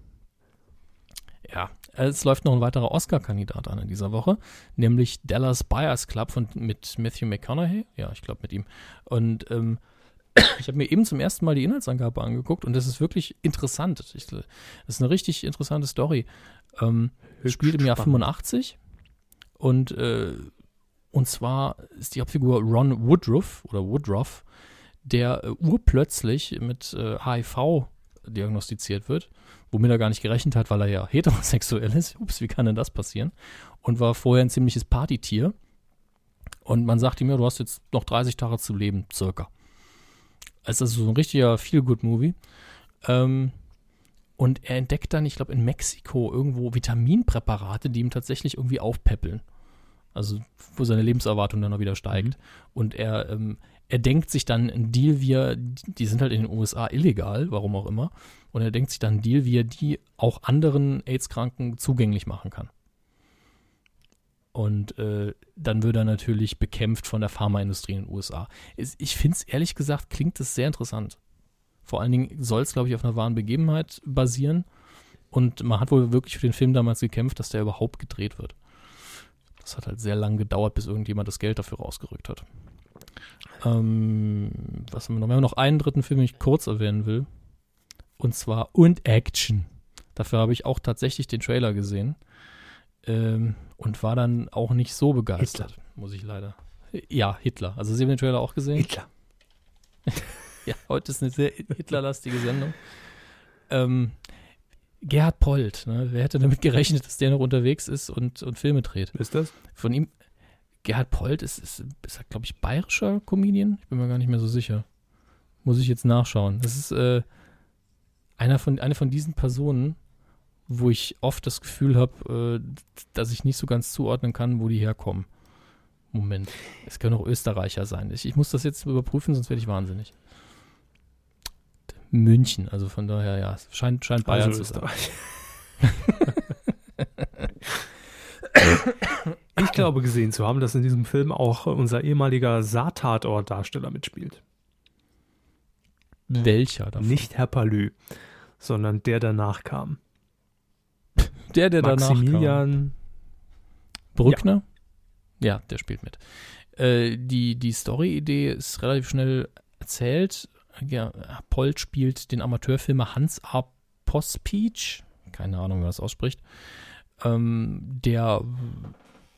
Ja, es läuft noch ein weiterer Oscar-Kandidat an in dieser Woche, nämlich Dallas Buyers Club von, mit Matthew McConaughey. Ja, ich glaube mit ihm. Und ähm, ich habe mir eben zum ersten Mal die Inhaltsangabe angeguckt und das ist wirklich interessant. Ich, das ist eine richtig interessante Story. Ähm, spielt im Jahr spannend. 85 und, äh, und zwar ist die Hauptfigur Ron Woodruff oder Woodruff, der äh, urplötzlich mit äh, HIV diagnostiziert wird, womit er gar nicht gerechnet hat, weil er ja heterosexuell ist. Ups, wie kann denn das passieren? Und war vorher ein ziemliches Partytier. Und man sagt ihm, ja, du hast jetzt noch 30 Tage zu leben, circa. Also das ist so ein richtiger Feel-Good-Movie. Ähm, und er entdeckt dann, ich glaube, in Mexiko irgendwo Vitaminpräparate, die ihm tatsächlich irgendwie aufpäppeln. Also, wo seine Lebenserwartung dann noch wieder steigt. Und er, ähm, er denkt sich dann einen Deal, wie er, die sind halt in den USA illegal, warum auch immer. Und er denkt sich dann einen Deal, wie er die auch anderen AIDS-Kranken zugänglich machen kann. Und äh, dann wird er natürlich bekämpft von der Pharmaindustrie in den USA. Es- Ich finde es ehrlich gesagt, klingt das sehr interessant. Vor allen Dingen soll es, glaube ich, auf einer wahren Begebenheit basieren. Und man hat wohl wirklich für den Film damals gekämpft, dass der überhaupt gedreht wird. Das hat halt sehr lange gedauert, bis irgendjemand das Geld dafür rausgerückt hat. Ähm, was haben wir noch? Wir haben noch einen dritten Film, den ich kurz erwähnen will. Und zwar Und Action. Dafür habe ich auch tatsächlich den Trailer gesehen. Ähm, und war dann auch nicht so begeistert, muss ich leider. Ja, Hitler. Also Sie haben den Trailer auch gesehen? Hitler. Ja, heute ist eine sehr Hitlerlastige Sendung. Ähm, Gerhard Polt, ne? wer hätte damit gerechnet, dass der noch unterwegs ist und, und Filme dreht? Ist das? Von ihm, Gerhard Polt ist, ist, ist glaube ich, bayerischer Comedian? Ich bin mir gar nicht mehr so sicher. Muss ich jetzt nachschauen. Das ist äh, einer von, eine von diesen Personen, wo ich oft das Gefühl habe, äh, dass ich nicht so ganz zuordnen kann, wo die herkommen. Moment. Es können auch Österreicher sein. Ich, ich muss das jetzt überprüfen, sonst werde ich wahnsinnig. München, also von daher, ja, es scheint, scheint Bayern Also zu sein. Österreich. ich glaube gesehen zu haben, dass in diesem Film auch unser ehemaliger Saartatort-Darsteller mitspielt. Welcher davon? Nicht Herr Palü, sondern der danach kam. der, der danach kam. Maximilian. Brückner? Ja. der spielt mit. Äh, die die Story-Idee ist relativ schnell erzählt. Ja, Polt spielt den Amateurfilmer Hans A. Pospic, keine Ahnung, wie man das ausspricht, ähm, der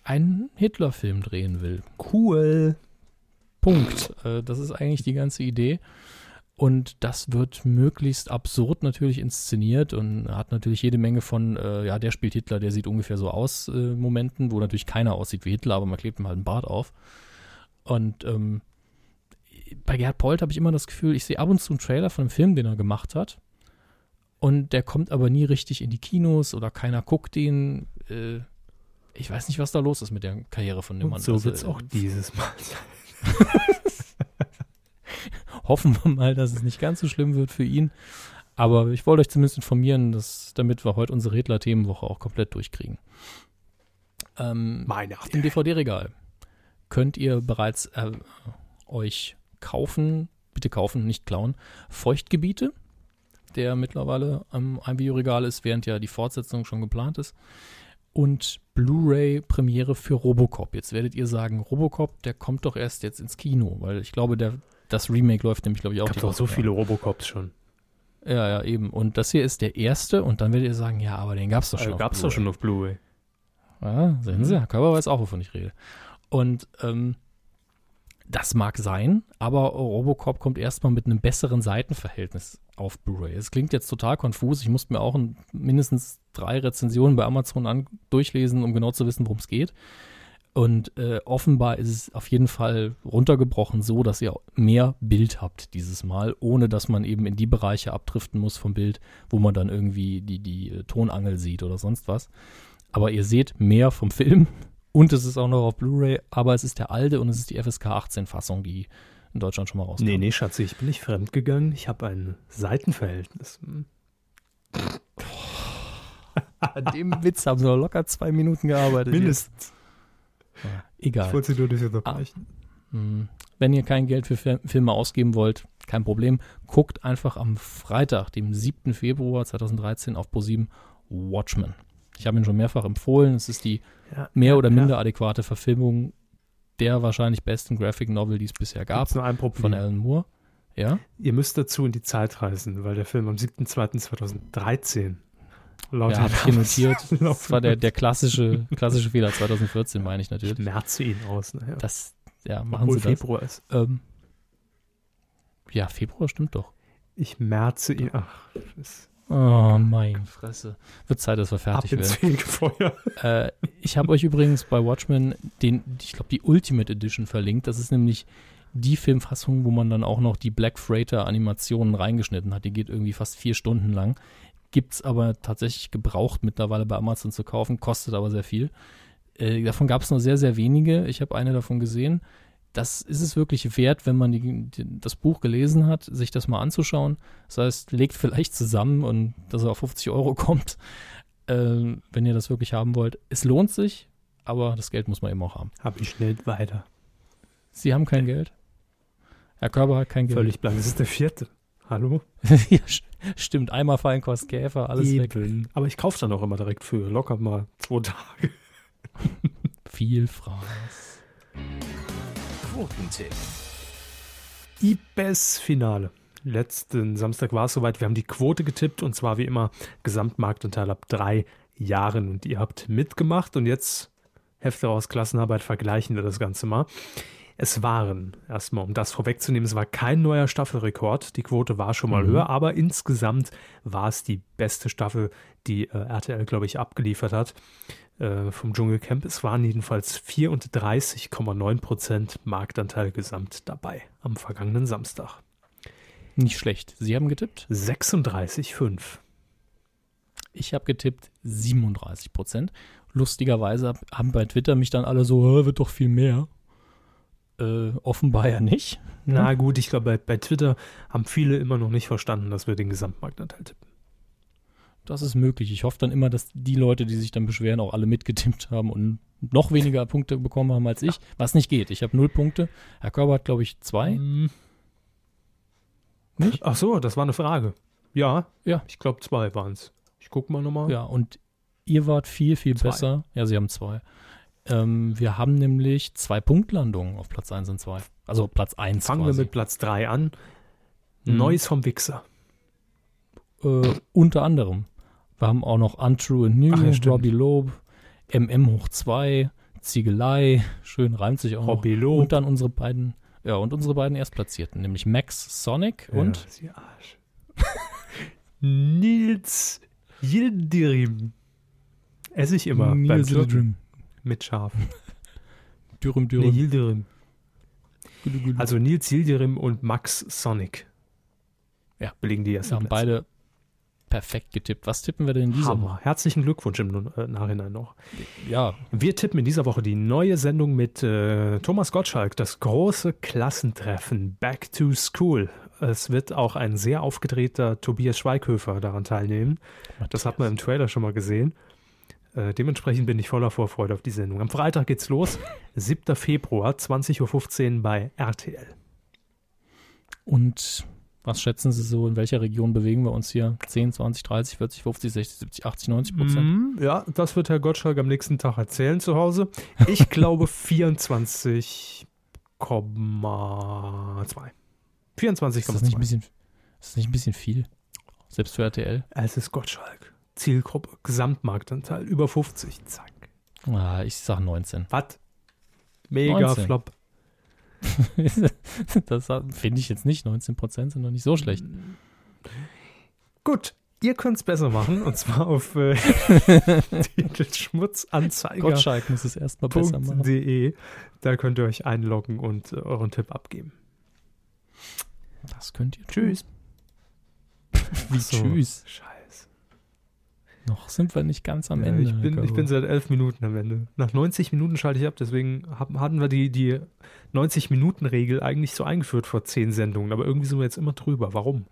einen Hitler-Film drehen will. Cool. Punkt. Äh, das ist eigentlich die ganze Idee. Und das wird möglichst absurd natürlich inszeniert und hat natürlich jede Menge von, äh, ja, der spielt Hitler, der sieht ungefähr so aus, äh, Momenten, wo natürlich keiner aussieht wie Hitler, aber man klebt ihm halt einen Bart auf. Und ähm, bei Gerhard Polt habe ich immer das Gefühl, ich sehe ab und zu einen Trailer von einem Film, den er gemacht hat. Und der kommt aber nie richtig in die Kinos oder keiner guckt ihn. Äh, ich weiß nicht, was da los ist mit der Karriere von dem Mann. Und so Also, wird es äh, auch dieses Mal sein. hoffen wir mal, dass es nicht ganz so schlimm wird für ihn. Aber ich wollte euch zumindest informieren, dass, damit wir heute unsere Redler-Themenwoche auch komplett durchkriegen. Ähm, Meine Im DVD-Regal könnt ihr bereits äh, euch kaufen, bitte kaufen, nicht klauen, Feuchtgebiete, der mittlerweile am Videoregal ist, während ja die Fortsetzung schon geplant ist. und Blu-ray-Premiere für Robocop. Jetzt werdet ihr sagen, Robocop, der kommt doch erst jetzt ins Kino, weil ich glaube, der, das Remake läuft nämlich, glaube ich, auch. Die doch so viele Robocops schon. Ja, ja, eben. Und das hier ist der erste und dann werdet ihr sagen, ja, aber den gab es doch schon. Äh, auf Gab es doch Blu-ray. schon auf Blu-ray. Ja, sehen Sie, Herr Körber weiß auch, wovon ich rede. Und ähm, das mag sein, aber Robocop kommt erstmal mit einem besseren Seitenverhältnis auf Blu-ray. Es klingt jetzt total konfus. Ich musste mir auch ein, mindestens drei Rezensionen bei Amazon an, durchlesen, um genau zu wissen, worum es geht. Und äh, offenbar ist es auf jeden Fall runtergebrochen so, dass ihr mehr Bild habt dieses Mal, ohne dass man eben in die Bereiche abdriften muss vom Bild, wo man dann irgendwie die, die äh, Tonangel sieht oder sonst was. Aber ihr seht mehr vom Film und es ist auch noch auf Blu-ray, aber es ist der alte und es ist die FSK 18 Fassung, die in Deutschland schon mal rauskam. Nee, nee, Schatzi, ich bin nicht fremdgegangen. Ich habe ein Seitenverhältnis. An dem Witz haben sie noch locker zwei Minuten gearbeitet. Mindestens. Ja, egal. Ich wollte sie nur nicht unterbrechen. Hm. Wenn ihr kein Geld für Fil- Filme ausgeben wollt, kein Problem. Guckt einfach am Freitag, dem 7. Februar 2013 auf ProSieben Watchmen. Ich habe ihn schon mehrfach empfohlen. Es ist die Ja, mehr ja, oder minder adäquate Verfilmung der wahrscheinlich besten Graphic Novel, die es bisher gab, Gab's nur ein von Problem. Alan Moore. Ja, Ihr müsst dazu in die Zeit reisen, weil der Film am 7.2.2013 laut ja habe ich hier notiert. Das war der, der klassische, klassische Fehler 2014, meine ich Ich natürlich. merze ihn aus. Naja. Das, ja, machen Obwohl Sie das. Februar ist. Ähm, ja, Februar stimmt doch. Ich merze ihn. Ach, ist Oh, mein Fresse. Wird Zeit, dass wir ab fertig ins werden. Fegefeuer. Äh, ich habe euch übrigens bei Watchmen den, ich glaube, die Ultimate Edition verlinkt. Das ist nämlich die Filmfassung, wo man dann auch noch die Black Freighter Animationen reingeschnitten hat. Die geht irgendwie fast vier Stunden lang. Gibt's aber tatsächlich gebraucht mittlerweile bei Amazon zu kaufen, kostet aber sehr viel. Äh, davon gab es nur sehr, sehr wenige. Ich habe eine davon gesehen. Das ist es wirklich wert, wenn man die, die, das Buch gelesen hat, sich das mal anzuschauen. Das heißt, legt vielleicht zusammen und dass er auf 50 Euro kommt, äh, wenn ihr das wirklich haben wollt. Es lohnt sich, aber das Geld muss man eben auch haben. Hab ich schnell weiter. Sie haben kein Geld. Herr Körber hat kein Geld. Völlig blank. Das ist der vierte. Hallo? ja, st- stimmt. Einmal fallen kostet Käfer, alles weg. Eben. Aber ich kaufe dann auch immer direkt für locker mal zwei Tage. Viel Fraß. Quotentipp. IBES Finale. Letzten Samstag war es soweit. Wir haben die Quote getippt und zwar wie immer Gesamtmarktanteil ab drei Jahren. Und ihr habt mitgemacht und jetzt Hefte aus Klassenarbeit vergleichen wir das Ganze mal. Es waren, erstmal um das vorwegzunehmen, es war kein neuer Staffelrekord. Die Quote war schon mal Mhm. höher, aber insgesamt war es die beste Staffel, die äh, RTL, glaube ich, abgeliefert hat äh, vom Dschungelcamp. Es waren jedenfalls 34,9 Prozent Marktanteil gesamt dabei am vergangenen Samstag. Nicht schlecht. Sie haben getippt? 36,5. Ich habe getippt 37 Prozent. Lustigerweise hab- haben bei Twitter mich dann alle so, "Hä, wird doch viel mehr. Äh, offenbar ja nicht. Na gut, ich glaube, bei, bei Twitter haben viele immer noch nicht verstanden, dass wir den Gesamtmarktanteil tippen. Das ist möglich. Ich hoffe dann immer, dass die Leute, die sich dann beschweren, auch alle mitgetippt haben und noch weniger Punkte bekommen haben als ich. Was nicht geht. Ich habe null Punkte. Herr Körber hat, glaube ich, zwei. Hm. Nicht? Ach so, das war eine Frage. Ja, Ja. ich glaube zwei waren es. Ich gucke mal nochmal. Ja, und ihr wart viel, viel Zwei. besser. Ja, sie haben zwei. Ähm, wir haben nämlich zwei Punktlandungen auf Platz 1 und 2. Also Platz 1 Fangen quasi. wir mit Platz 3 an. Mhm. Neues vom Wichser. Äh, unter anderem. Wir haben auch noch Untrue and New, Ach ja. Robbie Loeb, MM hoch 2, Ziegelei, schön reimt sich auch. Hobby Lob. Und dann unsere beiden, ja, und unsere beiden Erstplatzierten, nämlich Max Sonic und Ja, Sie Arsch. Nils Yildirim. Esse ich immer beim Nils Türken Yildirim. Mit Schaf. Dürüm, Nee, Dürüm. Yildirim. Gülü, Gülü. Also Nils Yildirim und Max Sonic. Ja. Belegen die wir ersten haben Plätze. beide perfekt getippt. Was tippen wir denn in dieser Hammer. Herzlichen Glückwunsch im äh, Nachhinein noch. Woche? Ja, Wir tippen in dieser Woche die neue Sendung mit äh, Thomas Gottschalk, das große Klassentreffen Back to School. Es wird auch ein sehr aufgedrehter Tobias Schweighöfer daran teilnehmen. Das hat man im Trailer schon mal gesehen. Äh, dementsprechend bin ich voller Vorfreude auf die Sendung. Am Freitag geht's los, 7. Februar, 20.15 Uhr bei RTL. Und Was schätzen Sie so, in welcher Region bewegen wir uns hier? 10, 20, 30, 40, 50, 60, 70, 80, 90 Prozent? Mhm, ja, das wird Herr Gottschalk am nächsten Tag erzählen zu Hause. Ich glaube 24,2. 24,2. Ist das nicht ein bisschen, ist das nicht ein bisschen viel? Selbst für RTL? Es ist Gottschalk. Zielgruppe, Gesamtmarktanteil über 50. Zack. Ah, ich sag 19. Was? Mega 19. Flop. das finde ich jetzt nicht. 19 Prozent sind noch nicht so schlecht. Gut, ihr könnt es besser machen und zwar auf äh, titelschmutzanzeiger.de. Gottschalk muss es erstmal besser machen. Da könnt ihr euch einloggen und äh, euren Tipp abgeben. Das könnt ihr. Tschüss. Wie so, tschüss. Scheiße. Noch sind wir nicht ganz am Ja, Ende. ich, bin, ich bin seit elf Minuten am Ende. Nach 90 Minuten schalte ich ab, deswegen hatten wir die, die 90-Minuten-Regel eigentlich so eingeführt vor zehn Sendungen, aber irgendwie sind wir jetzt immer drüber. Warum?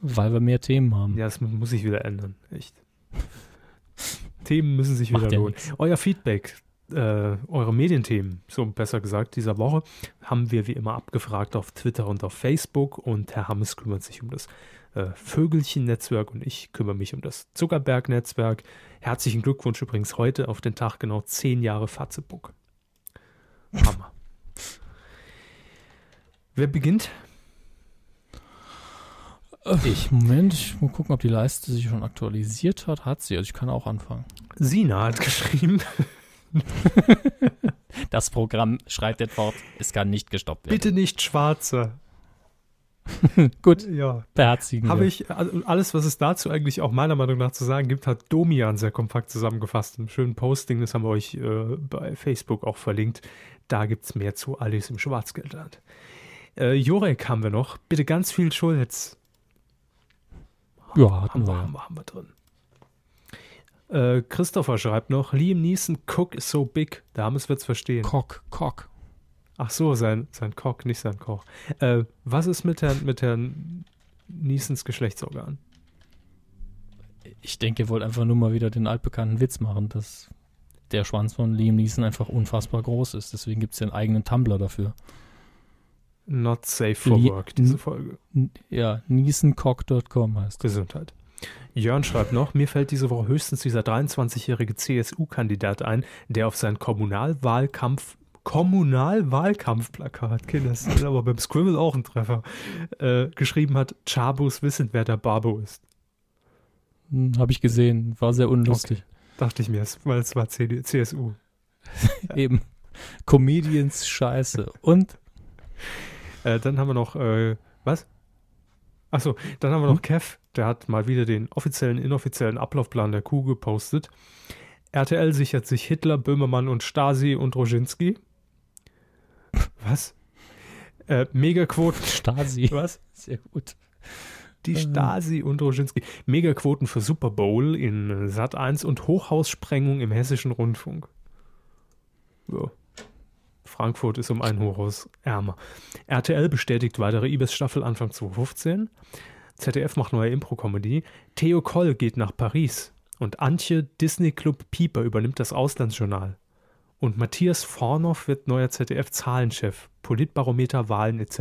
Weil wir mehr Themen haben. Ja, das mu- muss sich wieder ändern. Echt. Themen müssen sich wieder lohnen. Euer Feedback, äh, eure Medienthemen, so besser gesagt, dieser Woche, haben wir wie immer abgefragt auf Twitter und auf Facebook und Herr Hammes kümmert sich um das äh, Vögelchen-Netzwerk und ich kümmere mich um das Zuckerberg-Netzwerk. Herzlichen Glückwunsch übrigens heute auf den Tag genau zehn Jahre Fatzebuck. Hammer. Wer beginnt? Ich. Moment, ich muss gucken, ob die Leiste sich schon aktualisiert hat. Hat sie, also ich kann auch anfangen. Sina hat geschrieben, Das Programm schreitet fort, es kann nicht gestoppt werden. bitte nicht schwarze. Gut, Ja, beherzigen Habe ich also alles, was es dazu eigentlich auch meiner Meinung nach zu sagen gibt, hat Domian sehr kompakt zusammengefasst. Ein schönen Posting, das haben wir euch äh, bei Facebook auch verlinkt. Da gibt es mehr zu Alice im Schwarzgeldland. Äh, Jurek haben wir noch. Bitte ganz viel Schulz. Ja, Haben hatten wir, wir. haben wir, haben wir drin. Äh, Christopher schreibt noch, Liam Neeson Cook is so big. Der Hammes wird's verstehen. Cock, Cock. Ach so, sein, sein Cock, nicht sein Koch. Äh, was ist mit Herrn, mit Herrn Neesons Geschlechtsorgan? Ich denke, ihr wollt einfach nur mal wieder den altbekannten Witz machen, dass der Schwanz von Liam Neeson einfach unfassbar groß ist. Deswegen gibt es einen eigenen Tumblr dafür. Not safe for Lie- work, diese Folge. Ja, neesoncock.com heißt das. Gesundheit. Jörn schreibt noch, mir fällt diese Woche höchstens dieser 23-jährige CSU-Kandidat ein, der auf sein Kommunalwahlkampf Kommunalwahlkampfplakat, Kinder, das ist aber beim Scribble auch ein Treffer, äh, geschrieben hat, Chabus wissen, wer der Babo ist. Hm, Habe ich gesehen, war sehr unlustig. Dachte ich mir, weil es war CD, CSU. Eben. Comedians Scheiße. Und Äh, dann haben wir noch, äh, was? Achso, dann haben wir Hm? noch Kev, der hat mal wieder den offiziellen, inoffiziellen Ablaufplan der Kuh gepostet. RTL sichert sich Hitler, Böhmermann und Stasi und Roginski. Was? Äh, Megaquoten. Stasi. Was? Sehr gut. Die Äh. Stasi und Roginski. Megaquoten für Super Bowl in Sat 1 und Hochhaussprengung im hessischen Rundfunk. So. Frankfurt ist um ein Hochhaus ärmer. RTL bestätigt weitere Ibis-Staffel Anfang 2015. ZDF macht neue Impro-Comedy. Theo Koll geht nach Paris. Und Antje Disney Club Pieper übernimmt das Auslandsjournal. Und Matthias Vornoff wird neuer ZDF-Zahlenchef. Politbarometer, Wahlen etc.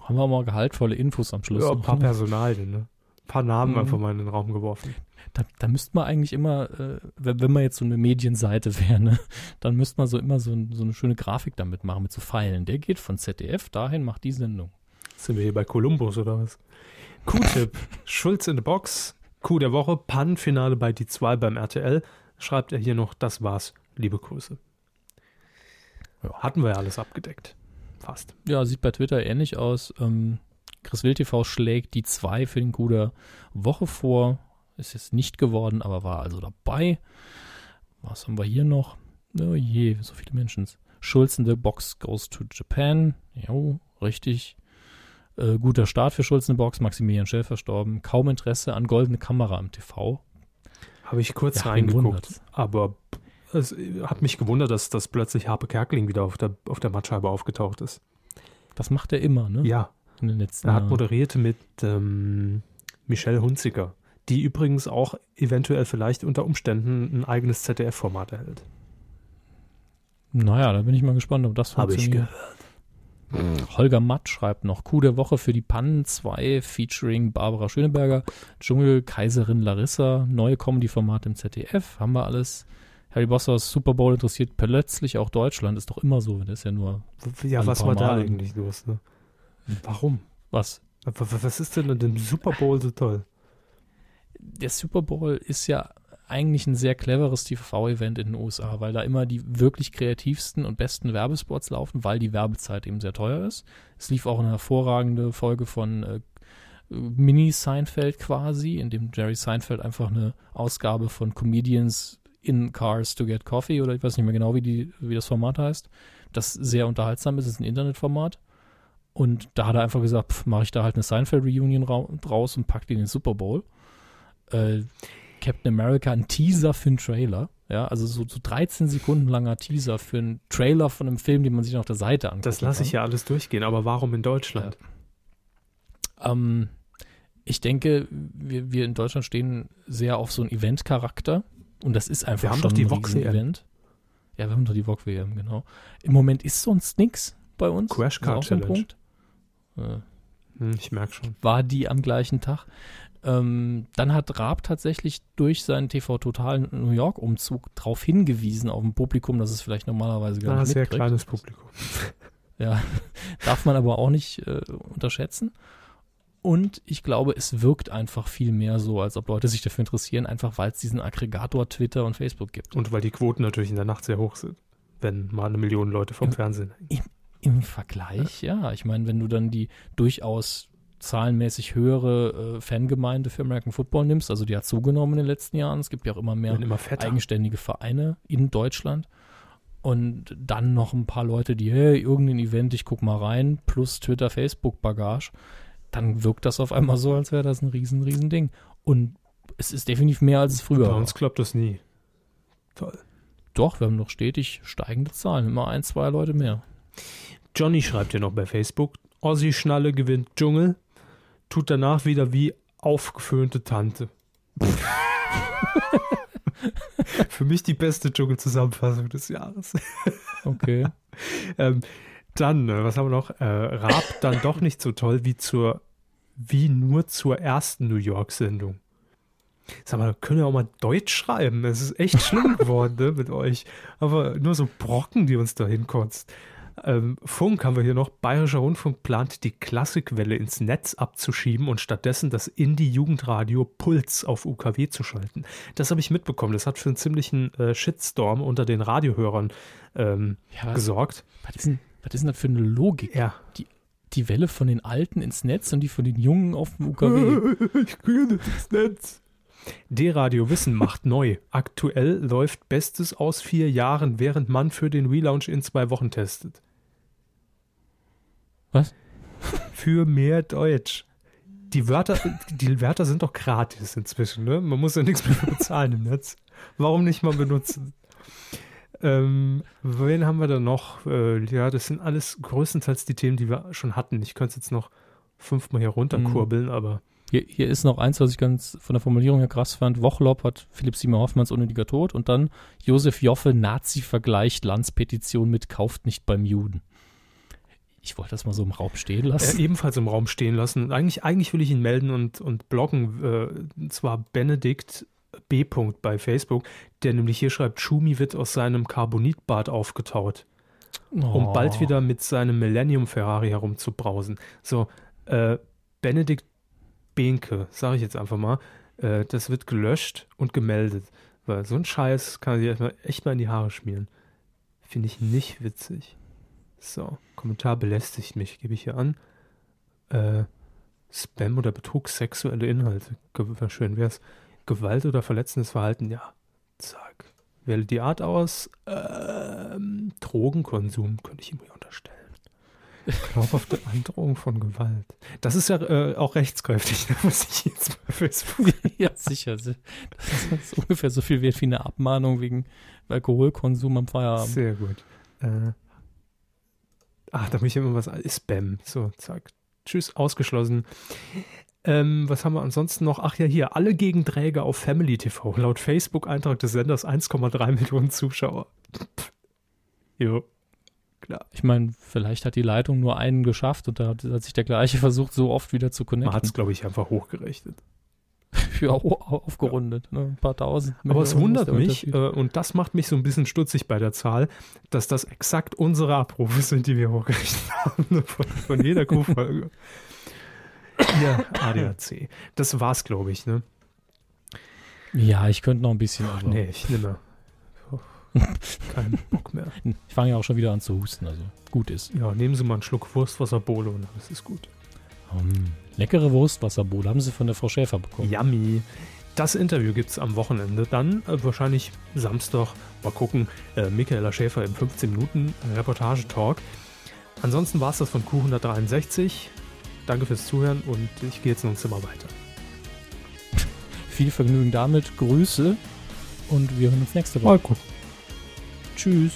Haben wir mal gehaltvolle Infos am Schluss. Ja, ein paar? Personalien, ne? Ein paar Namen Mhm. einfach mal in den Raum geworfen. Da, da müsste man eigentlich immer, äh, wenn, wenn man jetzt so eine Medienseite wäre, ne, dann müsste man so immer so, ein, so eine schöne Grafik damit machen, mit so Pfeilen. Der geht von ZDF dahin, macht die Sendung. Sind wir hier bei Columbus oder was? Q-Tipp. Schulz in the Box. Coup der Woche. Pannenfinale bei die 2 beim RTL. Schreibt er hier noch, das war's. Liebe Grüße. Ja. Hatten wir ja alles abgedeckt. Fast. Ja, sieht bei Twitter ähnlich aus. Ähm, Chris Wild TV schlägt die 2 für den Coup der Woche vor. Ist jetzt nicht geworden, aber war also dabei. Was haben wir hier noch? Oh je, so viele Menschen. Schulz in the Box goes to Japan. Jo, richtig. Äh, guter Start für Schulz in the Box. Maximilian Schell verstorben. Kaum Interesse an goldene Kamera im TV. Habe ich kurz Ja, reingeguckt. Aber es hat mich gewundert, dass, dass plötzlich Harpe Kerkeling wieder auf der, auf der Mattscheibe aufgetaucht ist. Das macht er immer, ne? Ja, In den letzten er hat Jahren. moderierte mit ähm, Michelle Hunziker, die übrigens auch eventuell vielleicht unter Umständen ein eigenes ZDF-Format erhält. Naja, da bin ich mal gespannt, ob das Habe ich funktioniert. Holger Matt schreibt noch, Coup der Woche für die Pannen 2 featuring Barbara Schöneberger, Dschungel, Kaiserin Larissa, neue Comedy-Format im ZDF, haben wir alles. Harry Bossers Super Bowl interessiert plötzlich auch Deutschland, ist doch immer so, das ist ja nur. Ja, Ein was paar war da eigentlich los? Ne? Warum? Was? Was ist denn an dem Super Bowl so toll? Der Super Bowl ist ja eigentlich ein sehr cleveres TV-Event in den USA, weil da immer die wirklich kreativsten und besten Werbespots laufen, weil die Werbezeit eben sehr teuer ist. Es lief auch eine hervorragende Folge von äh, Mini Seinfeld quasi, in dem Jerry Seinfeld einfach eine Ausgabe von Comedians in Cars to Get Coffee oder ich weiß nicht mehr genau, wie, die, wie das Format heißt, das sehr unterhaltsam ist, es ist ein Internetformat. Und da hat er einfach gesagt, mache ich da halt eine Seinfeld-Reunion rau- draus und pack die in den Super Bowl. Äh, Captain America, ein Teaser für einen Trailer. Ja, also so, so 13 Sekunden langer Teaser für einen Trailer von einem Film, den man sich auf der Seite anguckt. Das lasse ich ja alles durchgehen, aber warum in Deutschland? Ähm, ich denke, wir, wir in Deutschland stehen sehr auf so einen Event-Charakter. Und das ist einfach Wir haben doch die ein VOG WM. Event. Ja, wir haben doch die VOG WM, genau. Im Moment ist sonst nichts bei uns. Crash ein Challenge. Äh, ich merke schon. war die am gleichen Tag. Ähm, dann hat Raab tatsächlich durch seinen TV Total New York Umzug darauf hingewiesen auf ein Publikum, das es vielleicht normalerweise gar Ah, nicht sehr mitkriegt. kleines Publikum. Ja, darf man aber auch nicht äh, unterschätzen. Und ich glaube, es wirkt einfach viel mehr so, als ob Leute sich dafür interessieren, einfach weil es diesen Aggregator Twitter und Facebook gibt. Und weil die Quoten natürlich in der Nacht sehr hoch sind. Wenn mal eine Million Leute vom Ja. Fernsehen hängen. Im Vergleich, ja. Ich meine, wenn du dann die durchaus zahlenmäßig höhere äh, Fangemeinde für American Football nimmst, also die hat zugenommen in den letzten Jahren. Es gibt ja auch immer mehr immer eigenständige Vereine in Deutschland. Und dann noch ein paar Leute, die, hey, irgendein Event, ich guck mal rein, plus Twitter, Facebook, Bagage. Dann wirkt das auf einmal so, als wäre das ein riesen, riesen Ding. Und es ist definitiv mehr, als es früher Bei war. uns klappt das nie. Toll. Doch, wir haben noch stetig steigende Zahlen. Immer ein, zwei Leute mehr. Johnny schreibt ja noch bei Facebook, Ossi Schnalle gewinnt Dschungel, tut danach wieder wie aufgeföhnte Tante. Für mich die beste Dschungel-Zusammenfassung des Jahres. Okay. ähm, dann, äh, was haben wir noch? Äh, Raab dann doch nicht so toll wie zur, wie nur zur ersten New York-Sendung. Sag mal, können wir auch mal Deutsch schreiben? Es ist echt schlimm geworden ne, mit euch. Aber nur so Brocken, die uns da hinkotzt. Ähm, Funk haben wir hier noch. Bayerischer Rundfunk plant die Klassikwelle ins Netz abzuschieben und stattdessen das Indie-Jugendradio Puls auf UKW zu schalten. Das habe ich mitbekommen. Das hat für einen ziemlichen äh, Shitstorm unter den Radiohörern ähm, Ja, was, gesorgt. was, ist denn, was ist denn das für eine Logik? Ja. Die Welle von den Alten ins Netz und die von den Jungen auf dem UKW. Ich gehe nicht ins Netz. D-Radio Wissen macht neu. Aktuell läuft Bestes aus vier Jahren, während man für den Relaunch in zwei Wochen testet. Was? Für mehr Deutsch. Die Wörter, die Wörter sind doch gratis inzwischen, ne? Man muss ja nichts mehr bezahlen im Netz. Warum nicht mal benutzen? Ähm, wen haben wir da noch? Äh, ja, das sind alles größtenteils die Themen, die wir schon hatten. Ich könnte es jetzt noch fünfmal hier runterkurbeln, aber Hier, hier ist noch eins, was ich ganz von der Formulierung her krass fand. Wochlob hat Philipp Siemer Hoffmanns unnötiger Tod und dann Josef Joffe Nazi vergleicht Landspetition mit kauft nicht beim Juden. Ich wollte das mal so im Raum stehen äh, lassen. ebenfalls im Raum stehen lassen. Und eigentlich, eigentlich will ich ihn melden und, und bloggen. Äh, und zwar Benedikt B. bei Facebook, der nämlich hier schreibt, Schumi wird aus seinem Carbonitbad aufgetaut. um Oh. bald wieder mit seinem Millennium Ferrari herumzubrausen. So, äh, Benedikt Behnke, sage ich jetzt einfach mal, äh, das wird gelöscht und gemeldet. Weil so ein Scheiß kann sich echt mal in die Haare schmieren. Finde ich nicht witzig. So, Kommentar belästigt mich, gebe ich hier an. Äh, Spam oder Betrug, sexuelle Inhalte. Schön wär's. Gewalt oder verletzendes Verhalten, ja. Zack. Wähle die Art aus. Ähm, Drogenkonsum könnte ich ihm hier unterstellen. Glaubhafte Androhung von Gewalt. Das ist ja äh, auch rechtskräftig, da muss ich jetzt bei Facebook. ja, sicher. Das ist ungefähr so viel wert wie eine Abmahnung wegen Alkoholkonsum am Feierabend. Sehr gut. Äh, ach, da muss ich immer was. Spam. So, zack. Tschüss, ausgeschlossen. Ähm, was haben wir ansonsten noch? Ach ja, hier, alle Gegenträger auf Family TV. Laut Facebook-Eintrag des Senders 1,3 Millionen Zuschauer. jo. klar. Ich meine, vielleicht hat die Leitung nur einen geschafft und da hat, hat sich der gleiche versucht, so oft wieder zu Man hat es, connecten. glaube ich, einfach hochgerechnet. Ja, au- aufgerundet, ne? ein paar tausend. Aber es Millionen wundert der mich, äh, und das macht mich so ein bisschen stutzig bei der Zahl, dass das exakt unsere Abrufe sind, die wir hochgerechnet haben von, von jeder Q-Folge. Ja, ADAC. Das war's, glaube ich, ne? Ja, ich könnte noch ein bisschen. Aber Nee, ich nehme keinen Bock mehr. Ich fange ja auch schon wieder an zu husten, also gut ist. Ja, nehmen Sie mal einen Schluck Wurstwasserbowle und alles ist gut. Um, leckere Wurstwasserbohle haben sie von der Frau Schäfer bekommen. Yummy. Das Interview gibt es am Wochenende. Dann äh, wahrscheinlich Samstag. Mal gucken. Äh, Michaela Schäfer im 15 Minuten Reportage-Talk. Ansonsten war es das von Q163. Danke fürs Zuhören und ich gehe jetzt noch ein Zimmer weiter. Viel Vergnügen damit, Grüße und wir hören uns nächste Woche. Tschüss.